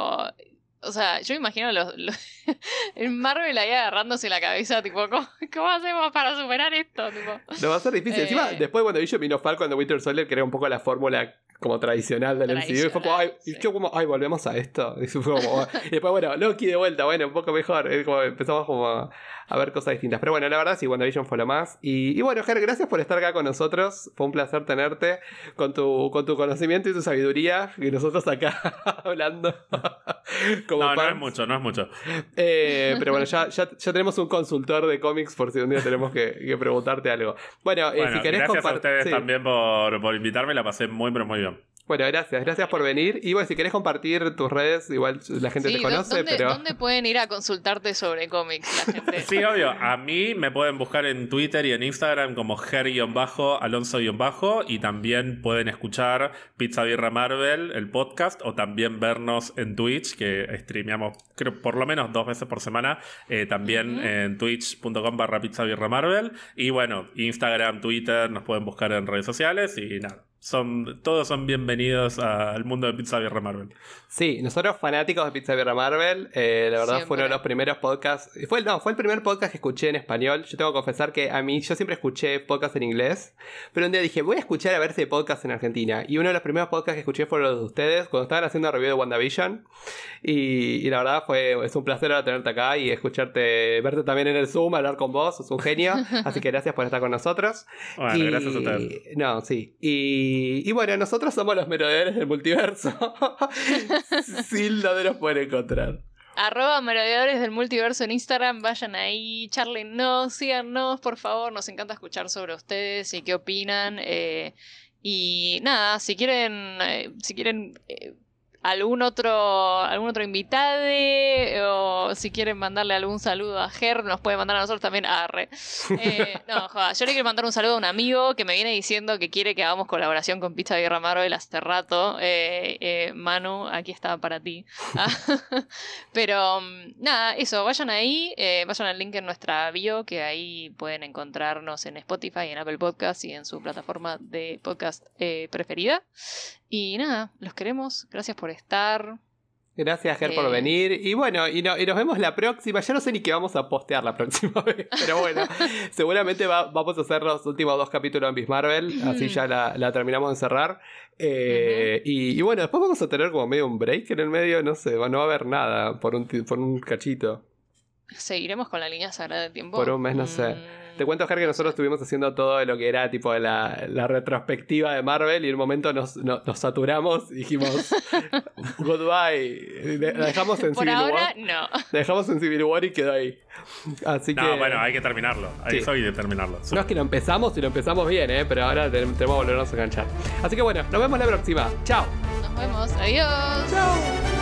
O sea, yo me imagino los, los el Marvel ahí agarrándose la cabeza, tipo, ¿cómo, ¿cómo, hacemos para superar esto? Tipo, no va a ser difícil. Eh, Encima, después cuando yo vino Falcon de Winter Soldier, que era un poco la fórmula como tradicional del tradicional, MCU. Y fue como, ay, sí. yo como, ay, volvemos a esto. Y, fue como, y después, bueno, Loki de vuelta, bueno, un poco mejor. Como empezamos como a, a, ver cosas distintas. Pero bueno, la verdad sí, WandaVision fue lo más. Y, y bueno, Ger, gracias por estar acá con nosotros. Fue un placer tenerte con tu, con tu conocimiento y tu sabiduría. Y nosotros acá hablando. como no, fans. no es mucho, no es mucho. Eh, pero bueno, ya, ya, ya, tenemos un consultor de cómics por si un día tenemos que, que preguntarte algo. Bueno, bueno eh, si querés Gracias a ustedes sí. también por, por invitarme, la pasé muy, pero muy bien. Bueno, gracias, gracias por venir. Y bueno, si querés compartir tus redes, igual la gente sí, te conoce, ¿dónde, pero. ¿Dónde pueden ir a consultarte sobre cómics la gente? sí, obvio. A mí me pueden buscar en Twitter y en Instagram como Ger-Alonso- y también pueden escuchar Pizza Birra Marvel, el podcast, o también vernos en Twitch, que streameamos, creo, por lo menos dos veces por semana, eh, también uh -huh. en twitch.com barra Pizza Birra Marvel. Y bueno, Instagram, Twitter, nos pueden buscar en redes sociales y nada son, todos son bienvenidos al mundo de Pizza Birra Marvel. Sí, nosotros fanáticos de Pizza Birra Marvel, eh, la verdad siempre. fue uno de los primeros podcasts, fue, no, fue el primer podcast que escuché en español, yo tengo que confesar que a mí, yo siempre escuché podcast en inglés, pero un día dije, voy a escuchar a ver si hay podcast en Argentina, y uno de los primeros podcasts que escuché fueron los de ustedes, cuando estaban haciendo review de WandaVision, y, y la verdad fue, es un placer ahora tenerte acá y escucharte, verte también en el Zoom, hablar con vos, sos un genio, así que gracias por estar con nosotros. Bueno, y, gracias a ustedes. No, sí, y y, bueno, nosotros somos los merodeadores del multiverso. Sin dónde nos pueden encontrar. Arroba merodeadores del multiverso en Instagram, vayan ahí, charlennos, síganos, por favor, nos encanta escuchar sobre ustedes y qué opinan. Eh, y nada, si quieren, eh, si quieren eh, algún otro algún otro invitado o si quieren mandarle algún saludo a Ger, nos puede mandar a nosotros también a Arre. Eh, no, joda, yo le quiero mandar un saludo a un amigo que me viene diciendo que quiere que hagamos colaboración con Pizza Guerra Marvel hace rato. Eh, eh, Manu, aquí está para ti. Pero mm, nada, eso, vayan ahí, vayan al link en nuestra bio, que ahí pueden encontrarnos en Spotify, en Apple Podcast y en su plataforma de podcast preferida. Y nada, los queremos. Gracias por estar. Gracias, Ger, por venir. Y bueno, y, nos vemos la próxima. Ya no sé ni qué vamos a postear la próxima vez, pero bueno, seguramente vamos a hacer los últimos dos capítulos en Miss Marvel, así ya la, terminamos de cerrar. Eh, y, bueno, después vamos a tener como medio un break en el medio, no sé, no va a haber nada por un, por un cachito. ¿Seguiremos con la línea sagrada del tiempo? Por un mes, no sé. Te cuento, Ger, que nosotros estuvimos haciendo todo lo que era tipo la, la retrospectiva de Marvel y en un momento nos, saturamos y dijimos goodbye. La dejamos en Por Civil ahora, War. no. La dejamos en Civil War y quedó ahí. Así que. No, bueno, hay que terminarlo. Hay sí. de terminarlo. No es que lo empezamos y lo empezamos bien, ¿eh? pero ahora tenemos que volvernos a enganchar. Así que bueno, nos vemos la próxima. Chao. Nos vemos. Adiós. Chao.